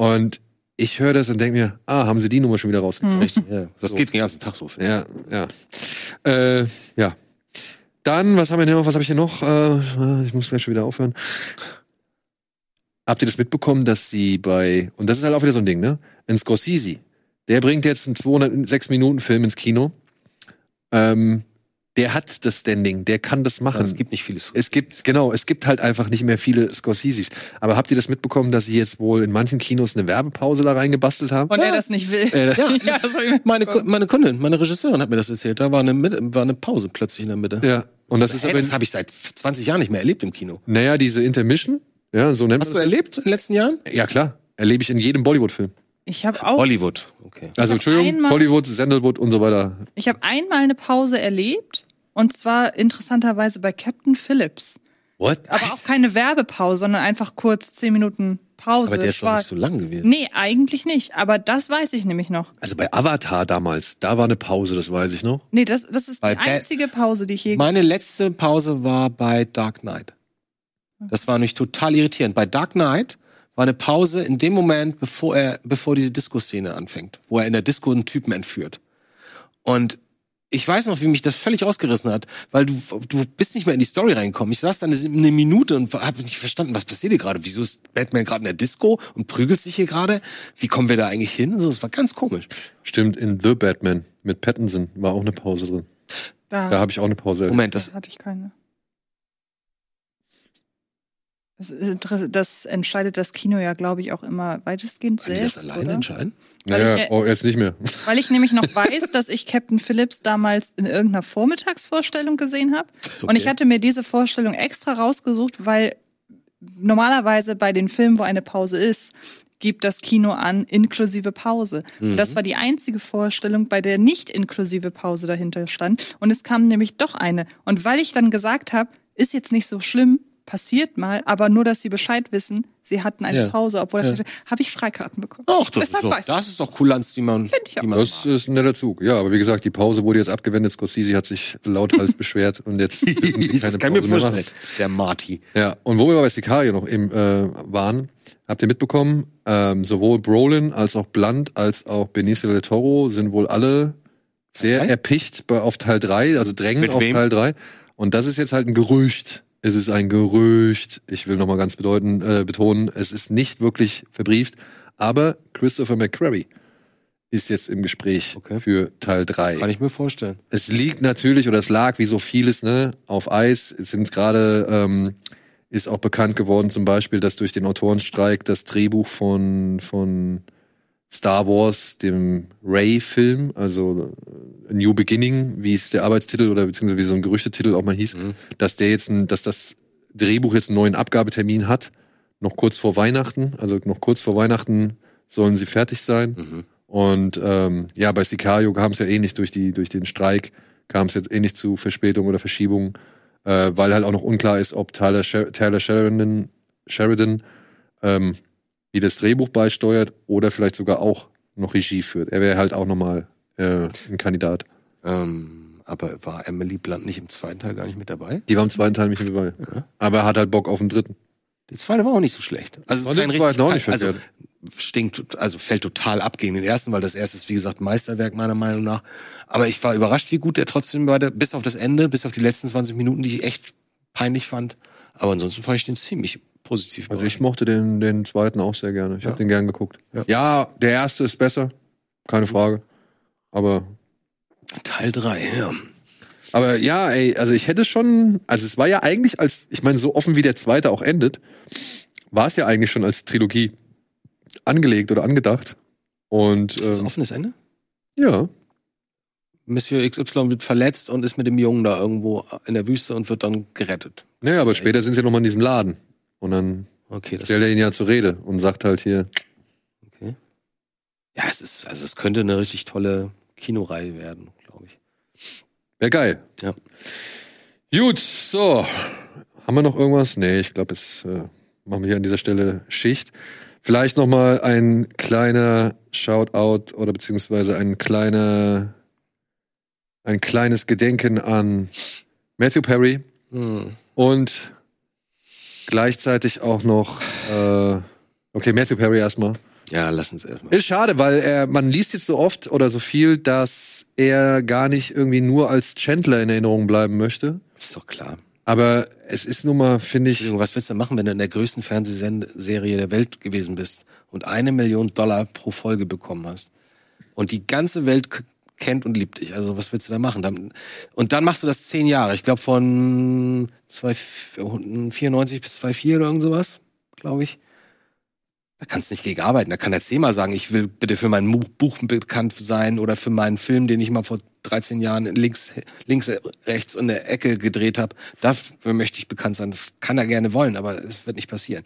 Und ich höre das und denke mir, ah, haben sie die Nummer schon wieder rausgekriegt. Richtig, ja. Das So. geht den ganzen Tag so. Ja, ja. Äh, ja. Dann, was haben wir denn noch? Was habe ich hier noch? Äh, ich muss gleich schon wieder aufhören. Habt ihr das mitbekommen, dass sie bei, und das ist halt auch wieder so ein Ding, ne? In Scorsese, der bringt jetzt einen 206 Minuten Film ins Kino. Ähm, der hat das Standing, der kann das machen. Es gibt nicht vieles. Es gibt, genau, es gibt halt einfach nicht mehr viele Scorseses. Aber habt ihr das mitbekommen, dass sie jetzt wohl in manchen Kinos eine Werbepause da reingebastelt haben? Und er das nicht will. Äh, ja, das ich meine, meine Kundin, meine Regisseurin hat mir das erzählt. Da war eine, war eine Pause plötzlich in der Mitte. ja. Und das ist aber, das habe ich seit 20 Jahren nicht mehr erlebt im Kino. naja, diese Intermission, ja, so nennt Hast du man das. erlebt in den letzten Jahren? Ja, klar. Erlebe ich in jedem Bollywood-Film. Ich habe auch, Hollywood. Okay. Also, Entschuldigung, einmal- Hollywood, Sandalwood und so weiter. ich habe einmal eine Pause erlebt. Und zwar interessanterweise bei Captain Phillips. What? Aber auch keine Werbepause, sondern einfach kurz zehn Minuten Pause. Aber der ist doch War- nicht so lang gewesen. Nee, eigentlich nicht. Aber das weiß ich nämlich noch. Also bei Avatar damals, da war eine Pause, das weiß ich noch. Nee, das, das ist Bei die Ba- einzige Pause, die ich je Meine letzte Pause war bei Dark Knight. Das war nicht total irritierend. Bei Dark Knight war eine Pause in dem Moment, bevor er, bevor diese Disco-Szene anfängt, wo er in der Disco einen Typen entführt. Und ich weiß noch, wie mich das völlig ausgerissen hat, weil du, du bist nicht mehr in die Story reingekommen. Ich saß da eine, eine Minute und habe nicht verstanden, was passiert hier gerade. Wieso ist Batman gerade in der Disco und prügelt sich hier gerade? Wie kommen wir da eigentlich hin? So, es war ganz komisch. Stimmt, in The Batman mit Pattinson war auch eine Pause drin. da, Da habe ich auch eine Pause erlebt. Moment, das das, hatte ich keine. Das, das entscheidet das Kino ja, glaube ich, auch immer weitestgehend kann ich das selbst, alleine oder? entscheiden? weil Naja, ich- oh, jetzt nicht mehr. Weil ich nämlich noch weiß, dass ich Captain Phillips damals in irgendeiner Vormittagsvorstellung gesehen habe. Und ich Okay. hatte mir diese Vorstellung extra rausgesucht, weil normalerweise bei den Filmen, wo eine Pause ist, gibt das Kino an, inklusive Pause. Und das war die einzige Vorstellung, bei der nicht inklusive Pause dahinter stand. Und es kam nämlich doch eine. Und weil ich dann gesagt habe, ist jetzt nicht so schlimm, passiert mal, aber nur, dass sie Bescheid wissen, sie hatten eine Ja. Pause, obwohl Ja. das habe ich Freikarten bekommen. Ach, das, ist Deshalb doch, weiß ich. das ist doch Kulanz, die man, Find ich auch. die man Das mag. ist ein netter Zug. Ja, aber wie gesagt, die Pause wurde jetzt abgewendet. Scorsese hat sich lauthals beschwert und jetzt keine das kann ich Pause mir mehr machen. Der Marty. Ja, und wo wir bei Sicario noch eben äh, waren, habt ihr mitbekommen, ähm, sowohl Brolin als auch Blunt als auch Benicio del Toro sind wohl alle sehr drei? erpicht bei, auf Teil 3, also drängen Mit auf wem? Teil 3. Und das ist jetzt halt ein Gerücht. Es ist ein Gerücht. Ich will nochmal ganz bedeuten, äh, betonen, es ist nicht wirklich verbrieft. Aber Christopher McQuarrie ist jetzt im Gespräch Okay. für Teil 3 Kann ich mir vorstellen. es liegt natürlich oder es lag wie so vieles ne auf Eis. Es sind gerade ähm, ist auch bekannt geworden zum Beispiel, dass durch den Autorenstreik das Drehbuch von von Star Wars, dem Ray-Film, also äh, A New Beginning, wie es der Arbeitstitel oder beziehungsweise wie so ein Gerüchtetitel auch mal hieß, Mhm. dass der jetzt, ein, dass das Drehbuch jetzt einen neuen Abgabetermin hat, noch kurz vor Weihnachten, also noch kurz vor Weihnachten sollen sie fertig sein. Mhm. Und ähm, ja, bei Sicario kam es ja ähnlich durch, die, durch den Streik, kam es jetzt ähnlich zu Verspätungen oder Verschiebungen, äh, weil halt auch noch unklar ist, ob Tyler, Sher Taylor Sheridan, Sheridan ähm, wie das Drehbuch beisteuert oder vielleicht sogar auch noch Regie führt. Er wäre halt auch nochmal äh, ein Kandidat. Ähm, aber war Emily Blunt nicht im zweiten Teil gar nicht mit dabei? Die war im zweiten Teil nicht mit dabei. Ja. Aber er hat halt Bock auf den dritten. Die zweite war auch nicht so schlecht. Also, es Fand ist kein zweiten auch nicht also verkehrt. stinkt, also fällt total ab gegen den ersten, weil das erste ist, wie gesagt, Meisterwerk meiner Meinung nach. Aber ich war überrascht, wie gut der trotzdem der, bis auf das Ende, bis auf die letzten 20 Minuten, die ich echt peinlich fand. Aber ansonsten fand ich den ziemlich positiv. Also ich mochte den, den zweiten auch sehr gerne. Ich Ja. habe den gern geguckt. Ja. Ja. der erste ist besser, keine Frage. Aber, Teil drei, ja. aber ja, ey, also ich hätte schon, also es war ja eigentlich als, ich meine, so offen wie der zweite auch endet, war es ja eigentlich schon als Trilogie angelegt oder angedacht. Und Ist das ein ähm, offenes Ende? ja, Monsieur XY wird verletzt und ist mit dem Jungen da irgendwo in der Wüste und wird dann gerettet. naja, aber später sind sie noch mal in diesem Laden. Und dann Okay, das stellt er ihn ja zur Rede und sagt halt hier, okay. Ja, es ist, also es könnte eine richtig tolle Kinoreihe werden, glaube ich. Wäre geil. Ja. Gut, so. Haben wir noch irgendwas? Nee, ich glaube, jetzt äh, machen wir hier an dieser Stelle Schicht. Vielleicht noch mal ein kleiner Shoutout oder beziehungsweise ein kleiner, ein kleines Gedenken an Matthew Perry Hm. und gleichzeitig auch noch, äh, okay, Matthew Perry erstmal. Ja, lass uns erstmal. Ist schade, weil er, man liest jetzt so oft oder so viel, dass er gar nicht irgendwie nur als Chandler in Erinnerung bleiben möchte. Ist doch klar. Aber es ist nun mal, finde ich, was willst du machen, wenn du in der größten Fernsehserie der Welt gewesen bist und eine Million Dollar pro Folge bekommen hast und die ganze Welt kennt und liebt dich? Also was willst du da machen? Und dann machst du das zehn Jahre. Ich glaube von 294 bis 24 oder irgend sowas, glaube ich. Da kannst du nicht gegen arbeiten. Da kann der CEMA sagen, ich will bitte für mein Buch bekannt sein oder für meinen Film, den ich mal vor 13 Jahren links, links, rechts in der Ecke gedreht habe. Dafür möchte ich bekannt sein. Das kann er gerne wollen, aber es wird nicht passieren.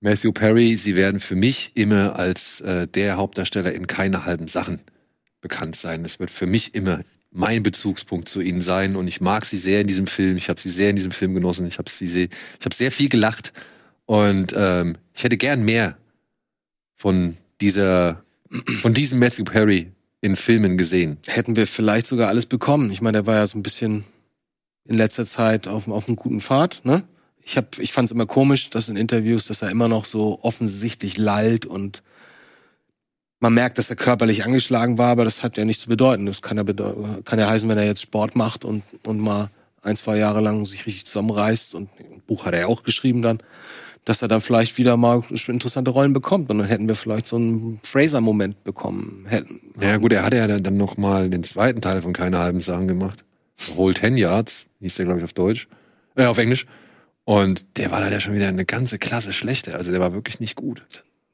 Matthew Perry, sie werden für mich immer als äh, der Hauptdarsteller in keine halben Sachen bekannt sein. Das wird für mich immer mein Bezugspunkt zu ihnen sein und ich mag sie sehr in diesem Film. Ich habe sie sehr in diesem Film genossen. Ich habe sie sehr, ich sehr viel gelacht und ähm, ich hätte gern mehr von dieser, von diesem Matthew Perry in Filmen gesehen. Hätten wir vielleicht sogar alles bekommen. Ich meine, der war ja so ein bisschen in letzter Zeit auf, auf einem guten Pfad, ne? Ich, ich fand es immer komisch, dass in Interviews, dass er immer noch so offensichtlich lallt und man merkt, dass er körperlich angeschlagen war, aber das hat ja nichts zu bedeuten. Das kann ja, bedeu kann ja heißen, wenn er jetzt Sport macht und, und mal ein, zwei Jahre lang sich richtig zusammenreißt und ein Buch hat er ja auch geschrieben dann, dass er dann vielleicht wieder mal interessante Rollen bekommt und dann hätten wir vielleicht so einen Fraser-Moment bekommen. Hätten. Ja gut, er hatte ja dann noch mal den zweiten Teil von keine halben Sachen gemacht. Whole Ten Yards, hieß der glaube ich auf Deutsch, äh, auf Englisch. Und der war leider schon wieder eine ganze Klasse schlechter. Also der war wirklich nicht gut.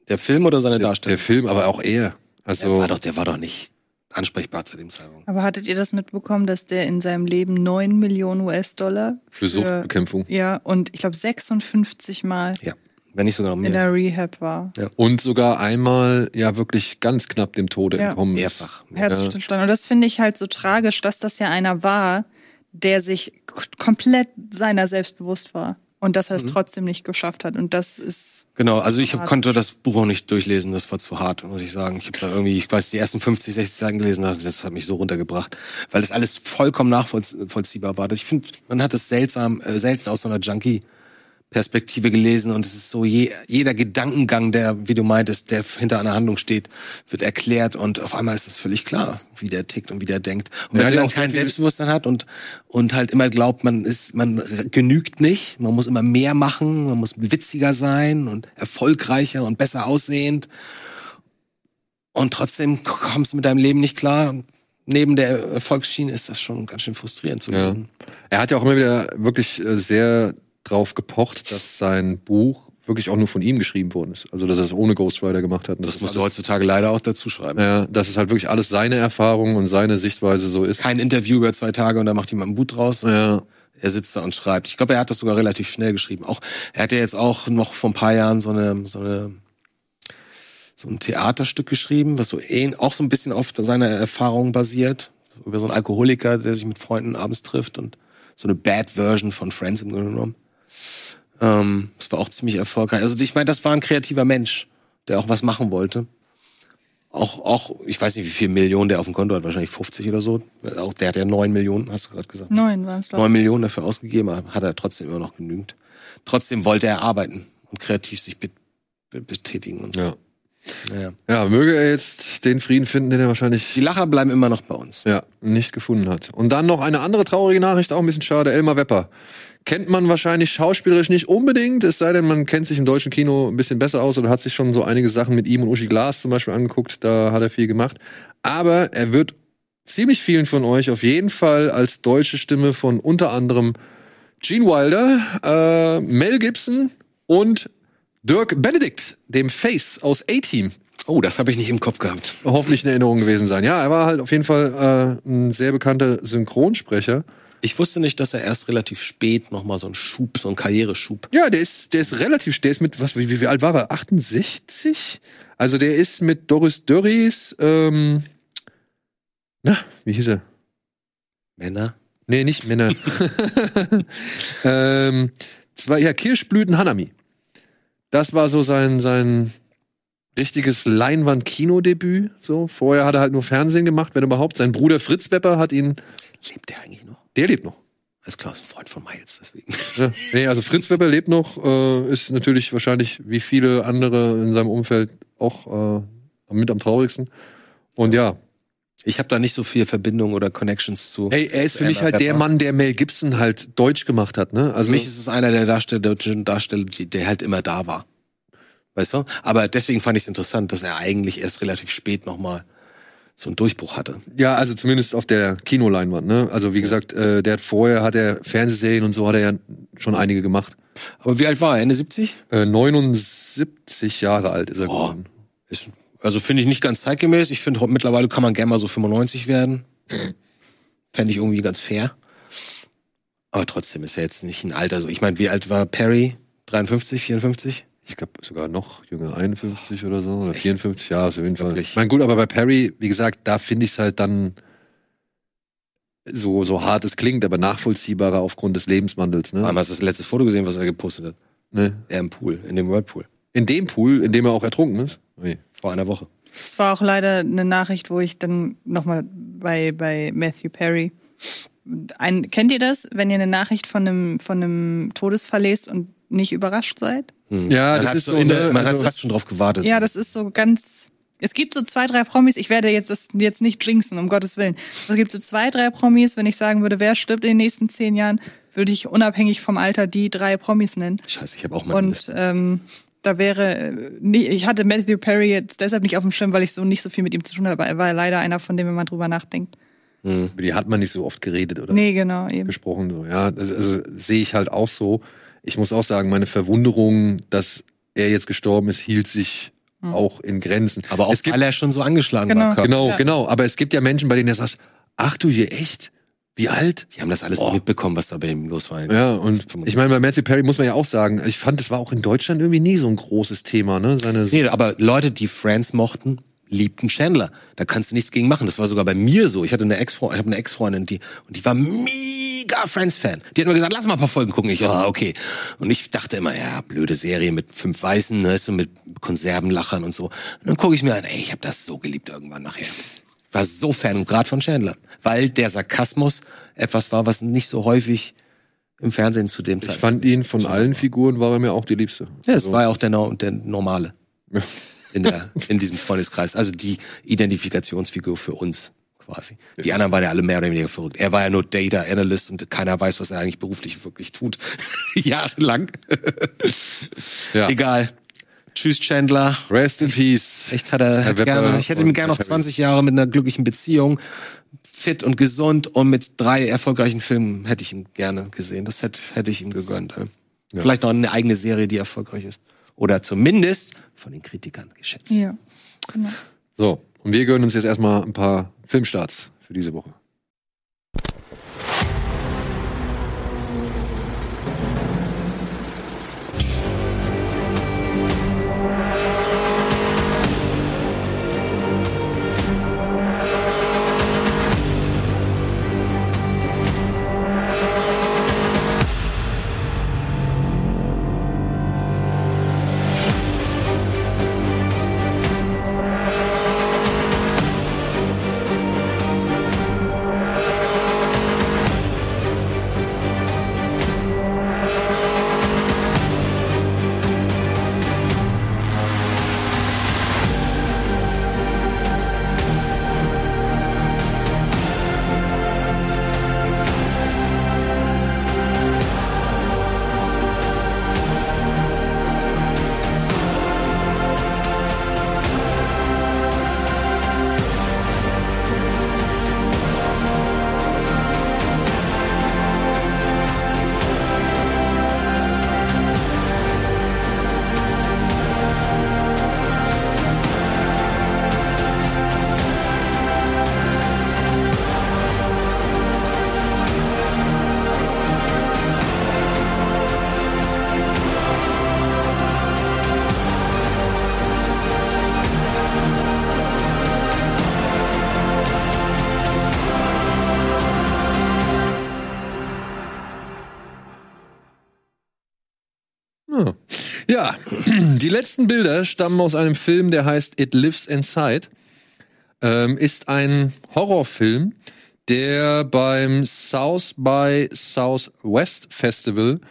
Der Film oder seine Der, Darstellung? der Film, aber auch er. Der Also war doch, der war doch nicht ansprechbar zu dem Zeitpunkt. Aber hattet ihr das mitbekommen, dass der in seinem Leben 9 Millionen US-Dollar für Suchtbekämpfung. ja, und ich glaube 56 Mal Wenn nicht sogar in mehr. der Rehab war. Und sogar einmal ja wirklich ganz knapp dem Tode Ja. entkommen ist. Mehrfach. Herzstillstand. Und das finde ich halt so tragisch, dass das ja einer war, der sich komplett seiner selbst bewusst war. Und dass er es Mhm. trotzdem nicht geschafft hat. Und das ist, Genau, also ich Hart. konnte das Buch auch nicht durchlesen, das war zu hart, muss ich sagen. Ich habe da irgendwie, ich weiß, die ersten 50, 60 Seiten gelesen, das hat mich so runtergebracht, weil das alles vollkommen nachvollziehbar war. Ich finde, man hat es seltsam, äh, selten aus so einer Junkie Perspektive gelesen und es ist so je, jeder Gedankengang, der, wie du meintest, der hinter einer Handlung steht, wird erklärt und auf einmal ist das völlig klar, wie der tickt und wie der denkt. Und Ja, wenn man auch kein so viel- Selbstbewusstsein hat und und halt immer glaubt, man ist, man genügt nicht, man muss immer mehr machen, man muss witziger sein und erfolgreicher und besser aussehend und trotzdem kommst du mit deinem Leben nicht klar. Neben der Erfolgsschiene ist das schon ganz schön frustrierend zu Ja. lesen. Er hat ja auch immer wieder wirklich äh, sehr drauf gepocht, dass sein Buch wirklich auch nur von ihm geschrieben worden ist. Also dass er es ohne Ghostwriter gemacht hat. Und Das, ist musst du alles- heutzutage leider auch dazu schreiben. Ja, dass es halt wirklich alles seine Erfahrung und seine Sichtweise so ist. Kein Interview über zwei Tage und da macht jemand ein Buch draus. Ja, Er sitzt da und schreibt. Ich glaube, er hat das sogar relativ schnell geschrieben. Auch er hat ja jetzt auch noch vor ein paar Jahren so eine so eine so ein Theaterstück geschrieben, was so auch so ein bisschen auf seiner Erfahrung basiert über so einen Alkoholiker, der sich mit Freunden abends trifft und so eine Bad Version von Friends im Grunde genommen. Ähm, das war auch ziemlich erfolgreich. Also ich meine, das war ein kreativer Mensch, der auch was machen wollte. Auch, auch, ich weiß nicht, wie viel Millionen der auf dem Konto hat, wahrscheinlich 50 oder so. Auch der hat ja 9 Millionen, hast du gerade gesagt. neun waren es, glaube 9 Millionen dafür ausgegeben, aber hat er trotzdem immer noch genügend. Trotzdem wollte er arbeiten. und kreativ sich be be betätigen. Und so. Ja. Naja. ja, möge er jetzt den Frieden finden, den er wahrscheinlich Die Lacher bleiben immer noch bei uns. ja, nicht gefunden hat. Und dann noch eine andere traurige Nachricht, auch ein bisschen schade. Elmar Wepper. Kennt man wahrscheinlich schauspielerisch nicht unbedingt, es sei denn, man kennt sich im deutschen Kino ein bisschen besser aus oder hat sich schon so einige Sachen mit ihm und Uschi Glas zum Beispiel angeguckt. Da hat er viel gemacht. Aber er wird ziemlich vielen von euch auf jeden Fall als deutsche Stimme von unter anderem Gene Wilder, äh, Mel Gibson und Dirk Benedict, dem Face aus A-Team, Oh, das habe ich nicht im Kopf gehabt. hoffentlich in Erinnerung gewesen sein. Ja, er war halt auf jeden Fall äh, ein sehr bekannter Synchronsprecher. Ich wusste nicht, dass er erst relativ spät nochmal so einen Schub, so einen Karriereschub. Ja, der ist, der ist relativ, der ist mit, was, wie, wie alt war er? 68? Also der ist mit Doris Dörries, ähm, na, wie hieß er? Männer. Nee, nicht Männer. ähm, zwar, ja, Kirschblüten Hanami. Das war so sein, sein richtiges Leinwand-Kinodebüt. So. Vorher hat er halt nur Fernsehen gemacht, wenn überhaupt. Sein Bruder Fritz Wepper hat ihn, Lebt der eigentlich noch? Der lebt noch. Alles klar, ist ein Freund von Miles, deswegen. Ja, nee, also Fritz Wepper lebt noch, äh, ist natürlich wahrscheinlich wie viele andere in seinem Umfeld auch äh, mit am traurigsten. Und ja, Ich habe da nicht so viel Verbindung oder Connections zu. ey, er ist für mich halt der. Mann, der Mel Gibson halt deutsch gemacht hat, ne? Also Für mich ist es einer der Darsteller, deutschen Darsteller, die- der halt immer da war. Weißt du? Aber deswegen fand ich es interessant, dass er eigentlich erst relativ spät nochmal so einen Durchbruch hatte. ja, also zumindest auf der Kinoleinwand, ne? Also wie gesagt, äh, der hat vorher hat er Fernsehserien und so hat er ja schon einige gemacht. Aber wie alt war er? Ende 70? Äh, 79 Jahre alt ist er Oh. geworden. Ist, also finde ich nicht ganz zeitgemäß. Ich finde, mittlerweile kann man gerne mal so 95 werden. Fände ich irgendwie ganz fair. Aber trotzdem ist er jetzt nicht ein Alter. So, ich meine, wie alt war Perry? 53, 54? Ich glaube sogar noch jünger, 51 oder so, oder 54 Jahre auf jeden Fall. Ich meine, gut, aber bei Perry, wie gesagt, da finde ich es halt dann so, so hart es klingt, aber nachvollziehbarer aufgrund des Lebenswandels. Ne? Einmal hast du das letzte Foto gesehen, was er gepostet hat. ne? Er im Pool, in dem Whirlpool. In dem Pool, in dem er auch ertrunken ist. Ui. Vor einer Woche. Es war auch leider eine Nachricht, wo ich dann nochmal bei, bei Matthew Perry. Ein, kennt ihr das, wenn ihr eine Nachricht von einem, von einem Todesfall lest und nicht überrascht seid? Hm. Ja, man das hat ist so in der, man also- hat fast schon drauf gewartet. Ja, das ist so ganz. Es gibt so zwei, drei Promis, ich werde jetzt das jetzt nicht jinxen, um Gottes Willen. Es gibt so zwei, drei Promis, wenn ich sagen würde, wer stirbt in den nächsten zehn Jahren, würde ich unabhängig vom Alter die drei Promis nennen. Scheiße, ich habe auch mal eine Und Liste. ähm, da wäre, äh, nie, ich hatte Matthew Perry jetzt deshalb nicht auf dem Schirm, weil ich so nicht so viel mit ihm zu tun habe, aber er war leider einer, von dem wenn man drüber nachdenkt. Hm. Über die hat man nicht so oft geredet oder Nee, genau, eben. gesprochen. So. Ja, also, also sehe ich halt auch so. Ich muss auch sagen, meine Verwunderung, dass er jetzt gestorben ist, hielt sich Hm. auch in Grenzen. Aber auch es gibt weil er schon so angeschlagen Genau. war. Genau, Ja. genau. Aber es gibt ja Menschen, bei denen du sagst, ach du je, echt? Wie alt? Die haben das alles Oh. mitbekommen, was da bei ihm los war. Ja, und ich meine, bei Matthew Perry muss man ja auch sagen, ich fand, das war auch in Deutschland irgendwie nie so ein großes Thema, ne? Seine, Nee, aber Leute, die Friends mochten, liebten Chandler. Da kannst du nichts gegen machen. Das war sogar bei mir so. Ich hatte eine Ex-Freundin, ich habe eine Ex-Freundin, die und die war mega Friends-Fan. Die hat mir gesagt, lass mal ein paar Folgen gucken. Ich, ja, okay. Und ich dachte immer, ja, blöde Serie mit fünf Weißen, ne, so mit Konservenlachern und so. Und dann gucke ich mir an, ey, ich habe das so geliebt irgendwann nachher. War so Fan und gerade von Chandler, weil der Sarkasmus etwas war, was nicht so häufig im Fernsehen zu dem ich Zeitpunkt. fand ihn von allen Figuren, war er mir auch die liebste. Ja, es Also, war ja auch der, der normale Ja. In, der, in diesem Freundeskreis. Also die Identifikationsfigur für uns quasi. Die anderen waren ja alle mehr oder weniger verrückt. Er war ja nur Data Analyst und keiner weiß, was er eigentlich beruflich wirklich tut. Jahrelang. Ja. Egal. Tschüss, Chandler. Rest in Peace. Echt hat er hat gerne, ich hätte ihm gerne noch Herr Perry. 20 Jahre mit einer glücklichen Beziehung, fit und gesund und mit drei erfolgreichen Filmen hätte ich ihm gerne gesehen. Das hätte, hätte ich ihm gegönnt. Ja. Vielleicht noch eine eigene Serie, die erfolgreich ist. Oder zumindest von den Kritikern geschätzt. Ja, genau. So, und wir gönnen uns jetzt erstmal ein paar Filmstarts für diese Woche. Die letzten Bilder stammen aus einem Film, der heißt It Lives Inside. Ähm, ist ein Horrorfilm, der beim South by Southwest Festival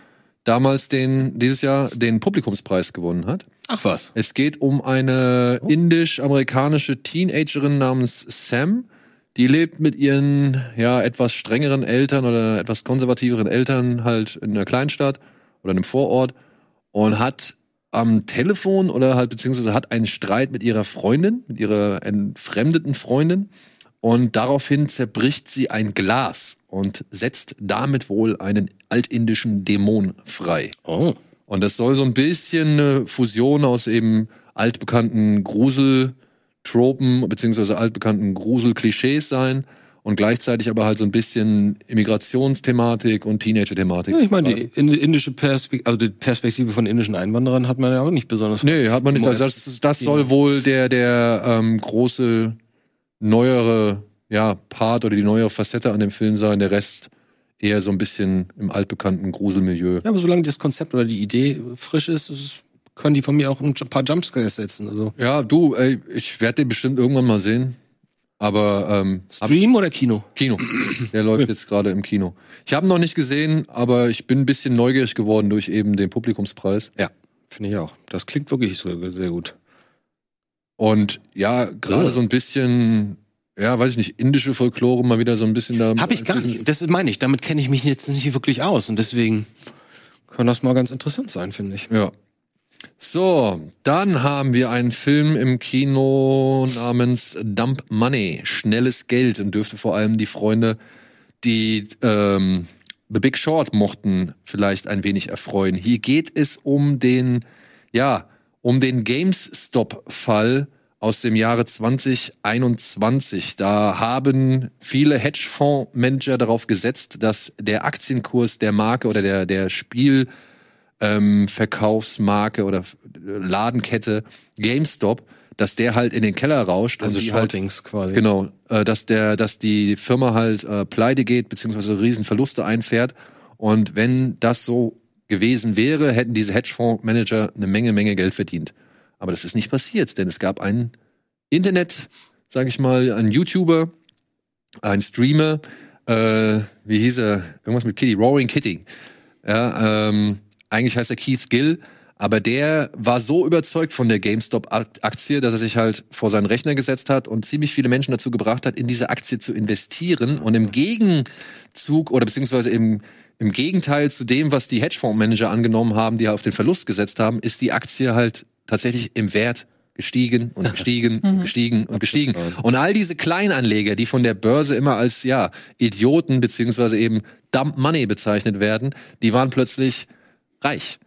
damals den, dieses Jahr den Publikumspreis gewonnen hat. Ach was. Es geht um eine indisch-amerikanische Teenagerin namens Sam. Die lebt mit ihren, ja, etwas strengeren Eltern oder etwas konservativeren Eltern halt in einer Kleinstadt oder einem Vorort und hat am Telefon oder halt beziehungsweise hat einen Streit mit ihrer Freundin, mit ihrer entfremdeten Freundin und daraufhin zerbricht sie ein Glas und setzt damit wohl einen altindischen Dämon frei. Oh. Und das soll so ein bisschen eine Fusion aus eben altbekannten Gruseltropen beziehungsweise altbekannten Gruselklischees sein und gleichzeitig aber halt so ein bisschen Immigrationsthematik und Teenager-Thematik. Ja, ich meine, die in- indische Perspektive, also die Perspektive von indischen Einwanderern hat man ja auch nicht besonders. Nee, hat man nicht. Also das, das soll wohl der, der ähm, große neuere ja, Part oder die neuere Facette an dem Film sein. Der Rest eher so ein bisschen im altbekannten Gruselmilieu. Ja, aber solange das Konzept oder die Idee frisch ist, ist- können die von mir auch ein paar Jumpscares setzen. Also Ja, du, ey, ich werde den bestimmt irgendwann mal sehen. Aber ähm, ab Stream oder Kino? Kino. Der läuft jetzt gerade im Kino. Ich habe ihn noch nicht gesehen, aber ich bin ein bisschen neugierig geworden durch eben den Publikumspreis. Ja, finde ich auch. Das klingt wirklich so sehr gut. Und ja, gerade so ein bisschen, ja, weiß ich nicht, indische Folklore mal wieder so ein bisschen da. Habe ich gar nicht. Das meine ich. Damit kenne ich mich jetzt nicht wirklich aus und deswegen kann das mal ganz interessant sein, finde ich. Ja. So, dann haben wir einen Film im Kino namens Dump Money, schnelles Geld und dürfte vor allem die Freunde, die ähm, The Big Short mochten, vielleicht ein wenig erfreuen. Hier geht es um den, ja, um den GameStop-Fall aus dem Jahre 2021. Da haben viele Hedgefondsmanager darauf gesetzt, dass der Aktienkurs der Marke oder der, der Spiel ähm, Verkaufsmarke oder Ladenkette GameStop, dass der halt in den Keller rauscht Also und die halt Shortings quasi. Genau, äh, dass der, dass die Firma halt äh, pleite geht beziehungsweise Riesenverluste einfährt. Und wenn das so gewesen wäre, hätten diese Hedgefondsmanager eine Menge, Menge Geld verdient. Aber das ist nicht passiert, denn es gab einen Internet, sage ich mal, einen YouTuber, einen Streamer, äh, wie hieß er? Irgendwas mit Kitty, Roaring Kitty. Ja, ähm, eigentlich heißt er Keith Gill, aber der war so überzeugt von der GameStop-Aktie, dass er sich halt vor seinen Rechner gesetzt hat und ziemlich viele Menschen dazu gebracht hat, in diese Aktie zu investieren. Und im Gegenzug oder beziehungsweise im, im Gegenteil zu dem, was die Hedgefondsmanager angenommen haben, die auf den Verlust gesetzt haben, ist die Aktie halt tatsächlich im Wert gestiegen und gestiegen und gestiegen und gestiegen. Und all diese Kleinanleger, die von der Börse immer als ja Idioten beziehungsweise eben Dump Money bezeichnet werden, die waren plötzlich reich.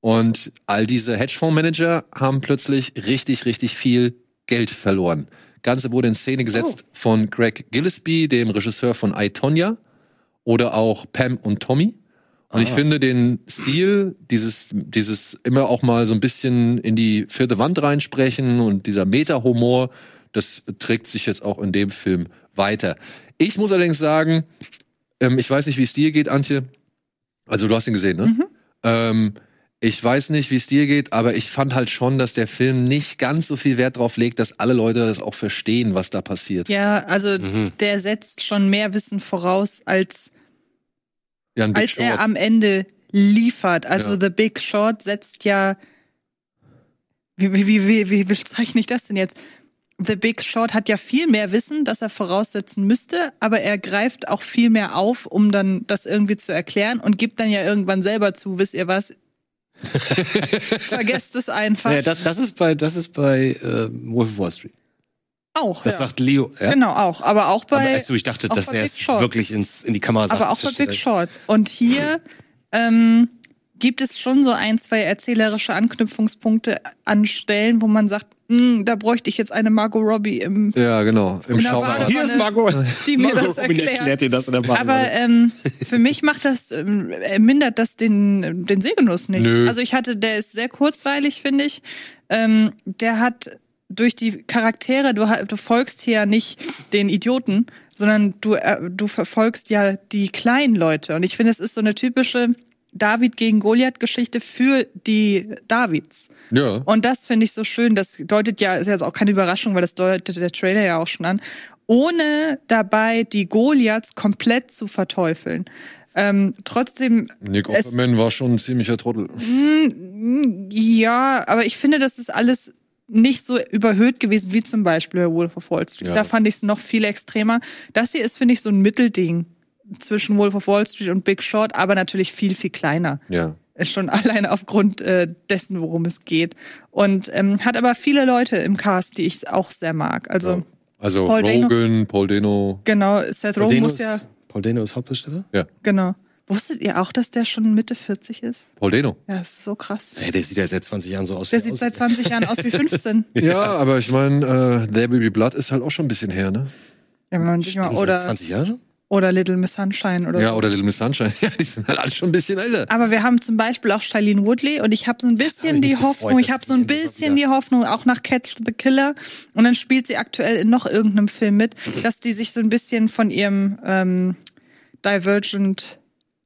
Und all diese Hedgefondsmanager haben plötzlich richtig, richtig viel Geld verloren. Ganze wurde in Szene gesetzt von Greg Gillespie, dem Regisseur von I, Tonya, oder auch Pam und Tommy. Und ich finde den Stil, dieses, dieses immer auch mal so ein bisschen in die vierte Wand reinsprechen und dieser Meta-Humor, das trägt sich jetzt auch in dem Film weiter. Ich muss allerdings sagen, ähm, ich weiß nicht, wie es dir geht, Antje. Also du hast ihn gesehen, ne? Ähm, ich weiß nicht, wie es dir geht, aber ich fand halt schon, dass der Film nicht ganz so viel Wert drauf legt, dass alle Leute das auch verstehen, was da passiert. Ja, also Mhm. der setzt schon mehr Wissen voraus, als, Ja, als er am Ende liefert. Also Ja. The Big Short setzt ja. Wie, wie, wie, wie, wie bezeichne ich das denn jetzt? The Big Short hat ja viel mehr Wissen, das er voraussetzen müsste, aber er greift auch viel mehr auf, um dann das irgendwie zu erklären und gibt dann ja irgendwann selber zu, wisst ihr was? Vergesst es einfach. Ja, das, das ist bei, das ist bei äh, Wolf of Wall Street. auch. Das ja. sagt Leo. Ja? Genau, auch. Aber auch Aber bei. also ich dachte, dass er es wirklich ins, in die Kamera sagt. aber auch bei. Big Short. Und hier ähm, gibt es schon so ein, zwei erzählerische Anknüpfungspunkte an Stellen, wo man sagt, "Hm, da bräuchte ich jetzt eine Margot Robbie im, Ja, genau. Im doch- Hier ist Margot. die mir Margot das Robin erklärt. erklärt dir das in der Badewanne. Aber ähm, für mich macht das, ähm, äh, mindert das den, den Sehgenuss nicht. Nö. Also ich hatte, der ist sehr kurzweilig, finde ich. Ähm, der hat durch die Charaktere, du, du folgst hier ja nicht den Idioten, sondern du, äh, du verfolgst ja die kleinen Leute. Und ich finde, es ist so eine typische David gegen Goliath-Geschichte für die Davids. Ja. Und das finde ich so schön. Das deutet ja, ist ja jetzt auch keine Überraschung, weil das deutet der Trailer ja auch schon an. Ohne dabei die Goliaths komplett zu verteufeln. Ähm, trotzdem, Nick Offerman war schon ein ziemlicher Trottel. mm, ja, aber ich finde, das ist alles nicht so überhöht gewesen wie zum Beispiel bei Wolf of Wall Street. Ja. Da fand ich es noch viel extremer. Das hier ist, finde ich, so ein Mittelding zwischen Wolf of Wall Street und Big Short, aber natürlich viel, viel kleiner. Ja. Ist schon alleine aufgrund äh, dessen, worum es geht. Und ähm, hat aber viele Leute im Cast, die ich auch sehr mag. Also Ja. Also Paul Dano- Rogan, Paul Dano. genau, Seth Paul Rogen Dano muss ja, ist- Paul Dano ist Hauptdarsteller? genau. Wusstet ihr auch, dass der schon Mitte 40 ist? Paul Dano. Ja, das ist so krass. Ey, der sieht ja seit 20 Jahren so aus. Der wie er sieht seit aussieht. 20 Jahren aus wie 15. Ja, aber ich meine, äh, There Will Be Blood ist halt auch schon ein bisschen her, ne? Ja, wenn man sich mal, seit oder, 20 Jahre schon? Oder Little Miss Sunshine oder Ja, so. oder Little Miss Sunshine. Ja, die sind halt alle schon ein bisschen älter. Aber wir haben zum Beispiel auch Shailene Woodley und ich habe so ein bisschen die gefreut, Hoffnung, ich habe so ein bisschen die Hoffnung, auch nach Catch the Killer und dann spielt sie aktuell in noch irgendeinem Film mit, dass die sich so ein bisschen von ihrem ähm, Divergent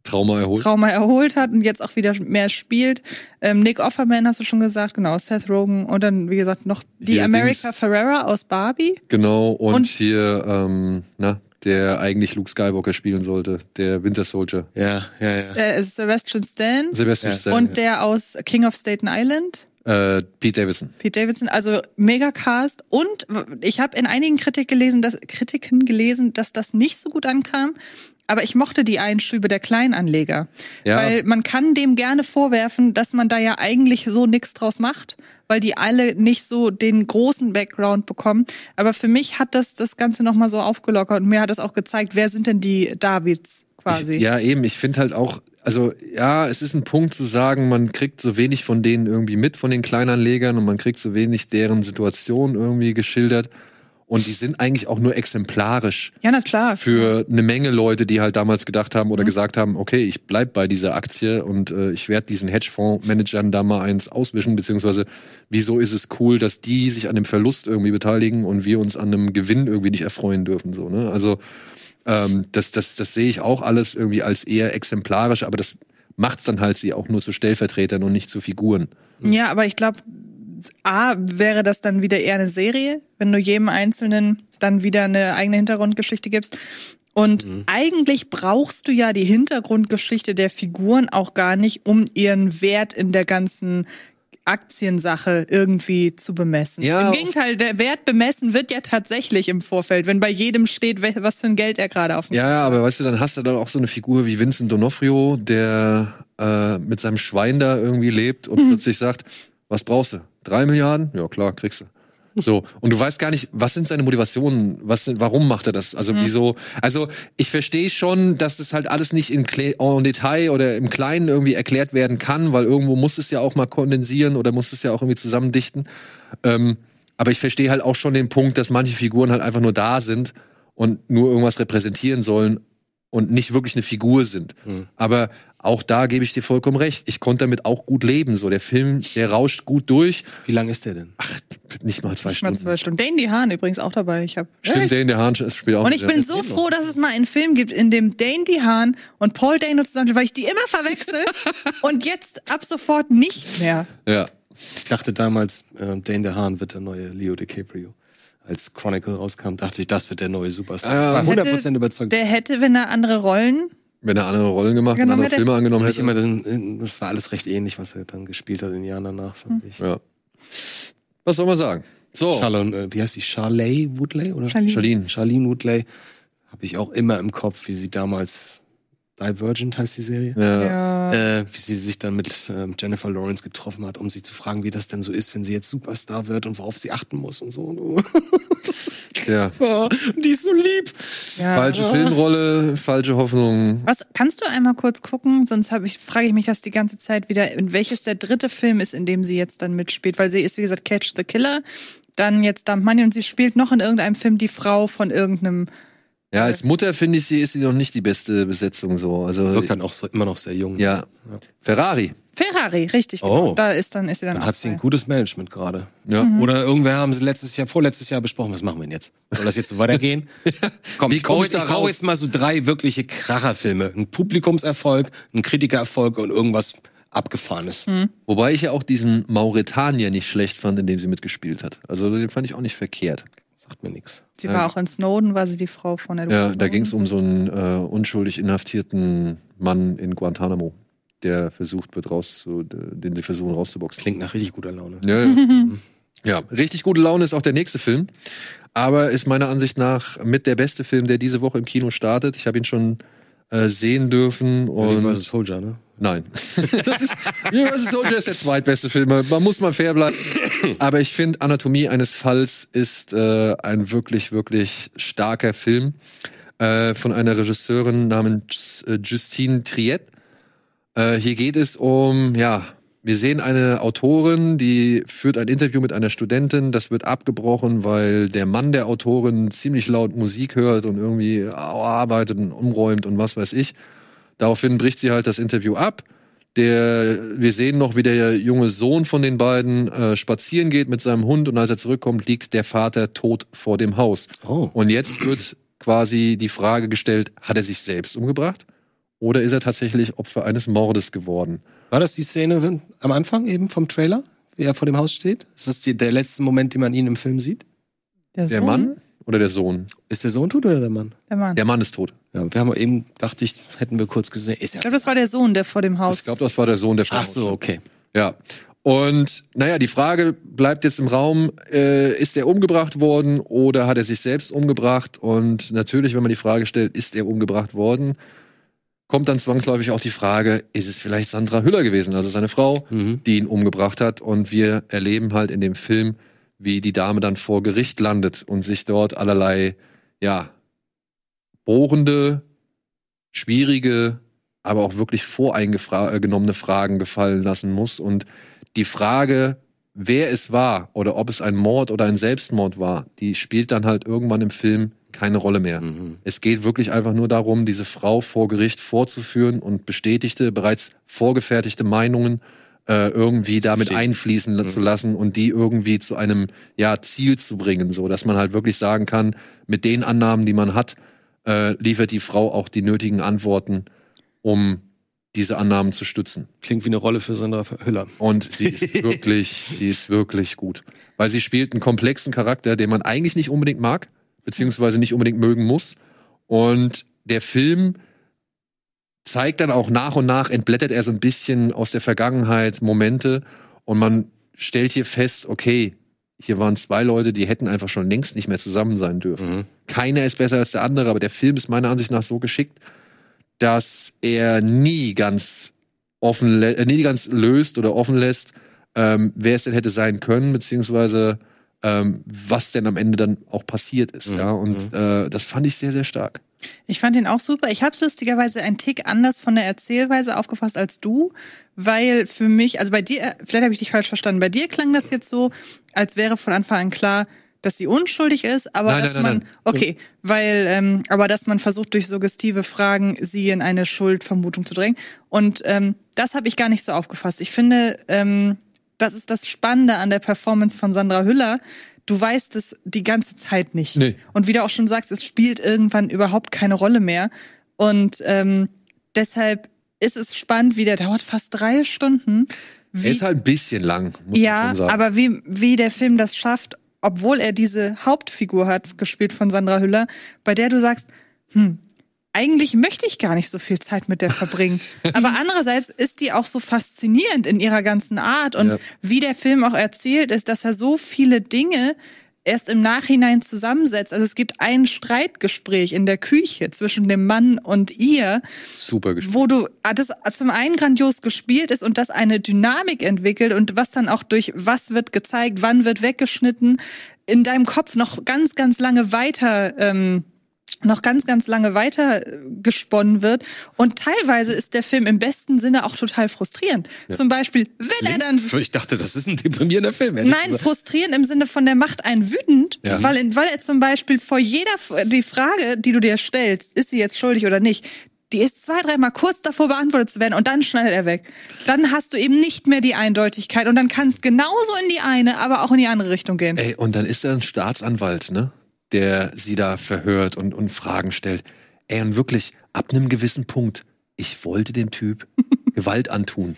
Trauma erholt. Trauma erholt hat und jetzt auch wieder mehr spielt. Ähm, Nick Offerman hast du schon gesagt, genau, Seth Rogen und dann, wie gesagt, noch die Hier, America. Ferrera aus Barbie. Genau, und, Und- hier, ähm, na, der eigentlich Luke Skywalker spielen sollte, der Winter Soldier. Ja, ja, ja. Äh, Sebastian Stan Sebastian Ja. Stan. und der aus King of Staten Island. äh, Pete Davidson. Pete Davidson, also Megacast. Und ich habe in einigen Kritik gelesen, dass, Kritiken gelesen, dass das nicht so gut ankam. Aber ich mochte die Einschübe der Kleinanleger. Ja. Weil man kann dem gerne vorwerfen, dass man da ja eigentlich so nichts draus macht, weil die alle nicht so den großen Background bekommen. Aber für mich hat das das Ganze nochmal so aufgelockert und mir hat es auch gezeigt, wer sind denn die Davids quasi. Ich, ja, eben, ich finde halt auch, also ja, es ist ein Punkt zu sagen, man kriegt so wenig von denen irgendwie mit, von den Kleinanlegern und man kriegt so wenig deren Situation irgendwie geschildert. Und die sind eigentlich auch nur exemplarisch ja, na klar. für eine Menge Leute, die halt damals gedacht haben oder gesagt haben, okay, ich bleib bei dieser Aktie und äh, ich werde diesen Hedgefondsmanagern da mal eins auswischen, beziehungsweise wieso ist es cool, dass die sich an dem Verlust irgendwie beteiligen und wir uns an einem Gewinn irgendwie nicht erfreuen dürfen. So, ne? Also ähm, das, das, das sehe ich auch alles irgendwie als eher exemplarisch, aber das macht's dann halt sie auch nur zu Stellvertretern und nicht zu Figuren. Ja, aber ich glaube, A, wäre das dann wieder eher eine Serie, wenn du jedem Einzelnen dann wieder eine eigene Hintergrundgeschichte gibst. Und eigentlich brauchst du ja die Hintergrundgeschichte der Figuren auch gar nicht, um ihren Wert in der ganzen Aktiensache irgendwie zu bemessen. Ja, Im Gegenteil, der Wert bemessen wird ja tatsächlich im Vorfeld, wenn bei jedem steht, was für ein Geld er gerade auf dem Ja, aber weißt du, dann hast du dann auch so eine Figur wie Vincent D'Onofrio, der äh, mit seinem Schwein da irgendwie lebt und plötzlich sagt, was brauchst du? Drei Milliarden? Ja, klar, kriegst du. So, und du weißt gar nicht, was sind seine Motivationen, was sind, warum macht er das? Also wieso? Also ich verstehe schon, dass das halt alles nicht in, en Detail oder im Kleinen irgendwie erklärt werden kann, weil irgendwo muss es ja auch mal kondensieren oder muss es ja auch irgendwie zusammendichten. Ähm, aber ich verstehe halt auch schon den Punkt, dass manche Figuren halt einfach nur da sind und nur irgendwas repräsentieren sollen und nicht wirklich eine Figur sind. Aber auch da gebe ich dir vollkommen recht. Ich konnte damit auch gut leben. So, der Film, der rauscht gut durch. Wie lang ist der denn? Ach, nicht mal zwei Mal Stunden. zwei Stunden. Dane DeHaan übrigens auch dabei. Ich hab, Stimmt, in der Hand spielt auch Und ich bin so froh, dass es mal einen Film gibt, in dem Dane DeHaan und Paul Dano zusammen, weil ich die immer verwechsel und jetzt ab sofort nicht mehr. Ja. Ich dachte damals, äh, Dane DeHaan wird der neue Leo DiCaprio. Als Chronicle rauskam, dachte ich, das wird der neue Superstar. Ich war 100% überzeugt. Der hätte, wenn er andere Rollen, Wenn er andere Rollen gemacht und Genau, andere Filme angenommen hätte. immer den, das war alles recht ähnlich, was er dann gespielt hat in den Jahren danach, fand ich. Ja. Was soll man sagen? So. Charlene, äh, wie heißt die? Charley Woodley? Oder? Charlene. Charlene. Charlene Woodley. Habe ich auch immer im Kopf, wie sie damals Divergent heißt die Serie. Ja. ja. Äh, wie sie sich dann mit ähm, Jennifer Lawrence getroffen hat, um sie zu fragen, wie das denn so ist, wenn sie jetzt Superstar wird und worauf sie achten muss und so. Und ja. oh, die ist so lieb. ja. Falsche Filmrolle, falsche Hoffnung. Was kannst du einmal kurz gucken? Sonst hab ich, frage ich mich das die ganze Zeit wieder, in welches der dritte Film ist, in dem sie jetzt dann mitspielt, weil sie ist, wie gesagt, Catch the Killer, dann jetzt Dump Money und sie spielt noch in irgendeinem Film die Frau von irgendeinem. Ja, als Mutter finde ich, sie ist sie noch nicht die beste Besetzung so. Also Wirkt dann auch so, immer noch sehr jung. ja. Ferrari. Ferrari, richtig. Oh. Genau. Da ist dann ist sie dann, Dann hat sie ein gutes Management gerade. Ja. Mhm. Oder irgendwer haben sie letztes Jahr, vorletztes Jahr besprochen, was machen wir denn jetzt? Soll das jetzt so weitergehen? Komm, Wie ich komm brauche ich da ich brauch raus? jetzt mal so drei wirkliche Kracherfilme. Ein Publikumserfolg, ein Kritikererfolg und irgendwas Abgefahrenes. Hm. Wobei ich ja auch diesen Mauretanier nicht schlecht fand, in dem sie mitgespielt hat. Also den fand ich auch nicht verkehrt. Sagt mir nichts. Sie Ja. war auch in Snowden, war sie die Frau von Edward Ja, Snowden. da ging es um so einen äh, unschuldig inhaftierten Mann in Guantanamo, der versucht wird rauszu, den sie versuchen rauszuboxen. Klingt nach richtig guter Laune. Ja, ja. ja, richtig gute Laune ist auch der nächste Film. Aber ist meiner Ansicht nach mit der beste Film, der diese Woche im Kino startet. Ich habe ihn schon äh, sehen dürfen und Soldier, ne? Nein. das ist, Universal Soldier ist der zweitbeste Film. Man muss mal fair bleiben. Aber ich finde, Anatomie eines Falls ist äh, ein wirklich, wirklich starker Film äh, von einer Regisseurin namens äh, Justine Triet. Äh, hier geht es um, ja, wir sehen eine Autorin, die führt ein Interview mit einer Studentin. Das wird abgebrochen, weil der Mann der Autorin ziemlich laut Musik hört und irgendwie arbeitet und umräumt und was weiß ich. Daraufhin bricht sie halt das Interview ab. Der, wir sehen noch, wie der junge Sohn von den beiden äh, spazieren geht mit seinem Hund und als er zurückkommt, liegt der Vater tot vor dem Haus. Oh. Und jetzt wird quasi die Frage gestellt, hat er sich selbst umgebracht? Oder ist er tatsächlich Opfer eines Mordes geworden? War das die Szene am Anfang eben vom Trailer, wie er vor dem Haus steht? Ist das die, der letzte Moment, den man ihn im Film sieht? Der Sohn? Mann oder der Sohn? Ist der Sohn tot oder der Mann? Der Mann. Der Mann ist tot. Ja, wir haben eben, dachte ich, hätten wir kurz gesehen. Ist Ich glaube, das war der Sohn, der vor dem Haus. Ich glaube, das war der Sohn, der vor Ach dem so, okay. Ja. Und naja, die Frage bleibt jetzt im Raum, äh, ist er umgebracht worden oder hat er sich selbst umgebracht? Und natürlich, wenn man die Frage stellt, ist er umgebracht worden, kommt dann zwangsläufig auch die Frage, ist es vielleicht Sandra Hüller gewesen, also seine Frau, Mhm. die ihn umgebracht hat? Und wir erleben halt in dem Film, wie die Dame dann vor Gericht landet und sich dort allerlei, ja, bohrende, schwierige, aber auch wirklich voreingenommene Fragen gefallen lassen muss. Und die Frage, wer es war oder ob es ein Mord oder ein Selbstmord war, die spielt dann halt irgendwann im Film keine Rolle mehr. Mhm. Es geht wirklich einfach nur darum, diese Frau vor Gericht vorzuführen und bestätigte, bereits vorgefertigte Meinungen äh, irgendwie damit einfließen Mhm. zu lassen und die irgendwie zu einem ja, Ziel zu bringen, so dass man halt wirklich sagen kann, mit den Annahmen, die man hat, äh, liefert die Frau auch die nötigen Antworten, um diese Annahmen zu stützen. Klingt wie eine Rolle für Sandra Hüller. Und sie ist wirklich, sie ist wirklich gut. Weil sie spielt einen komplexen Charakter, den man eigentlich nicht unbedingt mag, beziehungsweise nicht unbedingt mögen muss. Und der Film zeigt dann auch nach und nach, entblättert er so ein bisschen aus der Vergangenheit Momente und man stellt hier fest, okay, hier waren zwei Leute, die hätten einfach schon längst nicht mehr zusammen sein dürfen. Mhm. Keiner ist besser als der andere, aber der Film ist meiner Ansicht nach so geschickt, dass er nie ganz offen, äh, nie ganz löst oder offen lässt, ähm, wer es denn hätte sein können, beziehungsweise ähm, was denn am Ende dann auch passiert ist. Mhm. Ja, und äh, das fand ich sehr, sehr stark. Ich fand ihn auch super. Ich habe es lustigerweise einen Tick anders von der Erzählweise aufgefasst als du, weil für mich, also bei dir, vielleicht habe ich dich falsch verstanden, bei dir klang das jetzt so, als wäre von Anfang an klar, dass sie unschuldig ist, aber Nein, dass nein, man, nein, nein. okay, weil, ähm, aber dass man versucht durch suggestive Fragen sie in eine Schuldvermutung zu drängen. Und ähm, das habe ich gar nicht so aufgefasst. Ich finde, ähm, das ist das Spannende an der Performance von Sandra Hüller. Du weißt es die ganze Zeit nicht. Nee. Und wie du auch schon sagst, es spielt irgendwann überhaupt keine Rolle mehr. Und ähm, deshalb ist es spannend, wie der dauert fast drei Stunden. Er Wie, ist halt ein bisschen lang, muss man ja, schon sagen. aber wie, wie der Film das schafft, obwohl er diese Hauptfigur hat, gespielt von Sandra Hüller, bei der du sagst, hm, eigentlich möchte ich gar nicht so viel Zeit mit der verbringen. Aber andererseits ist die auch so faszinierend in ihrer ganzen Art und Ja. wie der Film auch erzählt ist, dass er so viele Dinge erst im Nachhinein zusammensetzt. Also es gibt ein Streitgespräch in der Küche zwischen dem Mann und ihr, Super gespielt. wo du ah, das zum einen grandios gespielt ist und das eine Dynamik entwickelt und was dann auch durch was wird gezeigt, wann wird weggeschnitten, in deinem Kopf noch ganz, ganz lange weiter. Ähm, noch ganz, ganz lange weiter äh, gesponnen wird. Und teilweise ist der Film im besten Sinne auch total frustrierend. Zum Beispiel, wenn er dann Ich dachte, das ist ein deprimierender Film. Nein, gesagt. frustrierend im Sinne von der macht einen wütend, Ja. weil, weil er zum Beispiel vor jeder, die Frage, die du dir stellst, ist sie jetzt schuldig oder nicht, die ist zwei, dreimal kurz davor beantwortet zu werden und dann schneidet er weg. Dann hast du eben nicht mehr die Eindeutigkeit und dann kann es genauso in die eine, aber auch in die andere Richtung gehen. Ey, und dann ist da ein Staatsanwalt, ne? Der sie da verhört und, und Fragen stellt. Ey, und wirklich, ab einem gewissen Punkt, ich wollte dem Typ Gewalt antun.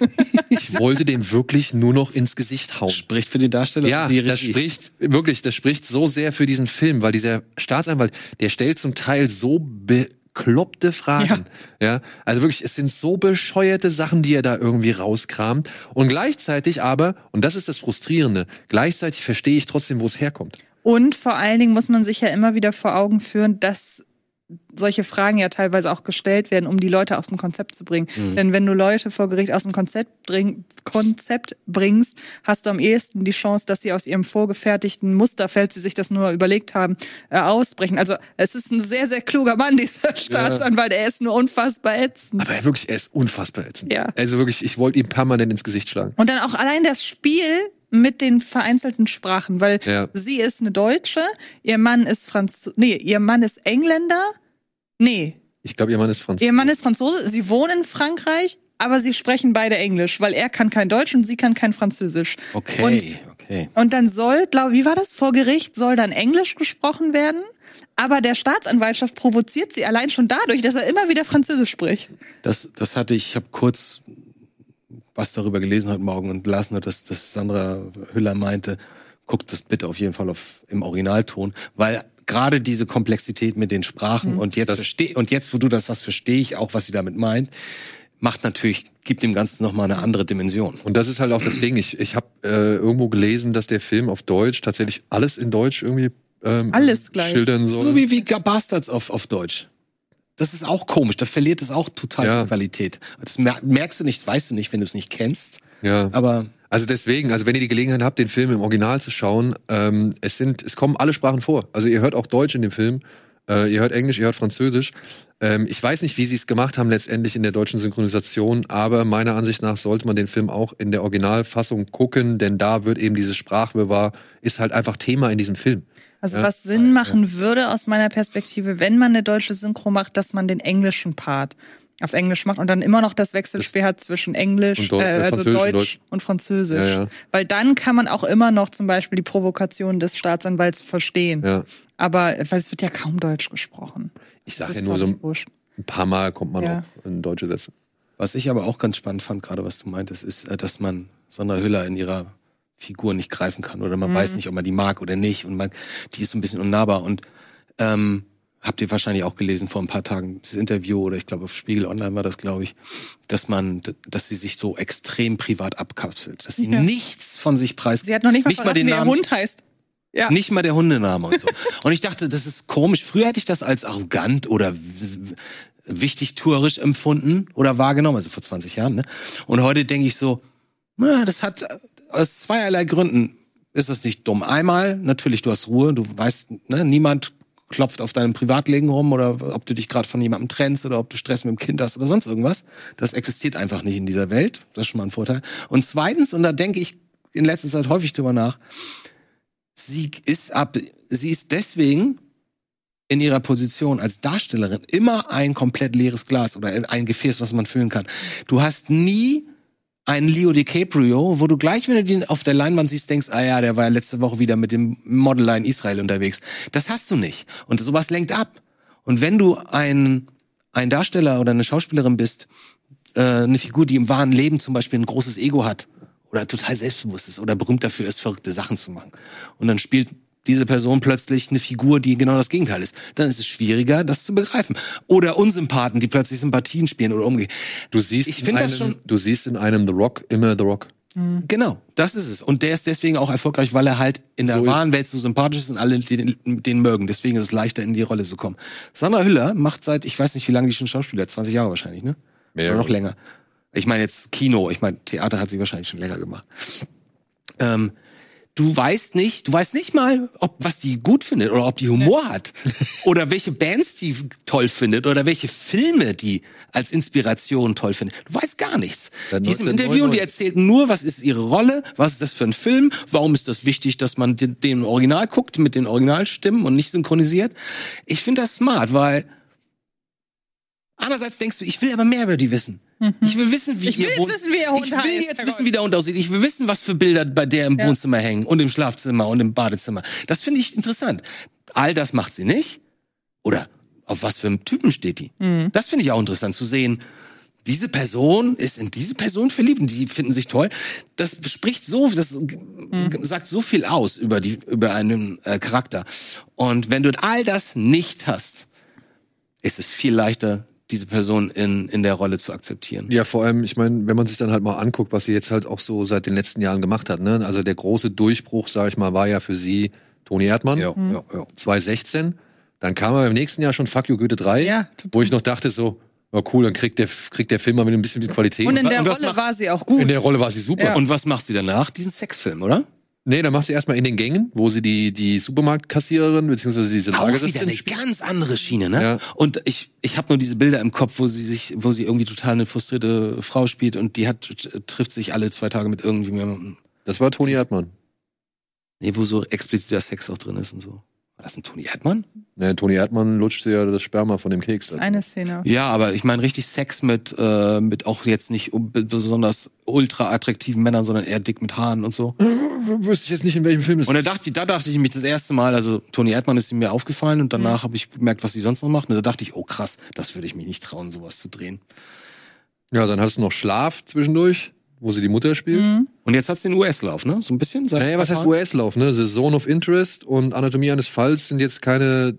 Ich wollte dem wirklich nur noch ins Gesicht hauen. Spricht für die Darsteller. Ja, die das spricht, wirklich, das spricht so sehr für diesen Film, weil dieser Staatsanwalt, der stellt zum Teil so bekloppte Fragen. Ja. also wirklich, es sind so bescheuerte Sachen, die er da irgendwie rauskramt. Und gleichzeitig aber, und das ist das Frustrierende, gleichzeitig verstehe ich trotzdem, wo es herkommt. Und vor allen Dingen muss man sich ja immer wieder vor Augen führen, dass solche Fragen ja teilweise auch gestellt werden, um die Leute aus dem Konzept zu bringen. Denn wenn du Leute vor Gericht aus dem Konzept, bring, Konzept bringst, hast du am ehesten die Chance, dass sie aus ihrem vorgefertigten Muster, falls sie sich das nur überlegt haben, äh, ausbrechen. Also es ist ein sehr, sehr kluger Mann, dieser Staatsanwalt. Er ist nur unfassbar ätzend. Aber er wirklich, er ist unfassbar ätzend. Ja. Also wirklich, ich wollte ihm permanent ins Gesicht schlagen. Und dann auch allein das Spiel mit den vereinzelten Sprachen, weil Ja. sie ist eine Deutsche, ihr Mann ist Franz, nee, ihr Mann ist Engländer, nee, Ich glaube, ihr Mann ist Franzose. ihr Mann ist Franzose, sie wohnen in Frankreich, aber sie sprechen beide Englisch, weil er kann kein Deutsch und sie kann kein Französisch. Okay, Und, okay. und dann soll, glaube wie war das, vor Gericht soll dann Englisch gesprochen werden, aber der Staatsanwaltschaft provoziert sie allein schon dadurch, dass er immer wieder Französisch spricht. Das, das hatte ich, ich habe kurz was darüber gelesen heute Morgen und las nur, dass, dass Sandra Hüller meinte, guckt das bitte auf jeden Fall auf, im Originalton, weil gerade diese Komplexität mit den Sprachen und jetzt verstehe und jetzt, wo du das sagst, verstehe ich auch, was sie damit meint, macht natürlich, gibt dem Ganzen nochmal eine andere Dimension. Und das ist halt auch das Ding. Ich, ich habe äh, irgendwo gelesen, dass der Film auf Deutsch tatsächlich alles in Deutsch irgendwie ähm, Alles gleich. schildern soll. So wie, wie Bastards auf, auf Deutsch. Das ist auch komisch, da verliert es auch total Ja. Qualität. Das mer- merkst du nicht, weißt du nicht, wenn du es nicht kennst. ja. Aber Also deswegen, also wenn ihr die Gelegenheit habt, den Film im Original zu schauen, ähm, es sind, es kommen alle Sprachen vor. Also ihr hört auch Deutsch in dem Film, äh, ihr hört Englisch, ihr hört Französisch. Ähm, ich weiß nicht, wie sie es gemacht haben letztendlich in der deutschen Synchronisation, aber meiner Ansicht nach sollte man den Film auch in der Originalfassung gucken, denn da wird eben dieses Sprachbewahr ist halt einfach Thema in diesem Film. Also Ja. was Sinn machen würde aus meiner Perspektive, wenn man eine deutsche Synchro macht, dass man den englischen Part auf Englisch macht und dann immer noch das Wechselspiel hat zwischen Englisch, Und Deu- äh, also Französisch und Deutsch Deutsch. und Französisch. Ja, ja. Weil dann kann man auch immer noch zum Beispiel die Provokation des Staatsanwalts verstehen. Ja. Aber weil es wird ja kaum Deutsch gesprochen. Ich sage ja nur so wurscht. ein paar Mal kommt man Ja. auch in deutsche Sätze. Was ich aber auch ganz spannend fand, gerade was du meintest, ist, äh, dass man Sandra Hüller in ihrer Figur nicht greifen kann oder man weiß nicht, ob man die mag oder nicht und man, die ist so ein bisschen unnahbar und ähm, habt ihr wahrscheinlich auch gelesen vor ein paar Tagen das Interview oder ich glaube auf Spiegel Online war das, glaube ich, dass man, dass sie sich so extrem privat abkapselt, dass sie Ja. nichts von sich preist, Sie hat noch nicht mal, nicht mal den wie ihr Hund heißt. Ja. nicht mal der Hundename und so. Und ich dachte, das ist komisch. Früher hätte ich das als arrogant oder wichtig tourisch empfunden oder wahrgenommen, also vor 20 Jahren. Ne? Und heute denke ich so, na, das hat aus zweierlei Gründen ist das nicht dumm. Einmal, natürlich, du hast Ruhe, du weißt, ne, niemand klopft auf deinem Privatleben rum oder ob du dich gerade von jemandem trennst oder ob du Stress mit dem Kind hast oder sonst irgendwas. Das existiert einfach nicht in dieser Welt. Das ist schon mal ein Vorteil. Und zweitens, und da denke ich in letzter Zeit häufig drüber nach, sie ist ab, sie ist deswegen in ihrer Position als Darstellerin immer ein komplett leeres Glas oder ein Gefäß, was man füllen kann. Du hast nie einen Leo DiCaprio, wo du gleich, wenn du den auf der Leinwand siehst, denkst, ah ja, der war ja letzte Woche wieder mit dem Modeler in Israel unterwegs. Das hast du nicht. Und sowas lenkt ab. Und wenn du ein, ein Darsteller oder eine Schauspielerin bist, äh, eine Figur, die im wahren Leben zum Beispiel ein großes Ego hat oder total selbstbewusst ist oder berühmt dafür ist, verrückte Sachen zu machen. Und dann spielt diese Person plötzlich eine Figur, die genau das Gegenteil ist. Dann ist es schwieriger, das zu begreifen. Oder Unsympathen, die plötzlich Sympathien spielen oder umgekehrt. Du siehst, Ich in einem- schon- du siehst in einem The Rock immer The Rock. Genau, das ist es. Und der ist deswegen auch erfolgreich, weil er halt in der So wahren Welt so sympathisch ist und alle den, den mögen. Deswegen ist es leichter, in die Rolle zu kommen. Sandra Hüller macht seit, ich weiß nicht, wie lange die schon Schauspieler, 20 Jahre wahrscheinlich, ne? Mehr. Oder noch länger. Ich meine jetzt Kino, ich meine Theater hat sie wahrscheinlich schon länger gemacht. Ähm, du weißt nicht, du weißt nicht mal, ob was die gut findet oder ob die Humor hat oder welche Bands die toll findet oder welche Filme die als Inspiration toll findet. Du weißt gar nichts. Seit Die ist im Interview und die 1999. erzählt nur, was ist ihre Rolle, was ist das für ein Film, warum ist das wichtig, dass man den, den Original guckt mit den Originalstimmen und nicht synchronisiert. Ich finde das smart, weil Andererseits denkst du, ich will aber mehr über die wissen. Ich will wissen, wie Ich will ihr jetzt Wohn- wissen, wie ihr Hund Ich will heißt, jetzt wissen, wie der Hund aussieht. Ich will wissen, was für Bilder bei der im Ja. Wohnzimmer hängen und im Schlafzimmer und im Badezimmer. Das finde ich interessant. All das macht sie nicht. Oder auf was für einen Typen steht die? Mhm. Das finde ich auch interessant zu sehen. Diese Person ist in diese Person verliebt und die finden sich toll. Das spricht so, das Mhm. sagt so viel aus über die, über einen äh, Charakter. Und wenn du all das nicht hast, ist es viel leichter, diese Person in, in der Rolle zu akzeptieren. Ja, vor allem, ich meine, wenn man sich dann halt mal anguckt, was sie jetzt halt auch so seit den letzten Jahren gemacht hat, ne? Also der große Durchbruch, sag ich mal, war ja für sie Toni Erdmann. Ja, ja, ja. 2016. Dann kam er im nächsten Jahr schon Fuck You Goethe 3, Ja, wo ich noch dachte so, ja cool, dann kriegt der, kriegt der Film mal mit ein bisschen Qualität. Und in der und Rolle macht- war sie auch gut. In der Rolle war sie super. Ja. Und was macht sie danach? Diesen Sexfilm, oder? Nee, dann macht sie erstmal in den Gängen, wo sie die, die Supermarktkassiererin, beziehungsweise diese Auch wieder eine spielt. ganz andere Schiene, ne? Ja. Und ich, ich habe nur diese Bilder im Kopf, wo sie sich, wo sie irgendwie total eine frustrierte Frau spielt und die hat trifft sich alle zwei Tage mit irgendjemandem. Das war Toni Erdmann. Nee, wo so expliziter Sex auch drin ist und so. War das ein Toni Erdmann? Nee, Toni Erdmann lutschte ja das Sperma von dem Keks. Eine Szene. Ja, aber ich meine richtig Sex mit, äh, mit auch jetzt nicht besonders ultra attraktiven Männern, sondern eher dick mit Haaren und so. Wüsste ich jetzt nicht, in welchem Film das Und da ist. dachte, ich- da dachte ich mich das erste Mal, also Toni Erdmann ist mir aufgefallen und danach habe ich gemerkt, was sie sonst noch macht. Und da dachte ich, oh krass, das würde ich mich nicht trauen, sowas zu drehen. Ja, dann hast du noch Schlaf zwischendurch, wo sie die Mutter spielt. Mhm. Und jetzt hat sie den US-Lauf, ne? So ein bisschen? Naja, was heißt? US-Lauf, ne? The Zone of Interest und Anatomie eines Falls sind jetzt keine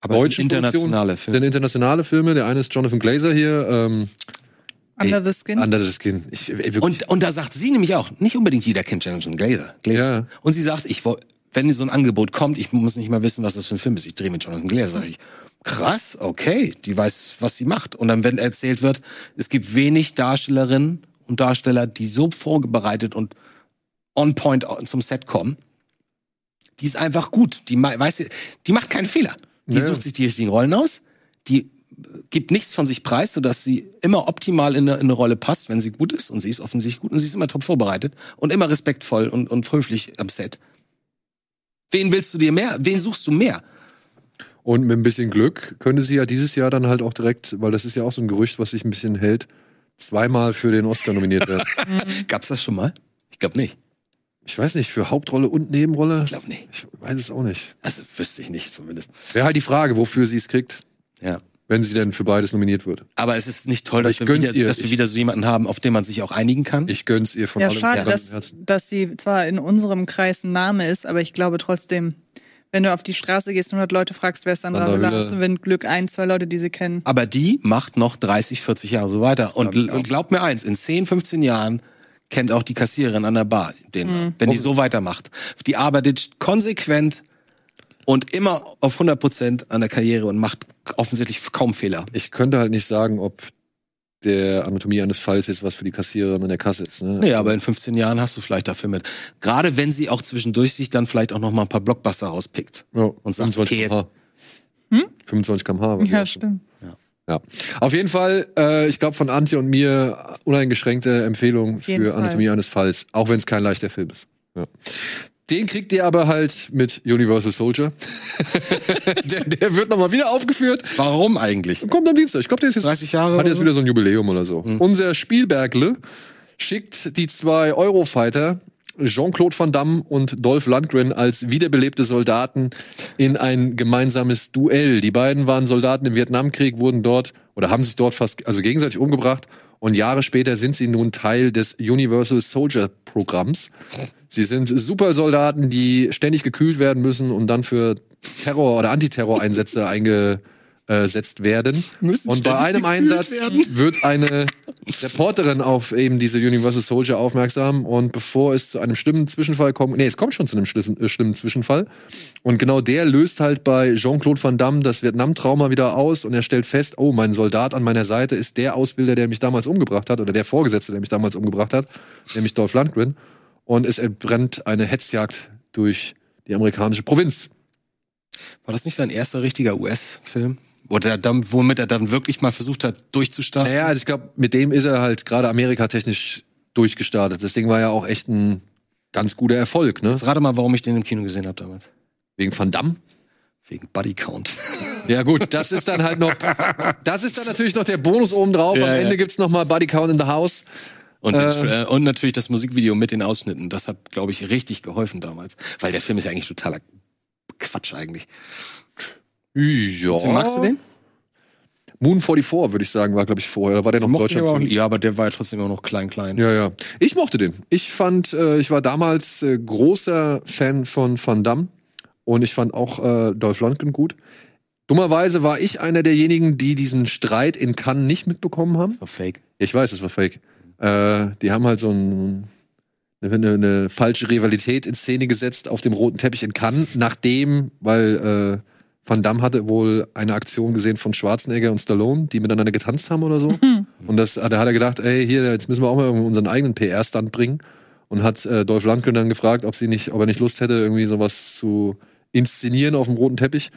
Aber deutschen internationale Produktionen, Filme. sind internationale Filme. Der eine ist Jonathan Glazer hier, ähm, Under the Skin. Under the Skin. Ich, ey, Und, und da sagt sie nämlich auch, nicht unbedingt jeder kennt Jonathan Glazer. Glazer. Ja. Und sie sagt, ich wenn so ein Angebot kommt, ich muss nicht mal wissen, was das für ein Film ist. Ich drehe mit Jonathan Glazer. Sag ich, krass, okay, die weiß, was sie macht. Und dann, wenn erzählt wird, es gibt wenig Darstellerinnen und Darsteller, die so vorbereitet und on point zum Set kommen. Die ist einfach gut. Die weiß, die macht keine Fehler. Die Ja. sucht sich die richtigen Rollen aus. Die gibt nichts von sich preis, sodass sie immer optimal in eine, in eine Rolle passt, wenn sie gut ist. Und sie ist offensichtlich gut und sie ist immer top vorbereitet und immer respektvoll und, und höflich am Set. Wen willst du dir mehr? Wen suchst du mehr? Und mit ein bisschen Glück könnte sie ja dieses Jahr dann halt auch direkt, weil das ist ja auch so ein Gerücht, was sich ein bisschen hält, zweimal für den Oscar nominiert werden. Gab's das schon mal? Ich glaube nicht. ich weiß nicht, für Hauptrolle und Nebenrolle? Ich glaube nicht. Ich weiß es auch nicht. Also wüsste ich nicht zumindest. Wäre halt die Frage, wofür sie es kriegt, Ja. wenn sie denn für beides nominiert wird. Aber es ist nicht toll, dass, ich wir wieder, ihr. dass wir wieder so jemanden haben, auf den man sich auch einigen kann. Ich gönn's ihr von Ja, allem schade, dass, dass sie zwar in unserem Kreis ein Name ist, aber ich glaube trotzdem, wenn du auf die Straße gehst und 100 Leute fragst, wer ist Sandra Sandra Hüller, hast du wenn Glück ein, zwei Leute, die sie kennen. Aber die macht noch 30, 40 Jahre so weiter. Und, und glaub mir eins, in 10, 15 Jahren kennt auch die Kassiererin an der Bar den, Mhm. wenn die so weitermacht. Die arbeitet konsequent und immer auf 100 Prozent an der Karriere und macht offensichtlich kaum Fehler. Ich könnte halt nicht sagen, ob der Anatomie eines Falls jetzt was für die Kassiererin an der Kasse ist. Ne? Nee, aber in 15 Jahren hast du vielleicht dafür mit. Gerade wenn sie auch zwischendurch sich dann vielleicht auch noch mal ein paar Blockbuster rauspickt. ja, und sagt, 25 okay. km/h. Hm? 25 km/h. Ja, stimmt. Ja. Auf jeden Fall, äh, ich glaube von Antje und mir uneingeschränkte Empfehlung für Fall. Anatomie eines Falls, auch wenn es kein leichter Film ist. Ja. Den kriegt ihr aber halt mit Universal Soldier. der, der wird nochmal wieder aufgeführt. Warum eigentlich? Kommt am Dienstag. Ich glaube, der ist jetzt 30 Jahre Hat jetzt so? wieder so ein Jubiläum oder so. Mhm. Unser Spielbergle schickt die zwei Eurofighter Jean-Claude Van Damme und Dolph Lundgren als wiederbelebte Soldaten in ein gemeinsames Duell. Die beiden waren Soldaten im Vietnamkrieg, wurden dort oder haben sich dort fast also gegenseitig umgebracht und Jahre später sind sie nun Teil des Universal Soldier Programms. Sie sind Supersoldaten, die ständig gekühlt werden müssen und dann für Terror- oder Antiterror-Einsätze eingesetzt werden. Müssen Und bei einem Einsatz werden? wird eine Reporterin auf eben diese Universal Soldier aufmerksam und bevor es zu einem schlimmen Zwischenfall kommt, nee, es kommt schon zu einem schlissen- äh, schlimmen Zwischenfall und genau der löst halt bei Jean-Claude Van Damme das Vietnam-Trauma wieder aus und er stellt fest, oh, mein Soldat an meiner Seite ist der Ausbilder, der mich damals umgebracht hat oder der Vorgesetzte, der mich damals umgebracht hat, nämlich Dolph Lundgren und es entbrennt eine Hetzjagd durch die amerikanische Provinz. War das nicht sein erster richtiger US-Film? Oder dann, womit er dann wirklich mal versucht hat, durchzustarten? Naja, also ich glaube, mit dem ist er halt gerade amerikatechnisch durchgestartet. Das Ding war ja auch echt ein ganz guter Erfolg, ne? Jetzt rate mal, warum ich den im Kino gesehen habe damals. Wegen Van Damme. Wegen Buddy Count. Ja gut, das ist dann halt noch, das ist dann natürlich noch der Bonus obendrauf. Ja, Am Ende ja. gibt's noch mal Buddy Count in the House. Und, Äh. Tra- und natürlich das Musikvideo mit den Ausschnitten. Das hat, glaube ich, richtig geholfen damals. Weil der Film ist ja eigentlich totaler Quatsch eigentlich. Ja. Deswegen magst du den? Moon 44, würde ich sagen, war, glaube ich, vorher. Oder war der noch in Mochte ich Deutschland? aber ja, aber der war ja trotzdem immer noch klein, klein. Ja, ja. Ich mochte den. Ich fand, äh, ich war damals äh, großer Fan von Van Damme und ich fand auch äh, Dolph Lundgren gut. Dummerweise war ich einer derjenigen, die diesen Streit in Cannes nicht mitbekommen haben. Das war fake. Ich weiß, es war fake. Äh, die haben halt so ein, eine, eine falsche Rivalität in Szene gesetzt auf dem roten Teppich in Cannes, nachdem, weil äh, Van Damme hatte wohl eine Aktion gesehen von Schwarzenegger und Stallone, die miteinander getanzt haben oder so. Und das, da hat er gedacht, ey, hier, jetzt müssen wir auch mal unseren eigenen PR-Stand bringen. Und hat äh, Dolph Lundgren dann gefragt, ob, sie nicht, ob er nicht Lust hätte, irgendwie sowas zu inszenieren auf dem roten Teppich.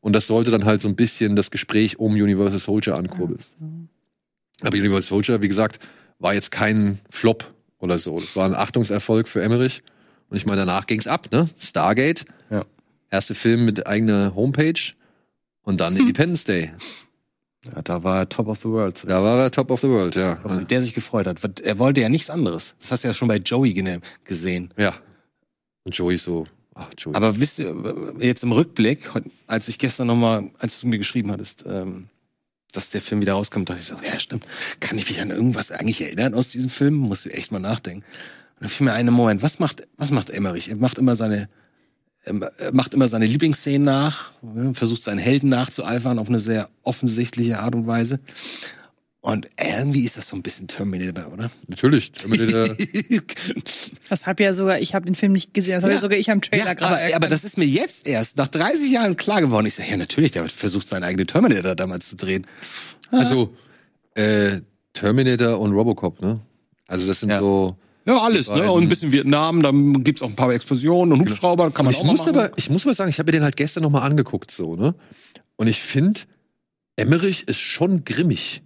Und das sollte dann halt so ein bisschen das Gespräch um Universal Soldier ankurbeln. Aber Universal Soldier, wie gesagt, war jetzt kein Flop oder so. Das war ein Achtungserfolg für Emmerich. Und ich meine, danach ging's ab, ne? Stargate. Ja. Erste Film mit eigener Homepage. Und dann Independence Day. Ja, da war er Top of the World. Da war er Top of the World, ja. Der sich gefreut hat. Er wollte ja nichts anderes. Das hast du ja schon bei Joey gesehen. Ja. Und Joey so, ach, Joey. Aber wisst ihr, jetzt im Rückblick, als ich gestern nochmal, als du mir geschrieben hattest, ähm, dass der Film wieder rauskommt, dachte ich so, ja stimmt, kann ich mich an irgendwas eigentlich erinnern aus diesem Film? Muss ich echt mal nachdenken. Und dann fiel mir ein Moment, was macht, was macht Emmerich? Er macht immer seine, macht immer seine Lieblingsszenen nach, ne, versucht seinen Helden nachzueifern auf eine sehr offensichtliche Art und Weise. Und irgendwie ist das so ein bisschen Terminator, oder? Natürlich. Terminator. Das hab ja sogar, ich habe den Film nicht gesehen, das habe Ja. ja sogar ich am Trailer Ja, gerade aber, aber das ist mir jetzt erst nach 30 Jahren klar geworden. Ich sage, ja, natürlich, der hat versucht, seinen eigenen Terminator damals zu drehen. also, äh, Terminator und Robocop, ne? Also, das sind Ja. so. Ja, alles, ne? Und ein bisschen Vietnam, dann gibt's auch ein paar Explosionen und Hubschrauber, kann man ich auch mal muss machen. aber, ich muss mal sagen, ich habe mir den halt gestern noch mal angeguckt, so, ne? Und ich finde, Emmerich ist schon grimmig.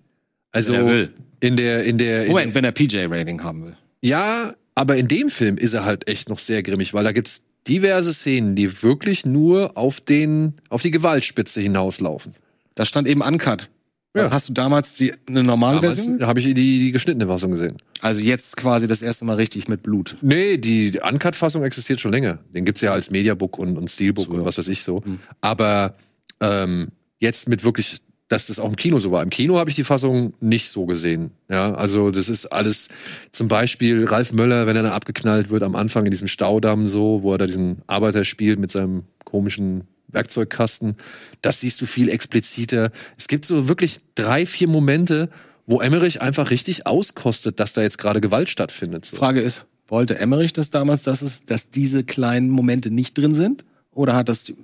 Also, Wenn er will. in der, in der, in Moment, wenn er PJ-Rating haben will. Ja, aber in dem Film ist er halt echt noch sehr grimmig, weil da gibt's diverse Szenen, die wirklich nur auf den, auf die Gewaltspitze hinauslaufen. Da stand eben Uncut. Ja. Hast du damals die, eine normale Damals Version? habe ich die, die geschnittene Fassung gesehen. Also jetzt quasi das erste Mal richtig mit Blut. Nee, die Uncut-Fassung existiert schon länger. Den gibt's ja als Mediabook und, und Steelbook So, und was weiß ich so. Hm. Aber ähm, jetzt mit wirklich, dass das auch im Kino so war. Im Kino habe ich die Fassung nicht so gesehen. Ja, also das ist alles zum Beispiel Ralf Möller, wenn er dann abgeknallt wird am Anfang in diesem Staudamm so, wo er da diesen Arbeiter spielt mit seinem komischen Werkzeugkasten. Das siehst du viel expliziter. Es gibt so wirklich drei, vier Momente, wo Emmerich einfach richtig auskostet, dass da jetzt gerade Gewalt stattfindet. So. Frage ist, wollte Emmerich das damals, dass es, dass diese kleinen Momente nicht drin sind? Oder hat das, die-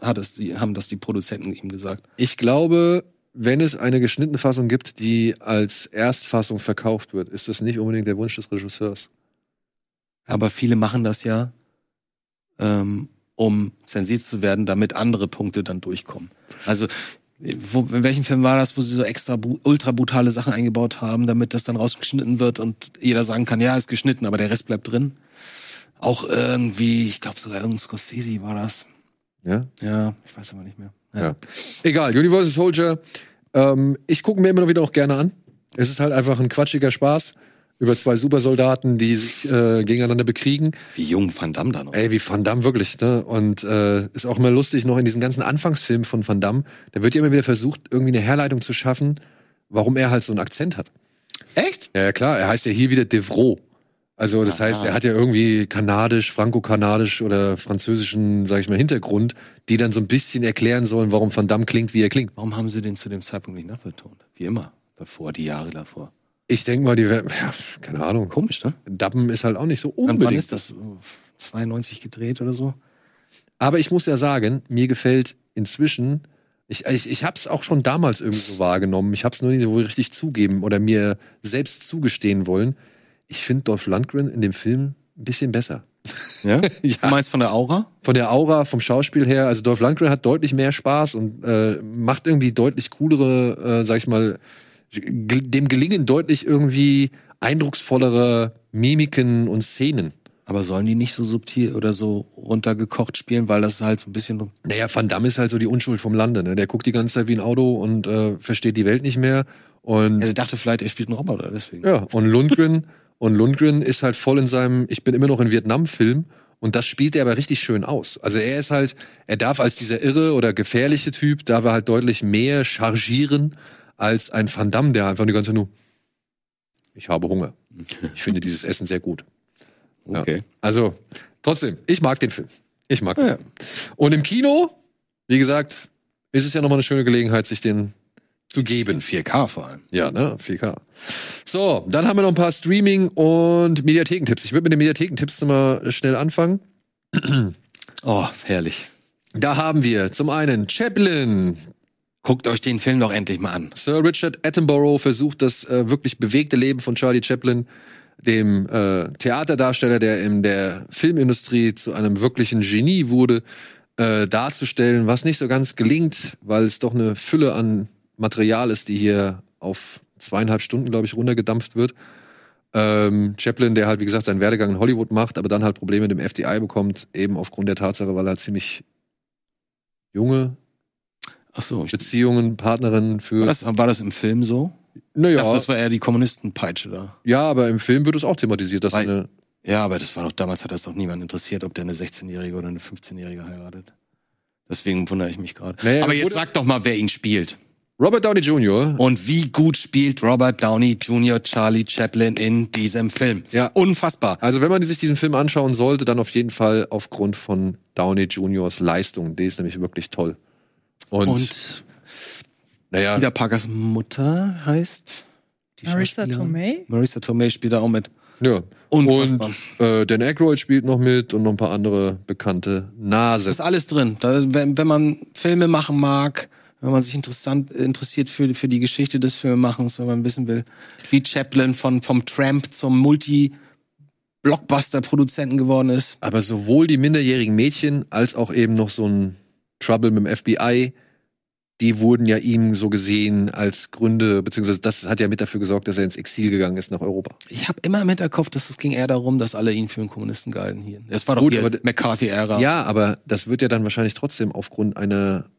hat das die, haben das die Produzenten ihm gesagt? Ich glaube, wenn es eine geschnittene Fassung gibt, die als Erstfassung verkauft wird, ist das nicht unbedingt der Wunsch des Regisseurs. Aber viele machen das ja, ähm, um zensiert zu werden, damit andere Punkte dann durchkommen. Also, wo, in welchem Film war das, wo sie so extra ultra brutale Sachen eingebaut haben, damit das dann rausgeschnitten wird und jeder sagen kann, ja, ist geschnitten, aber der Rest bleibt drin? Auch irgendwie, ich glaube sogar irgendein Scorsese war das. Ja? Ja, ich weiß aber nicht mehr. Ja. Egal, Universal Soldier. Ähm, ich gucke mir immer noch wieder auch gerne an. Es ist halt einfach ein quatschiger Spaß über zwei Supersoldaten, die sich äh, gegeneinander bekriegen. Wie jung Van Damme da noch. Ey, wie Van Damme wirklich, ne? Und äh, ist auch immer lustig noch in diesen ganzen Anfangsfilmen von Van Damme. Da wird ja immer wieder versucht, irgendwie eine Herleitung zu schaffen, warum er halt so einen Akzent hat. Echt? Ja, ja, klar, er heißt ja hier wieder Devro. Also das Aha. heißt, er hat ja irgendwie kanadisch, franco-kanadisch oder französischen, sag ich mal, Hintergrund, die dann so ein bisschen erklären sollen, warum Van Damme klingt, wie er klingt. Warum haben sie den zu dem Zeitpunkt nicht nachbetont? Wie immer. Davor, die Jahre davor. Ich denke mal, die werden, ja, keine Ahnung. Komisch, ne? Dabben ist halt auch nicht so unbedingt. wann ist das? 92 gedreht oder so? Aber ich muss ja sagen, mir gefällt inzwischen, ich, ich, ich habe es auch schon damals irgendwie so wahrgenommen, ich habe es nur nicht so richtig zugeben oder mir selbst zugestehen wollen. Ich finde Dolph Lundgren in dem Film ein bisschen besser. Ja? Ja. Du meinst von der Aura? Von der Aura, vom Schauspiel her, also Dolph Lundgren hat deutlich mehr Spaß und äh, macht irgendwie deutlich coolere, äh, sag ich mal, dem gelingen deutlich irgendwie eindrucksvollere Mimiken und Szenen. Aber sollen die nicht so subtil oder so runtergekocht spielen, weil das halt so ein bisschen. Naja, Van Damme ist halt so die Unschuld vom Lande. Ne? Der guckt die ganze Zeit wie ein Auto und äh, versteht die Welt nicht mehr. Und Er dachte vielleicht, er spielt einen Roboter, deswegen. Ja, und Lundgren, und Lundgren ist halt voll in seinem Ich bin immer noch in Vietnam-Film und das spielt er aber richtig schön aus. Also er ist halt, er darf als dieser irre oder gefährliche Typ, darf er halt deutlich mehr chargieren als ein Van Damme, der einfach die ganze Zeit nur Ich habe Hunger. Ich finde dieses Essen sehr gut. Ja. Okay. Also, trotzdem, ich mag den Film. Ich mag den Ja. Film. Und im Kino, wie gesagt, ist es ja nochmal eine schöne Gelegenheit, sich den zu geben. 4K vor allem. Ja, ne? 4K. So, dann haben wir noch ein paar Streaming- und Mediathekentipps. Ich würde mit den Mediathekentipps mal schnell anfangen. Oh, herrlich. Da haben wir zum einen Chaplin. Guckt euch den Film doch endlich mal an. Sir Richard Attenborough versucht das äh, wirklich bewegte Leben von Charlie Chaplin, dem äh, Theaterdarsteller, der in der Filmindustrie zu einem wirklichen Genie wurde, äh, darzustellen, was nicht so ganz gelingt, weil es doch eine Fülle an Material ist, die hier auf zweieinhalb Stunden, glaube ich, runtergedampft wird. Ähm, Chaplin, der halt, wie gesagt, seinen Werdegang in Hollywood macht, aber dann halt Probleme mit dem FDI bekommt, eben aufgrund der Tatsache, weil er ziemlich junge Ach so. Beziehungen, Partnerinnen für. war, das, war das im Film so? naja, dachte, das war eher die Kommunistenpeitsche da. Ja, aber im Film wird es auch thematisiert, dass Weil- eine. Ja, aber das war doch, damals hat das doch niemand interessiert, ob der eine 16-Jährige oder eine 15-Jährige heiratet. Deswegen wundere ich mich gerade. Naja, aber er jetzt sag doch mal, wer ihn spielt. Robert Downey Jr. Und wie gut spielt Robert Downey Jr. Charlie Chaplin in diesem Film? Ja. Unfassbar. Also, wenn man sich diesen Film anschauen sollte, dann auf jeden Fall aufgrund von Downey Jr.'s Leistung. Die ist nämlich wirklich toll. Und, Und naja, Peter Parkers Mutter heißt die Marissa? Tomei? Marissa Tomei spielt da auch mit. ja. Unfassbar. Und äh, Dan Aykroyd spielt noch mit und noch ein paar andere bekannte Nase. ist alles drin. Da, wenn, wenn man Filme machen mag, wenn man sich interessant, interessiert für, für die Geschichte des Filmemachens, wenn man wissen will, wie Chaplin von, vom Tramp zum Multi-Blockbuster-Produzenten geworden ist. Aber sowohl die minderjährigen Mädchen als auch eben noch so ein Trouble mit dem FBI, die wurden ja ihm so gesehen als Gründe, beziehungsweise das hat ja mit dafür gesorgt, dass er ins Exil gegangen ist nach Europa. Ich habe immer im Hinterkopf, dass es ging eher darum, dass alle ihn für einen Kommunisten gehalten hier. Es war doch Gut, aber- McCarthy-Ära. Ja, aber das wird ja dann wahrscheinlich trotzdem aufgrund einer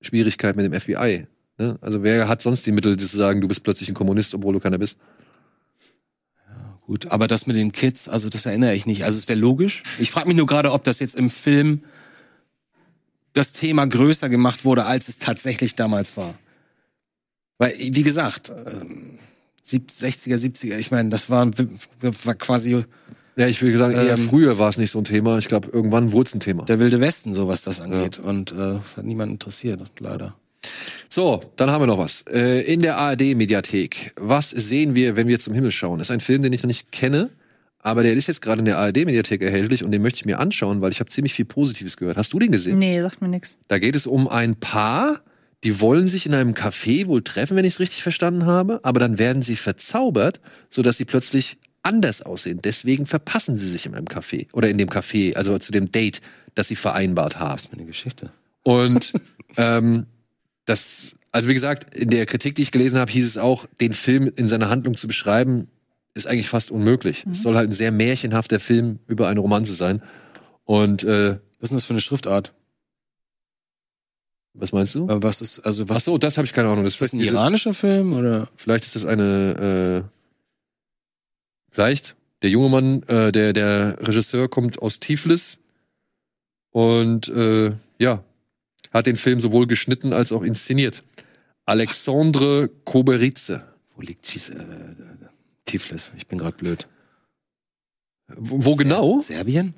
Schwierigkeit mit dem FBI. Ne? Also wer hat sonst die Mittel, zu sagen, du bist plötzlich ein Kommunist, obwohl du keiner bist? Gut, aber das mit den Kids, also das erinnere ich nicht. Also es wäre logisch. Ich frage mich nur gerade, ob das jetzt im Film das Thema größer gemacht wurde, als es tatsächlich damals war. Weil, wie gesagt, ähm, 60er, 70er, ich meine, das war, war quasi Ja, ich will sagen, eher Ähm, früher war es nicht so ein Thema. Ich glaube, irgendwann wurde es ein Thema. der wilde Westen, so was das angeht. Und äh, das hat niemand interessiert, leider. So, dann haben wir noch was. Äh, in der ARD-Mediathek. Was sehen wir, wenn wir zum Himmel schauen? Das ist ein Film, den ich noch nicht kenne, aber der ist jetzt gerade in der ARD-Mediathek erhältlich und den möchte ich mir anschauen, weil ich habe ziemlich viel Positives gehört. Hast du den gesehen? Nee, sagt mir nix. Da geht es um ein Paar, die wollen sich in einem Café wohl treffen, wenn ich es richtig verstanden habe, aber dann werden sie verzaubert, sodass sie plötzlich anders aussehen. Deswegen verpassen sie sich in einem Café oder in dem Café, also zu dem Date, das sie vereinbart haben. Das ist mir eine Geschichte. Und ähm, das, also wie gesagt, in der Kritik, die ich gelesen habe, hieß es auch, den Film in seiner Handlung zu beschreiben, ist eigentlich fast unmöglich. Es soll halt ein sehr märchenhafter Film über eine Romanze sein. Und äh, Was ist denn das für eine Schriftart? was meinst du? Was ist, also Ach was so, das habe ich keine Ahnung. Das ist das ein diese- iranischer Film oder? Vielleicht ist das eine, äh, vielleicht der junge Mann, äh, der der Regisseur kommt aus Tiflis und äh, ja hat den Film sowohl geschnitten als auch inszeniert. Alexandre Koberitze. Wo liegt diese, äh, Tiflis? Ich bin gerade blöd. Wo, wo genau? Serbien?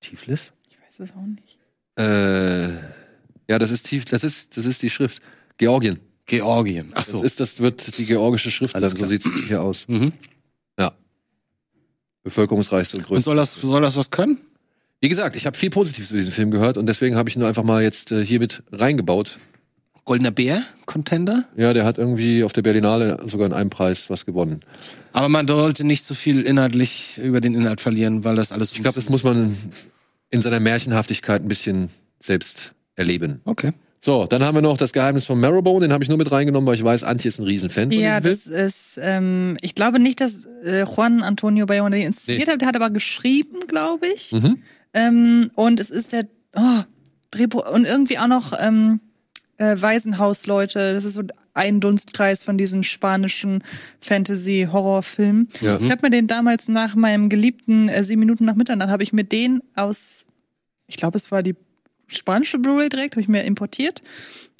Tiflis? Ich weiß es auch nicht. Äh, ja, das ist tief, das ist das ist die Schrift. Georgien. Georgien. Ach so. Das ist das wird die georgische Schrift Alles sein. So sieht es hier aus. mhm. Bevölkerungsreichste und Und größte. soll das, soll das was können? Wie gesagt, ich habe viel Positives über diesen Film gehört und deswegen habe ich ihn einfach mal jetzt äh, hier mit reingebaut. Goldener Bär? Contender? Ja, der hat irgendwie auf der Berlinale sogar in einem Preis was gewonnen. Aber man sollte nicht so viel inhaltlich über den Inhalt verlieren, weil das alles. so Ich glaube, das muss man in seiner Märchenhaftigkeit ein bisschen selbst erleben. Okay. So, dann haben wir noch das Geheimnis von Marrowbone, den habe ich nur mit reingenommen, weil ich weiß, Antje ist ein Riesenfan von Ja, Film. das ist, ähm, ich glaube nicht, dass äh, Juan Antonio Bayona den inszeniert Nee. hat, der hat aber geschrieben, glaube ich. Mhm. Ähm, und es ist der oh, Drehbuch und irgendwie auch noch ähm, äh, Waisenhausleute. Das ist so ein Dunstkreis von diesen spanischen Fantasy-Horrorfilmen. Ja. Ich habe mir den damals nach meinem geliebten äh, sieben Minuten nach Mitternacht habe ich mir den aus, ich glaube, es war die spanische Blu-ray direkt, habe ich mir importiert.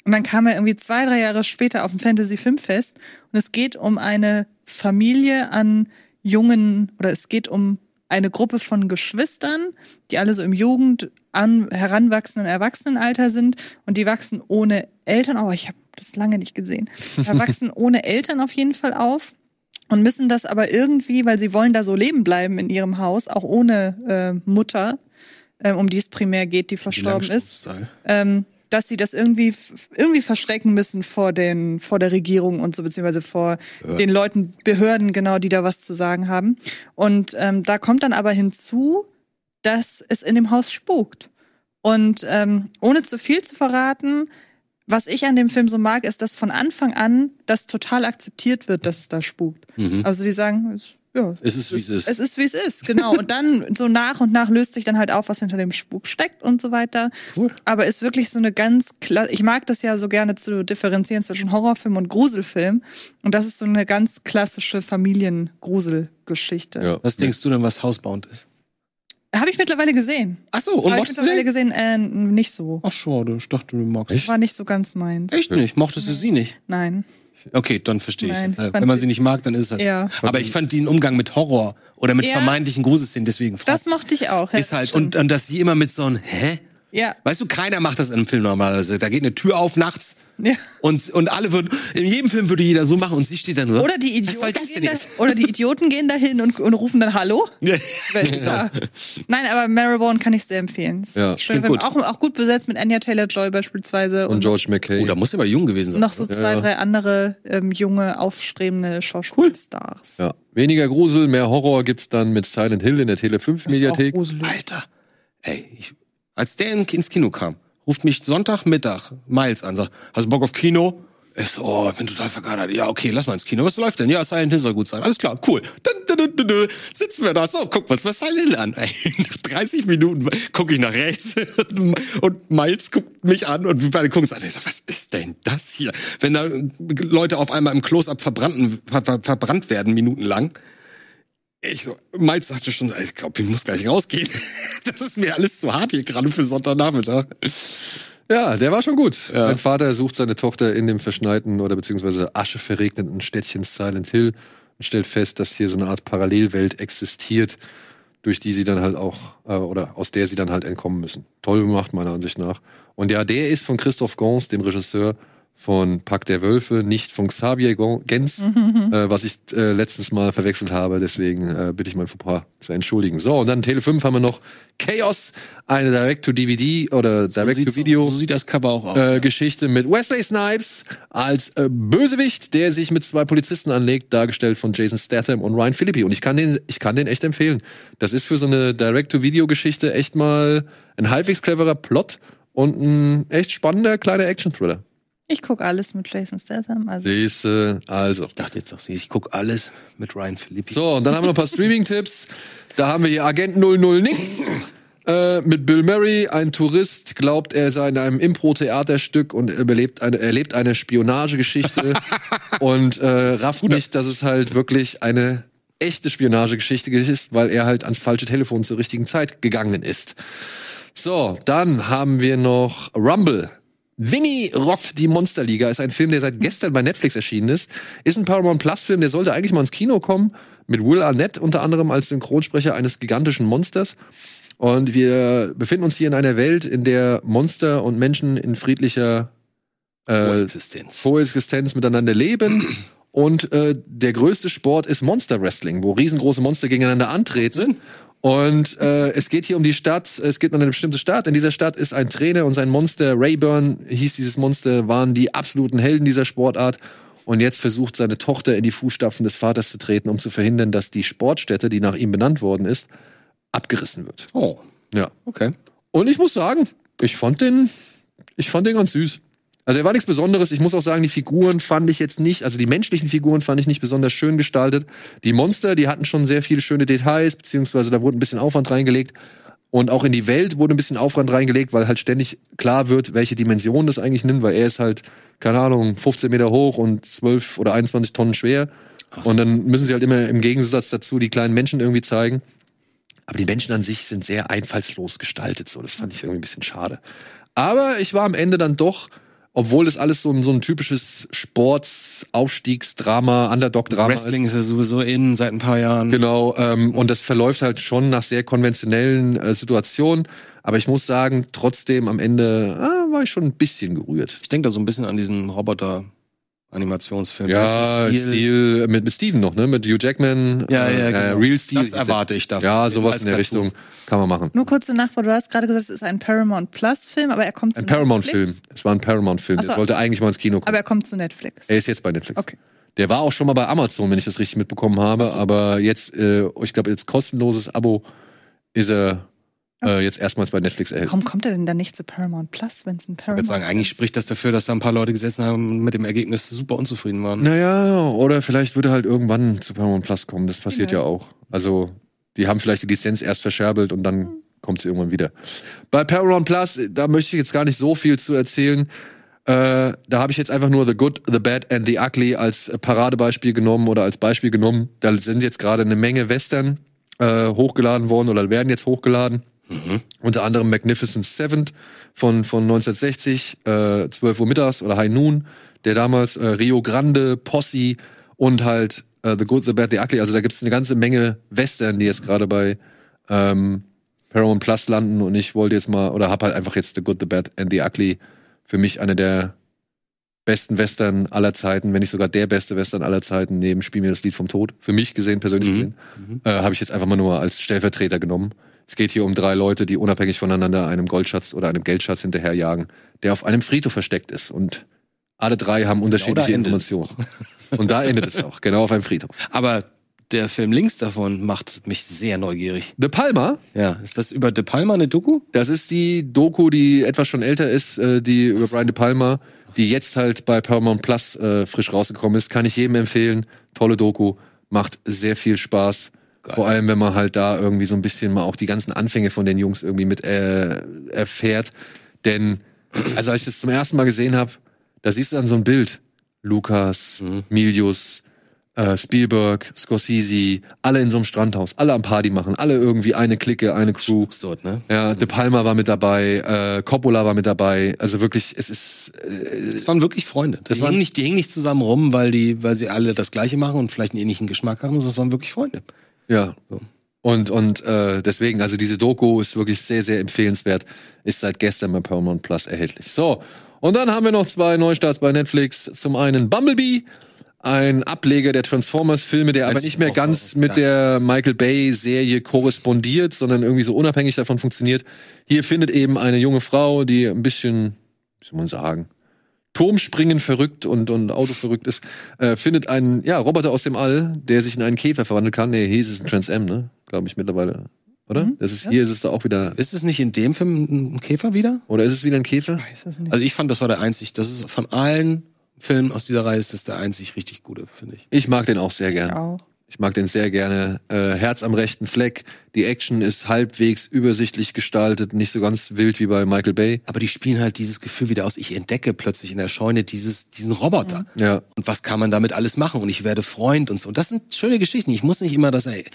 Und dann kam er irgendwie zwei, drei Jahre später auf dem Fantasy-Filmfest. Und es geht um eine Familie an jungen, oder es geht um eine Gruppe von Geschwistern, die alle so im Jugend an heranwachsenden Erwachsenenalter sind und die wachsen ohne Eltern. Oh, ich habe das lange nicht gesehen. Erwachsen ohne Eltern auf jeden Fall auf und müssen das aber irgendwie, weil sie wollen da so leben bleiben in ihrem Haus, auch ohne äh, Mutter, ähm, um die es primär geht, die verstorben ist ähm, dass sie das irgendwie irgendwie verstecken müssen vor den vor der Regierung und so beziehungsweise vor den Leuten Behörden genau die da was zu sagen haben. Und ähm, da kommt dann aber hinzu dass es in dem Haus spukt. Und ähm, ohne zu viel zu verraten was ich an dem Film so mag ist dass von Anfang an das total akzeptiert wird dass es da spukt. Mhm. also die sagen es, ja Es ist, wie es ist. es ist, wie es ist, genau. Und dann so nach und nach löst sich dann halt auf, was hinter dem Spuk steckt und so weiter. Cool. Aber ist wirklich so eine ganz klar. Ich mag das ja so gerne zu differenzieren zwischen Horrorfilm und Gruselfilm. Und das ist so eine ganz klassische Familiengruselgeschichte. Ja. Was denkst du denn, was Hausbound ist? Habe ich mittlerweile gesehen. Ach so, und ich mochtest du mittlerweile den? gesehen, äh, nicht so. Ach schade, ich dachte, du magst Echt? War nicht so ganz meins. Echt nicht? Mochtest du sie nicht? Nein. Okay, dann verstehe ich. Nein, Äh, Wenn man sie- nicht mag, dann ist es halt. Ja. Aber ich fand den Umgang mit Horror oder mit Ja. vermeintlichen Gruselszenen deswegen Das mochte ich auch. ja, ist halt und, und dass sie immer mit so einem Hä? Ja. Weißt du, keiner macht das in einem Film normalerweise. Da geht eine Tür auf nachts ja. und, und alle würden, in jedem Film würde jeder so machen und sie steht da nur. Oder die Idioten, das denn gehen da, oder die Idioten gehen dahin und, und rufen dann Hallo. Ja. Da? Nein, aber Marrowbone kann ich sehr empfehlen. Es Ja, ist schön, gut. Auch, auch gut besetzt mit Anya Taylor-Joy beispielsweise Und George McKay. Oh, da muss er aber jung gewesen sein. noch so zwei, Ja. drei andere ähm, junge, aufstrebende Schauspielstars. Ja. Weniger Grusel, mehr Horror gibt's dann mit Silent Hill in der Tele 5 Mediathek. Alter, ey, ich, als der in, ins Kino kam, ruft mich Sonntagmittag Miles an, sagt, hast du Bock auf Kino? Ich so, oh, ich bin total vergadert. Ja, okay, lass mal ins Kino. Was läuft denn? Ja, Silent Hill soll gut sein. Alles klar, cool. Dann, dann, dann, dann sitzen wir da. So, guck mal Silent Hill an. Ey, nach 30 Minuten gucke ich nach rechts und Miles guckt mich an und wir beide gucken uns an. Ich so, was ist denn das hier? Wenn da Leute auf einmal im Close-Up ver, ver, verbrannt werden, minutenlang. Ich so, Miles sagte schon, ich glaube, ich muss gleich rausgehen. Das ist mir alles zu hart hier gerade für Sonntagnachmittag. Ja, der war schon gut. Ja. Ein Vater sucht seine Tochter in dem verschneiten oder beziehungsweise ascheverregneten Städtchen Silent Hill und stellt fest, dass hier so eine Art Parallelwelt existiert, durch die sie dann halt auch, äh, oder aus der sie dann halt entkommen müssen. Toll gemacht, meiner Ansicht nach. Und ja, der ist von Christoph Gans, dem Regisseur von Pack der Wölfe, nicht von Xavier Gens, äh, was ich äh, letztens mal verwechselt habe. Deswegen äh, bitte ich mein Fauxpas zu entschuldigen. So, und dann Tele 5 haben wir noch Chaos, eine Direct-to-DVD oder Direct-to-Video. So sieht das Cover auch aus. Äh, Geschichte mit Wesley Snipes als äh, Bösewicht, der sich mit zwei Polizisten anlegt, dargestellt von Jason Statham und Ryan Philippi. Und ich kann den, ich kann den echt empfehlen. Das ist für so eine Direct-to-Video-Geschichte echt mal ein halbwegs cleverer Plot und ein echt spannender kleiner Action-Thriller. Ich gucke alles mit Jason Statham. Also Siehste, also. ich dachte jetzt auch, ich gucke alles mit Ryan Philippi. So, und dann haben wir noch ein paar Streaming-Tipps. Da haben wir hier Agent 00 nix. Äh, mit Bill Murray, ein Tourist, glaubt, er sei in einem Impro-Theaterstück und überlebt eine, erlebt eine Spionagegeschichte und äh, rafft nicht, dass es halt wirklich eine echte Spionagegeschichte ist, weil er halt ans falsche Telefon zur richtigen Zeit gegangen ist. So, dann haben wir noch Rumble. Winnie rockt die Monsterliga ist ein Film, der seit gestern bei Netflix erschienen ist. Ist ein Paramount Plus Film, der sollte eigentlich mal ins Kino kommen. Mit Will Arnett unter anderem als Synchronsprecher eines gigantischen Monsters. Und wir befinden uns hier in einer Welt, in der Monster und Menschen in friedlicher äh, Existenz. Koexistenz miteinander leben. Und äh, der größte Sport ist Monster Wrestling, wo riesengroße Monster gegeneinander antreten. Und äh, es geht hier um die Stadt, es geht um eine bestimmte Stadt. In dieser Stadt ist ein Trainer und sein Monster, Rayburn hieß dieses Monster, waren die absoluten Helden dieser Sportart. Und jetzt versucht seine Tochter in die Fußstapfen des Vaters zu treten, um zu verhindern, dass die Sportstätte, die nach ihm benannt worden ist, abgerissen wird. Oh, Ja. okay. Und ich muss sagen, ich fand den, ich fand den ganz süß. Also er war nichts Besonderes. Ich muss auch sagen, die Figuren fand ich jetzt nicht, also die menschlichen Figuren fand ich nicht besonders schön gestaltet. Die Monster, die hatten schon sehr viele schöne Details, beziehungsweise da wurde ein bisschen Aufwand reingelegt. Und auch in die Welt wurde ein bisschen Aufwand reingelegt, weil halt ständig klar wird, welche Dimension das eigentlich nimmt, weil er ist halt, keine Ahnung, 15 Meter hoch und 12 oder 21 Tonnen schwer. Und dann müssen sie halt immer im Gegensatz dazu die kleinen Menschen irgendwie zeigen. Aber die Menschen an sich sind sehr einfallslos gestaltet, so. Das fand ich irgendwie ein bisschen schade. Aber ich war am Ende dann doch, obwohl das alles so ein, so ein typisches Sports-Aufstiegsdrama, Underdog-Drama ist. Wrestling ist ja sowieso in seit ein paar Jahren. Genau, ähm, und das verläuft halt schon nach sehr konventionellen äh, Situationen. Aber ich muss sagen, trotzdem am Ende ah, war ich schon ein bisschen gerührt. Ich denke da so ein bisschen an diesen Roboter-Animationsfilm. Ja, Stil. Stil, mit, mit Steven noch, ne? Mit Hugh Jackman. Ja, ja, äh, genau. Real Steel. Das erwarte ich davon. Ja, sowas in der Cartoon. Richtung kann man machen. Nur kurze Nachfrage, du hast gerade gesagt, es ist ein Paramount Plus Film, aber er kommt zu Ein Paramount-Film. Netflix. Es war ein Paramount-Film. Ach so. Der sollte eigentlich mal ins Kino kommen. Aber er kommt zu Netflix. Er ist jetzt bei Netflix. Okay. Der war auch schon mal bei Amazon, wenn ich das richtig mitbekommen habe. Aber jetzt, äh, ich glaube, jetzt kostenloses Abo ist er äh, jetzt erstmals bei Netflix erhältlich. Warum kommt er denn dann nicht zu Paramount Plus, wenn es ein Ich Paramount würde sagen, eigentlich ist? spricht das dafür, dass da ein paar Leute gesessen haben und mit dem Ergebnis super unzufrieden waren. Naja, oder vielleicht würde er halt irgendwann zu Paramount Plus kommen. Das passiert ja, Ja. auch. Also, die haben vielleicht die Lizenz erst verscherbelt und dann kommt sie irgendwann wieder. Bei Paramount Plus, da möchte ich jetzt gar nicht so viel zu erzählen. Äh, da habe ich jetzt einfach nur The Good, The Bad and The Ugly als Paradebeispiel genommen oder als Beispiel genommen. Da sind jetzt gerade eine Menge Western äh, hochgeladen worden oder werden jetzt hochgeladen. Unter anderem Magnificent Seven von, von 1960, äh, 12 Uhr mittags oder High Noon, der damals äh, Rio Grande, Posse und halt äh, The Good, The Bad, The Ugly. Also da gibt es eine ganze Menge Western, die jetzt gerade bei ähm, Paramount Plus landen und ich wollte jetzt mal, oder habe halt einfach jetzt The Good, The Bad and The Ugly für mich eine der besten Western aller Zeiten, wenn nicht sogar der beste Western aller Zeiten, neben Spiel mir das Lied vom Tod. Für mich gesehen, persönlich Mhm. gesehen, äh, habe ich jetzt einfach mal nur als Stellvertreter genommen. Es geht hier um drei Leute, die unabhängig voneinander einem Goldschatz oder einem Geldschatz hinterherjagen, der auf einem Friedhof versteckt ist. Und alle drei haben unterschiedliche da endet Informationen. Und da endet es auch, genau auf einem Friedhof. Aber der Film links davon macht mich sehr neugierig. The Palma, Ja, ist das über De Palma eine Doku? das ist die Doku, die etwas schon älter ist, äh, die über Brian De Palma, die jetzt halt bei Paramount Plus äh, frisch rausgekommen ist. Kann ich jedem empfehlen. Tolle Doku, macht sehr viel Spaß. Vor allem, wenn man halt da irgendwie so ein bisschen mal auch die ganzen Anfänge von den Jungs irgendwie mit äh, erfährt. Denn, also als ich das zum ersten Mal gesehen habe, da siehst du dann so ein Bild. Lukas, Milius, äh, Spielberg, Scorsese, alle in so einem Strandhaus, alle am Party machen, alle irgendwie eine Clique, eine Crew. Absurd, ne? Ja, De Palma war mit dabei, äh, Coppola war mit dabei. Also wirklich, es ist äh, Das waren wirklich Freunde. Das die, waren- hingen nicht, die hingen nicht zusammen rum, weil, die, weil sie alle das Gleiche machen und vielleicht einen ähnlichen Geschmack haben, sondern das waren wirklich Freunde. Ja. So. Und und äh, deswegen, also diese Doku ist wirklich sehr sehr empfehlenswert. Ist seit gestern bei Paramount Plus erhältlich. So und dann haben wir noch zwei Neustarts bei Netflix. Zum einen Bumblebee. Ein Ableger der Transformers-Filme, der aber nicht mehr ganz mit der Michael Bay-Serie korrespondiert, sondern irgendwie so unabhängig davon funktioniert. Hier findet eben eine junge Frau, die ein bisschen, wie soll man sagen, Turmspringen verrückt und, und Auto verrückt ist, äh, findet einen ja, Roboter aus dem All, der sich in einen Käfer verwandeln kann. Nee, hier ist es ein Trans M, ne? Glaube ich mittlerweile. Oder? Mhm, Das ist, ja. Hier ist es da auch wieder. Ist es nicht in dem Film ein Käfer wieder? Oder ist es wieder ein Käfer? Weiß es nicht. Also ich fand, das war der einzig, das ist von allen Filmen aus dieser Reihe ist das der einzig richtig gute, finde ich. Ich mag den auch sehr gern. auch. Ich mag den sehr gerne. Äh, Herz am rechten Fleck. Die Action ist halbwegs übersichtlich gestaltet, nicht so ganz wild wie bei Michael Bay. Aber die spielen halt dieses Gefühl wieder aus. Ich entdecke plötzlich in der Scheune dieses, diesen Roboter. Ja. Und was kann man damit alles machen? Und ich werde Freund und so. Und das sind schöne Geschichten. Ich muss nicht immer das, ey,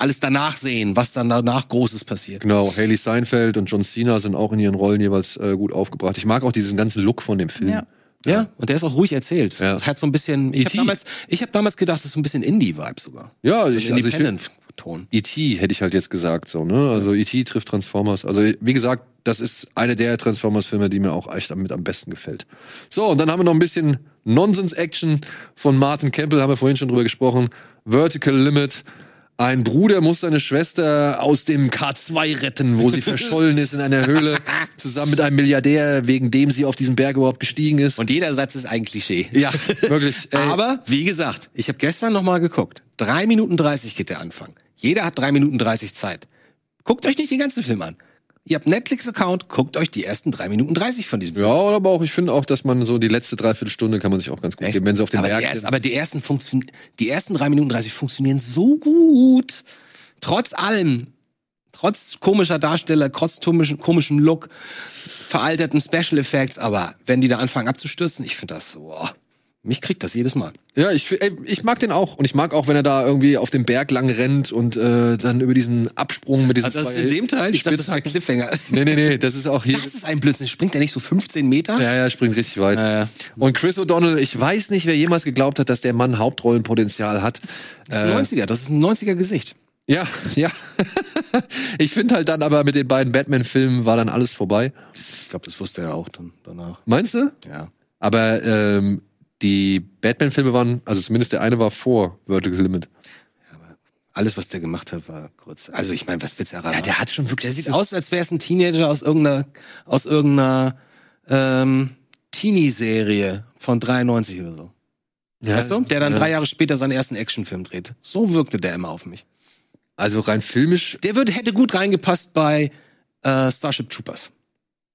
alles danach sehen, was dann danach Großes passiert. Genau, Haley Seinfeld und John Cena sind auch in ihren Rollen jeweils äh, gut aufgebracht. Ich mag auch diesen ganzen Look von dem Film. Ja. Ja, und der ist auch ruhig erzählt. Ja. Das hat so ein bisschen, ich habe damals, ich habe damals gedacht, das ist so ein bisschen Indie-Vibe sogar. Ja, So ich, also ich finde, Independent-Ton. E.T. hätte ich halt jetzt gesagt, so, ne? Also E.T. trifft Transformers. Also, wie gesagt, das ist eine der Transformers-Filme, die mir auch echt mit am besten gefällt. So, und dann haben wir noch ein bisschen Nonsense-Action von Martin Campbell, haben wir vorhin schon drüber gesprochen. Vertical Limit. Ein Bruder muss seine Schwester aus dem K2 retten, wo sie verschollen ist in einer Höhle, zusammen mit einem Milliardär, wegen dem sie auf diesen Berg überhaupt gestiegen ist. Und jeder Satz ist ein Klischee. ja, wirklich. Ey, Aber, wie gesagt, ich habe gestern noch mal geguckt. Drei Minuten 30 geht der Anfang. Jeder hat drei Minuten 30 Zeit. Guckt euch nicht den ganzen Film an. Ihr habt Netflix-Account, guckt euch die ersten drei Minuten 30 von diesem Ja, oder aber auch, ich finde auch, dass man so die letzte Dreiviertelstunde kann man sich auch ganz gut Echt? geben, wenn sie auf den aber, Berg die ersten, sind. aber die ersten funktion die ersten drei Minuten 30 funktionieren so gut. Trotz allem. Trotz komischer Darsteller, trotz komischen, Look, veralterten Special Effects, aber wenn die da anfangen abzustürzen, ich finde das so, boah, mich kriegt das jedes Mal. Ja, ich, ey, ich mag den auch. Und ich mag auch, wenn er da irgendwie auf dem Berg lang rennt und äh, dann über diesen Absprung mit diesen Also das ist zwei in dem Teil, ich dachte, das war ein Cliffhanger. Nee, nee, nee, das ist auch hier. Das ist ein Blödsinn. Springt der nicht so 15 Meter? Ja, ja, springt richtig weit. Ja, ja. Und Chris O'Donnell, ich weiß nicht, wer jemals geglaubt hat, dass der Mann Hauptrollenpotenzial hat. Das ist ein 90er, das ist ein 90er Gesicht. Ja, ja. ich finde halt dann aber mit den beiden Batman-Filmen war dann alles vorbei. Ich glaube, das wusste er auch dann danach. Meinst du? Ja. Aber ähm, die Batman-Filme waren, also zumindest der eine war vor Vertical Limit. Alles, was der gemacht hat, war kurz. Also ich meine, was willst du erraten? Ja, der hat schon wirklich. Der sieht aus, als wäre es ein Teenager aus irgendeiner, aus irgendeiner ähm, Teenie-Serie von 93 oder so. ja, weißt du? Der dann ja. drei Jahre später seinen ersten Actionfilm dreht. So wirkte der immer auf mich. Also rein filmisch, Der würde, hätte gut reingepasst bei äh, Starship Troopers.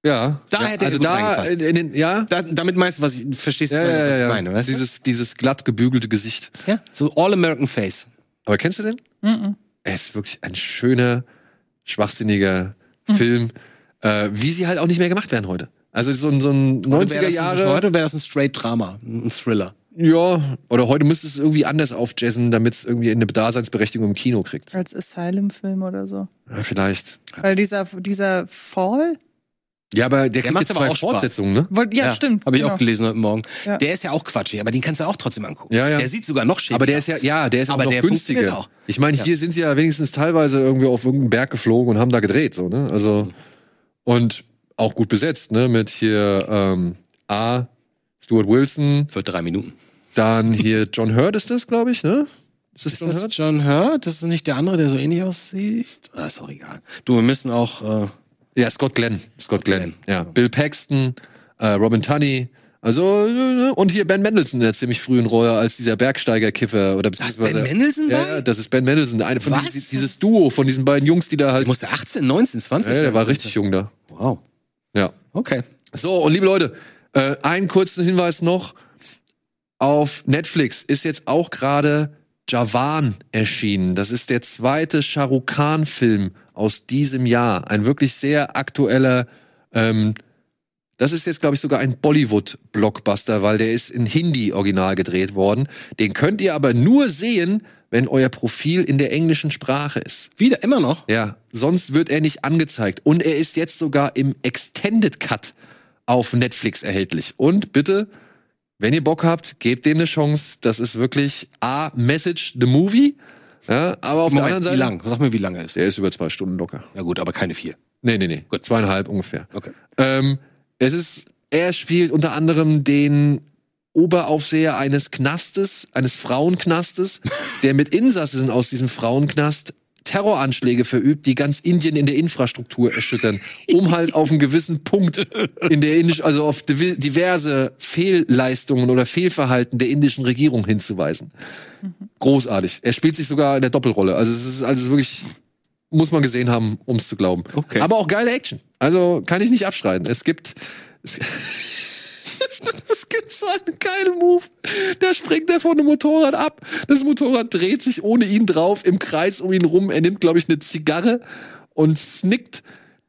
Ja. Da ja, hätte er also gut da in, den, ja. Da, damit meinst du, was ich verstehst du, Ja, ja, was ja, ich ja. meine, weißt du? dieses, dieses glatt gebügelte Gesicht. Ja, so All-American Face. Aber kennst du den? Mhm. Er ist wirklich ein schöner, schwachsinniger Film, äh, wie sie halt auch nicht mehr gemacht werden heute. Also so ein, so ein Heute wäre 90er das, Jahre. Heute wäre das ein Straight Drama, ein Thriller. Ja, oder heute müsste es irgendwie anders aufjazzen, damit es irgendwie eine Daseinsberechtigung im Kino kriegt. Als Asylum-Film oder so. Ja, vielleicht. Weil dieser, dieser Fall, Ja, aber der, kriegt macht jetzt aber zwei auch. Fortsetzungen, ne? wollt- ja, stimmt. Habe ich genau. auch gelesen heute Morgen. Ja. Der ist ja auch quatschig, aber den kannst du auch trotzdem angucken. Ja, ja. Der sieht sogar noch schäbiger Aber der ist ja, ja, der ist Aber auch noch der funktioniert günstiger. auch. Ich meine, hier sind sie ja wenigstens teilweise irgendwie auf irgendeinen Berg geflogen und haben da gedreht, so, ne? Also, und auch gut besetzt, ne? Mit hier, ähm, A, Stuart Wilson, Für drei Minuten. dann hier John Hurt ist das, glaube ich, ne? Ist das Ist John das Hurt? John Hurt? Das ist nicht der andere, der so ähnlich aussieht? Ah, ist auch egal. Du, wir müssen auch, äh, Ja, Scott Glenn. Scott Glenn. Glenn. Ja. Bill Paxton, äh, Robin Tunney. Also, und hier Ben Mendelsohn in der ziemlich frühen Rolle als dieser Bergsteiger-Kiffer. Oder beziehungsweise- Ben Mendelsohn Ja, ja, das ist Ben Mendelsohn. Der eine von Was? diesen, dieses Duo von diesen beiden Jungs, die da halt. Der musste 18, 19, 20 Ja, der war richtig jung da. Wow. Ja. Okay. So, und liebe Leute, äh, einen kurzen Hinweis noch. Auf Netflix ist jetzt auch gerade Javan erschienen. Das ist der zweite Shahrukh Khan-Film aus diesem Jahr. Ein wirklich sehr aktueller, ähm, das ist jetzt, glaube ich, sogar ein Bollywood-Blockbuster, weil der ist in Hindi original gedreht worden. Den könnt ihr aber nur sehen, wenn euer Profil in der englischen Sprache ist. Wieder, immer noch? Ja, sonst wird er nicht angezeigt. Und er ist jetzt sogar im Extended Cut auf Netflix erhältlich. Und bitte, wenn ihr Bock habt, gebt dem eine Chance. Das ist wirklich A, Message the Movie. Ja, aber auf der Moment, anderen Seite. wie lang? Sag mir, wie lange er ist. Der ist über zwei Stunden locker. Ja gut, aber keine vier. Nee, nee, nee. Gut. Zweieinhalb ungefähr. Okay. Ähm, es ist, er spielt unter anderem den Oberaufseher eines Knastes, eines Frauenknastes, der mit Insassen aus diesem Frauenknast Terroranschläge verübt, die ganz Indien in der Infrastruktur erschüttern, um halt auf einen gewissen Punkt in der indisch, also auf diverse Fehlleistungen oder Fehlverhalten der indischen Regierung hinzuweisen. Großartig. Er spielt sich sogar in der Doppelrolle. Also es ist also wirklich muss man gesehen haben, um es zu glauben. Okay. Aber auch geile Action. Also kann ich nicht abstreiten. Es gibt es, es gibt so einen geilen Move. Da springt er von einem Motorrad ab. Das Motorrad dreht sich ohne ihn drauf im Kreis um ihn rum. Er nimmt, glaube ich, eine Zigarre und snickt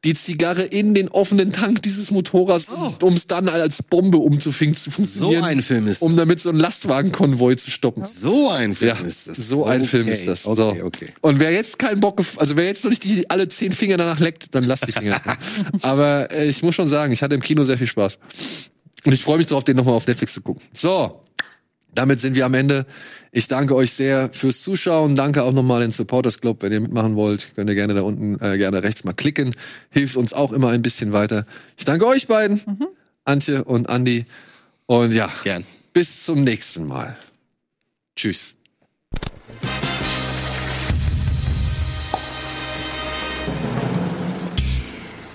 die Zigarre in den offenen Tank dieses Motorrads, um es dann als Bombe umzufingen zu So funktionieren. ein Film ist um damit so einen Lastwagenkonvoi zu stoppen. So ein Film Ja, ist das. so ein Okay, Film ist das. Okay, so. okay. Und wer jetzt keinen Bock, also wer jetzt noch nicht die alle zehn Finger danach leckt, dann lasst die Finger. Aber äh, ich muss schon sagen, ich hatte im Kino sehr viel Spaß. Und ich freue mich darauf, den nochmal auf Netflix zu gucken. So, damit sind wir am Ende. Ich danke euch sehr fürs Zuschauen. Danke auch nochmal den Supporters Club. Wenn ihr mitmachen wollt, könnt ihr gerne da unten, äh, gerne rechts mal klicken. Hilft uns auch immer ein bisschen weiter. Ich danke euch beiden, Antje und Andi. Und ja, Gern. bis zum nächsten Mal. Tschüss.